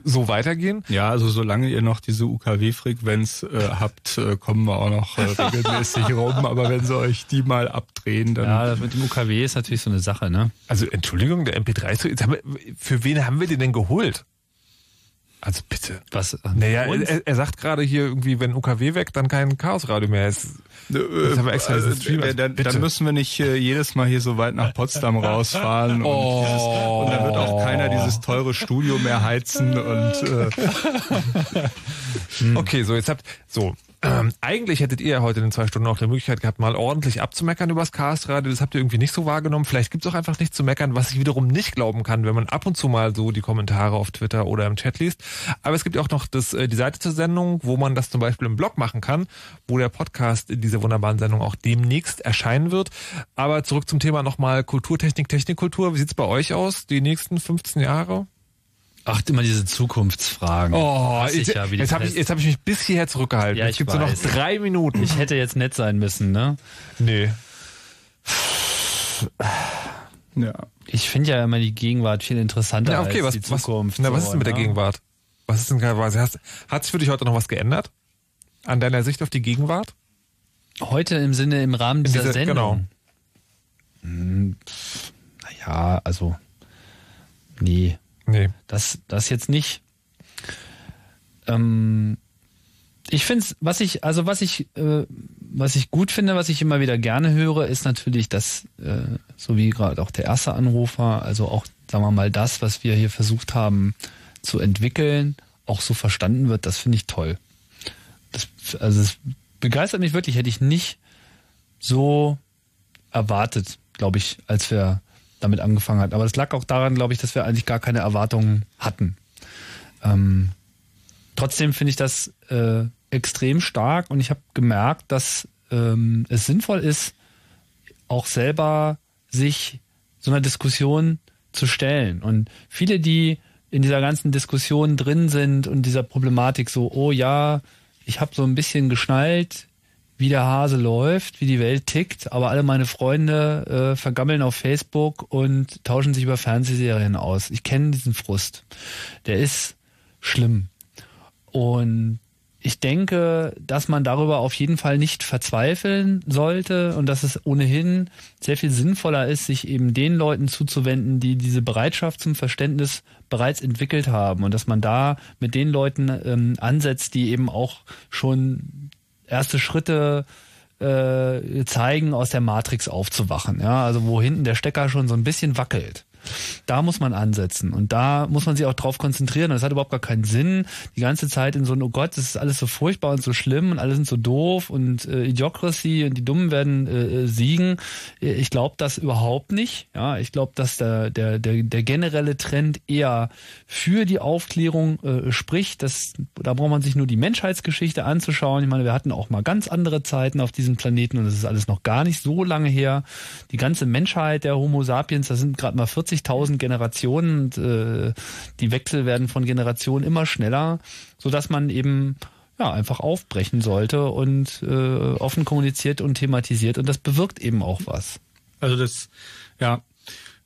so weitergehen. Ja, also solange ihr noch diese UKW-Frequenz äh, habt, äh, kommen wir auch noch äh, regelmäßig rum. Aber wenn sie euch die mal abdrehen, dann Ja, das mit dem UKW ist natürlich so eine Sache, ne? Also Entschuldigung, der MP3 ist jetzt haben wir, für wen haben wir den denn geholt? Also bitte. Was? Naja, er, er sagt gerade hier irgendwie, wenn UKW weg, dann kein Chaosradio mehr. Es, das haben wir extra äh, Also dann, dann müssen wir nicht äh, jedes Mal hier so weit nach Potsdam rausfahren und, Oh. dieses, und dann wird auch keiner dieses teure Studio mehr heizen und äh, Okay, so jetzt habt so. Ähm, eigentlich hättet ihr ja heute in den zwei Stunden auch die Möglichkeit gehabt, mal ordentlich abzumeckern übers Chaosradio. Das habt ihr irgendwie nicht so wahrgenommen. Vielleicht gibt's auch einfach nichts zu meckern, was ich wiederum nicht glauben kann, wenn man ab und zu mal so die Kommentare auf Twitter oder im Chat liest. Aber es gibt auch noch das, äh, die Seite zur Sendung, wo man das zum Beispiel im Blog machen kann, wo der Podcast in dieser wunderbaren Sendung auch demnächst erscheinen wird. Aber zurück zum Thema nochmal Kulturtechnik, Technikkultur. Wie sieht's bei euch aus, die nächsten 15 Jahre? Ach, immer diese Zukunftsfragen. Oh, ich ja wie die jetzt habe ich, jetzt hab ich mich bis hierher zurückgehalten. Ja, es ich gibt so noch drei Minuten. Ich hätte jetzt nett sein müssen, ne? Nee. ja. Ich finde ja immer die Gegenwart viel interessanter Ja, okay, als was, die Zukunft. Was, na, was so, ist denn mit der ne? Gegenwart? Was ist denn quasi? Hast, hat sich für dich heute noch was geändert? An deiner Sicht auf die Gegenwart? Heute im Sinne, im Rahmen dieser dieser- Sendung. Hm, pff, naja, also, nee. Nee. Das, das jetzt nicht. Ähm, ich finde es, was ich, also was ich, äh, was ich gut finde, was ich immer wieder gerne höre, ist natürlich das, äh, so wie gerade auch der erste Anrufer, also auch, sagen wir mal, das, was wir hier versucht haben zu entwickeln, auch so verstanden wird, das finde ich toll. Das, also es begeistert mich wirklich, hätte ich nicht so erwartet, glaube ich, als wir damit angefangen hatten. Aber es lag auch daran, glaube ich, dass wir eigentlich gar keine Erwartungen hatten. Ähm, trotzdem finde ich das äh, extrem stark und ich habe gemerkt, dass ähm, es sinnvoll ist, auch selber sich so einer Diskussion zu stellen. Und viele, die in dieser ganzen Diskussion drin sind und dieser Problematik so, oh ja, ich habe so ein bisschen geschnallt, wie der Hase läuft, wie die Welt tickt, aber alle meine Freunde äh, vergammeln auf Facebook und tauschen sich über Fernsehserien aus. Ich kenne diesen Frust. Der ist schlimm. Und ich denke, dass man darüber auf jeden Fall nicht verzweifeln sollte und dass es ohnehin sehr viel sinnvoller ist, sich eben den Leuten zuzuwenden, die diese Bereitschaft zum Verständnis bereits entwickelt haben und dass man da mit den Leuten ähm, ansetzt, die eben auch schon erste Schritte äh, zeigen, aus der Matrix aufzuwachen. Ja, also wo hinten der Stecker schon so ein bisschen wackelt. Da muss man ansetzen und da muss man sich auch drauf konzentrieren. Es hat überhaupt gar keinen Sinn, die ganze Zeit in so ein, oh Gott, das ist alles so furchtbar und so schlimm und alle sind so doof und äh, Idiocracy und die Dummen werden äh, äh, siegen. Ich glaube das überhaupt nicht. Ja, ich glaube, dass der, der, der, der generelle Trend eher für die Aufklärung äh, spricht. Das, da braucht man sich nur die Menschheitsgeschichte anzuschauen. Ich meine, wir hatten auch mal ganz andere Zeiten auf diesem Planeten und das ist alles noch gar nicht so lange her. Die ganze Menschheit der Homo sapiens, das sind gerade mal 40.000 Generationen und äh, die Wechsel werden von Generationen immer schneller, so dass man eben ja einfach aufbrechen sollte und äh, offen kommuniziert und thematisiert und das bewirkt eben auch was. Also das, ja,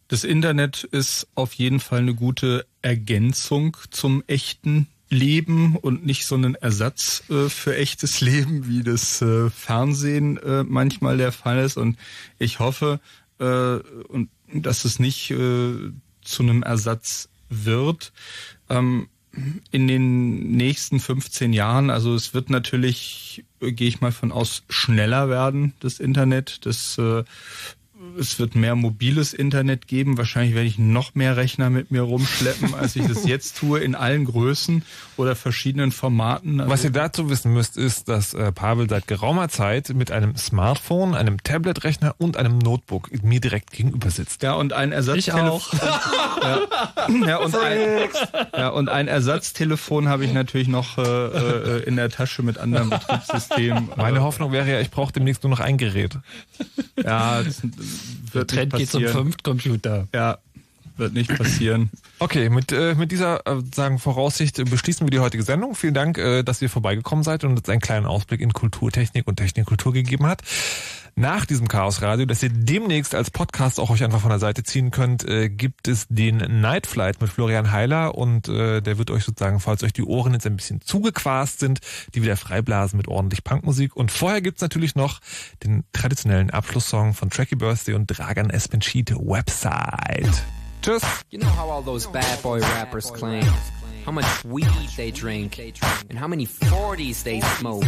Das Internet ist auf jeden Fall eine gute Ergänzung zum echten Leben und nicht so ein Ersatz äh, für echtes Leben, wie das äh, Fernsehen äh, manchmal der Fall ist. Und ich hoffe, äh, und dass es nicht äh, zu einem Ersatz wird. Ähm, in den nächsten 15 Jahren, also es wird natürlich, äh, gehe ich mal von aus, schneller werden, das Internet. Das äh, es wird mehr mobiles Internet geben. Wahrscheinlich werde ich noch mehr Rechner mit mir rumschleppen, als ich das jetzt tue, in allen Größen oder verschiedenen Formaten. Also Was ihr dazu wissen müsst, ist, dass äh, Pavel seit geraumer Zeit mit einem Smartphone, einem Tablet-Rechner und einem Notebook mir direkt gegenüber sitzt. Ja, und ein Ersatztelefon. ja. ja, und ein, ja, und ein Ersatztelefon habe ich natürlich noch äh, äh, in der Tasche mit anderem Betriebssystem. Meine Hoffnung wäre ja, ich brauche demnächst nur noch ein Gerät. Ja, das wird Der Trend geht zum Fünftcomputer. Ja, wird nicht passieren. Okay, mit, äh, mit dieser äh, sagen Voraussicht äh, beschließen wir die heutige Sendung. Vielen Dank, äh, dass ihr vorbeigekommen seid und uns einen kleinen Ausblick in Kulturtechnik und Technikkultur gegeben hat. Nach diesem Chaos Radio, das ihr demnächst als Podcast auch euch einfach von der Seite ziehen könnt, äh, gibt es den Night Flight mit Florian Heiler und äh, der wird euch sozusagen, falls euch die Ohren jetzt ein bisschen zugequast sind, die wieder freiblasen mit ordentlich Punkmusik. Und vorher gibt's natürlich noch den traditionellen Abschlusssong von Tracky Birthday und Dragan Espencheat Website. Tschüss. You know how all those bad boy rappers claim how much weed they drink and how many 40s they smoke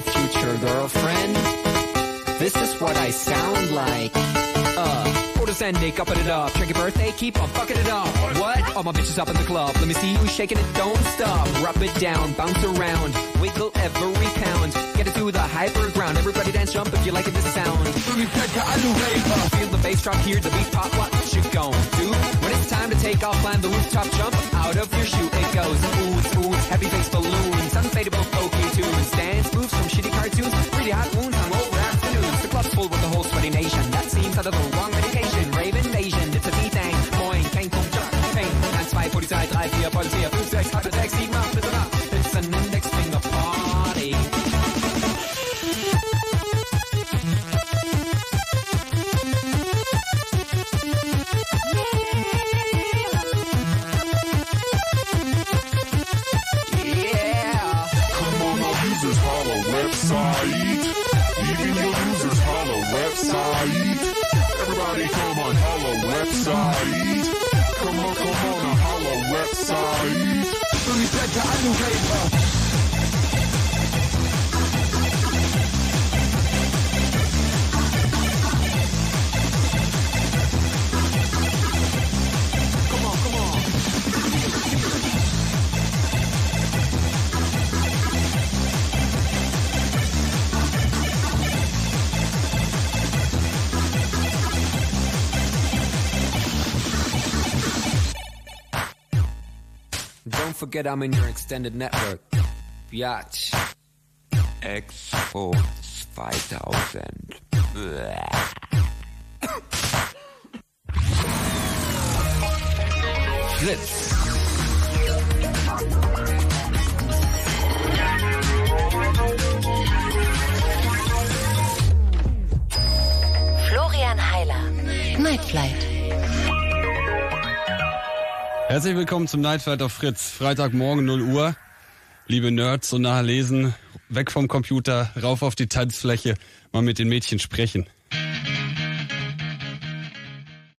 Future girlfriend. This is what I sound like. Uh, photosending, upping it up. Check your birthday, keep on fucking it up. What? All my bitches up in the club. Let me see you shaking it, don't stop. Rub it down, bounce around, wiggle every pound. Get it to the hyper ground. Everybody dance, jump if you like it, this sound. Feel the bass drop, hear the beat pop. What you gon' do? When it's time to take off, climb the rooftop, jump out of your shoe. It goes smooth, smooth, heavy balloons, unfadable folky tunes, dance moves from shitty cartoons, really hot wounds on over afternoons. The club's full with the whole sweaty nation. That seems out of the wrong medication. Rave invasion, it's a V-Thing. Moin, kein Punkt, Pain. 1, 2, Polizei, 3, 4, Polizei, forget I'm in your extended network. Biatch. 5000. Blah. Fritz. Florian Heiler. Night Herzlich willkommen zum Nightfight auf Fritz. Freitagmorgen 0 Uhr. Liebe Nerds, so nahe lesen, weg vom Computer, rauf auf die Tanzfläche, mal mit den Mädchen sprechen.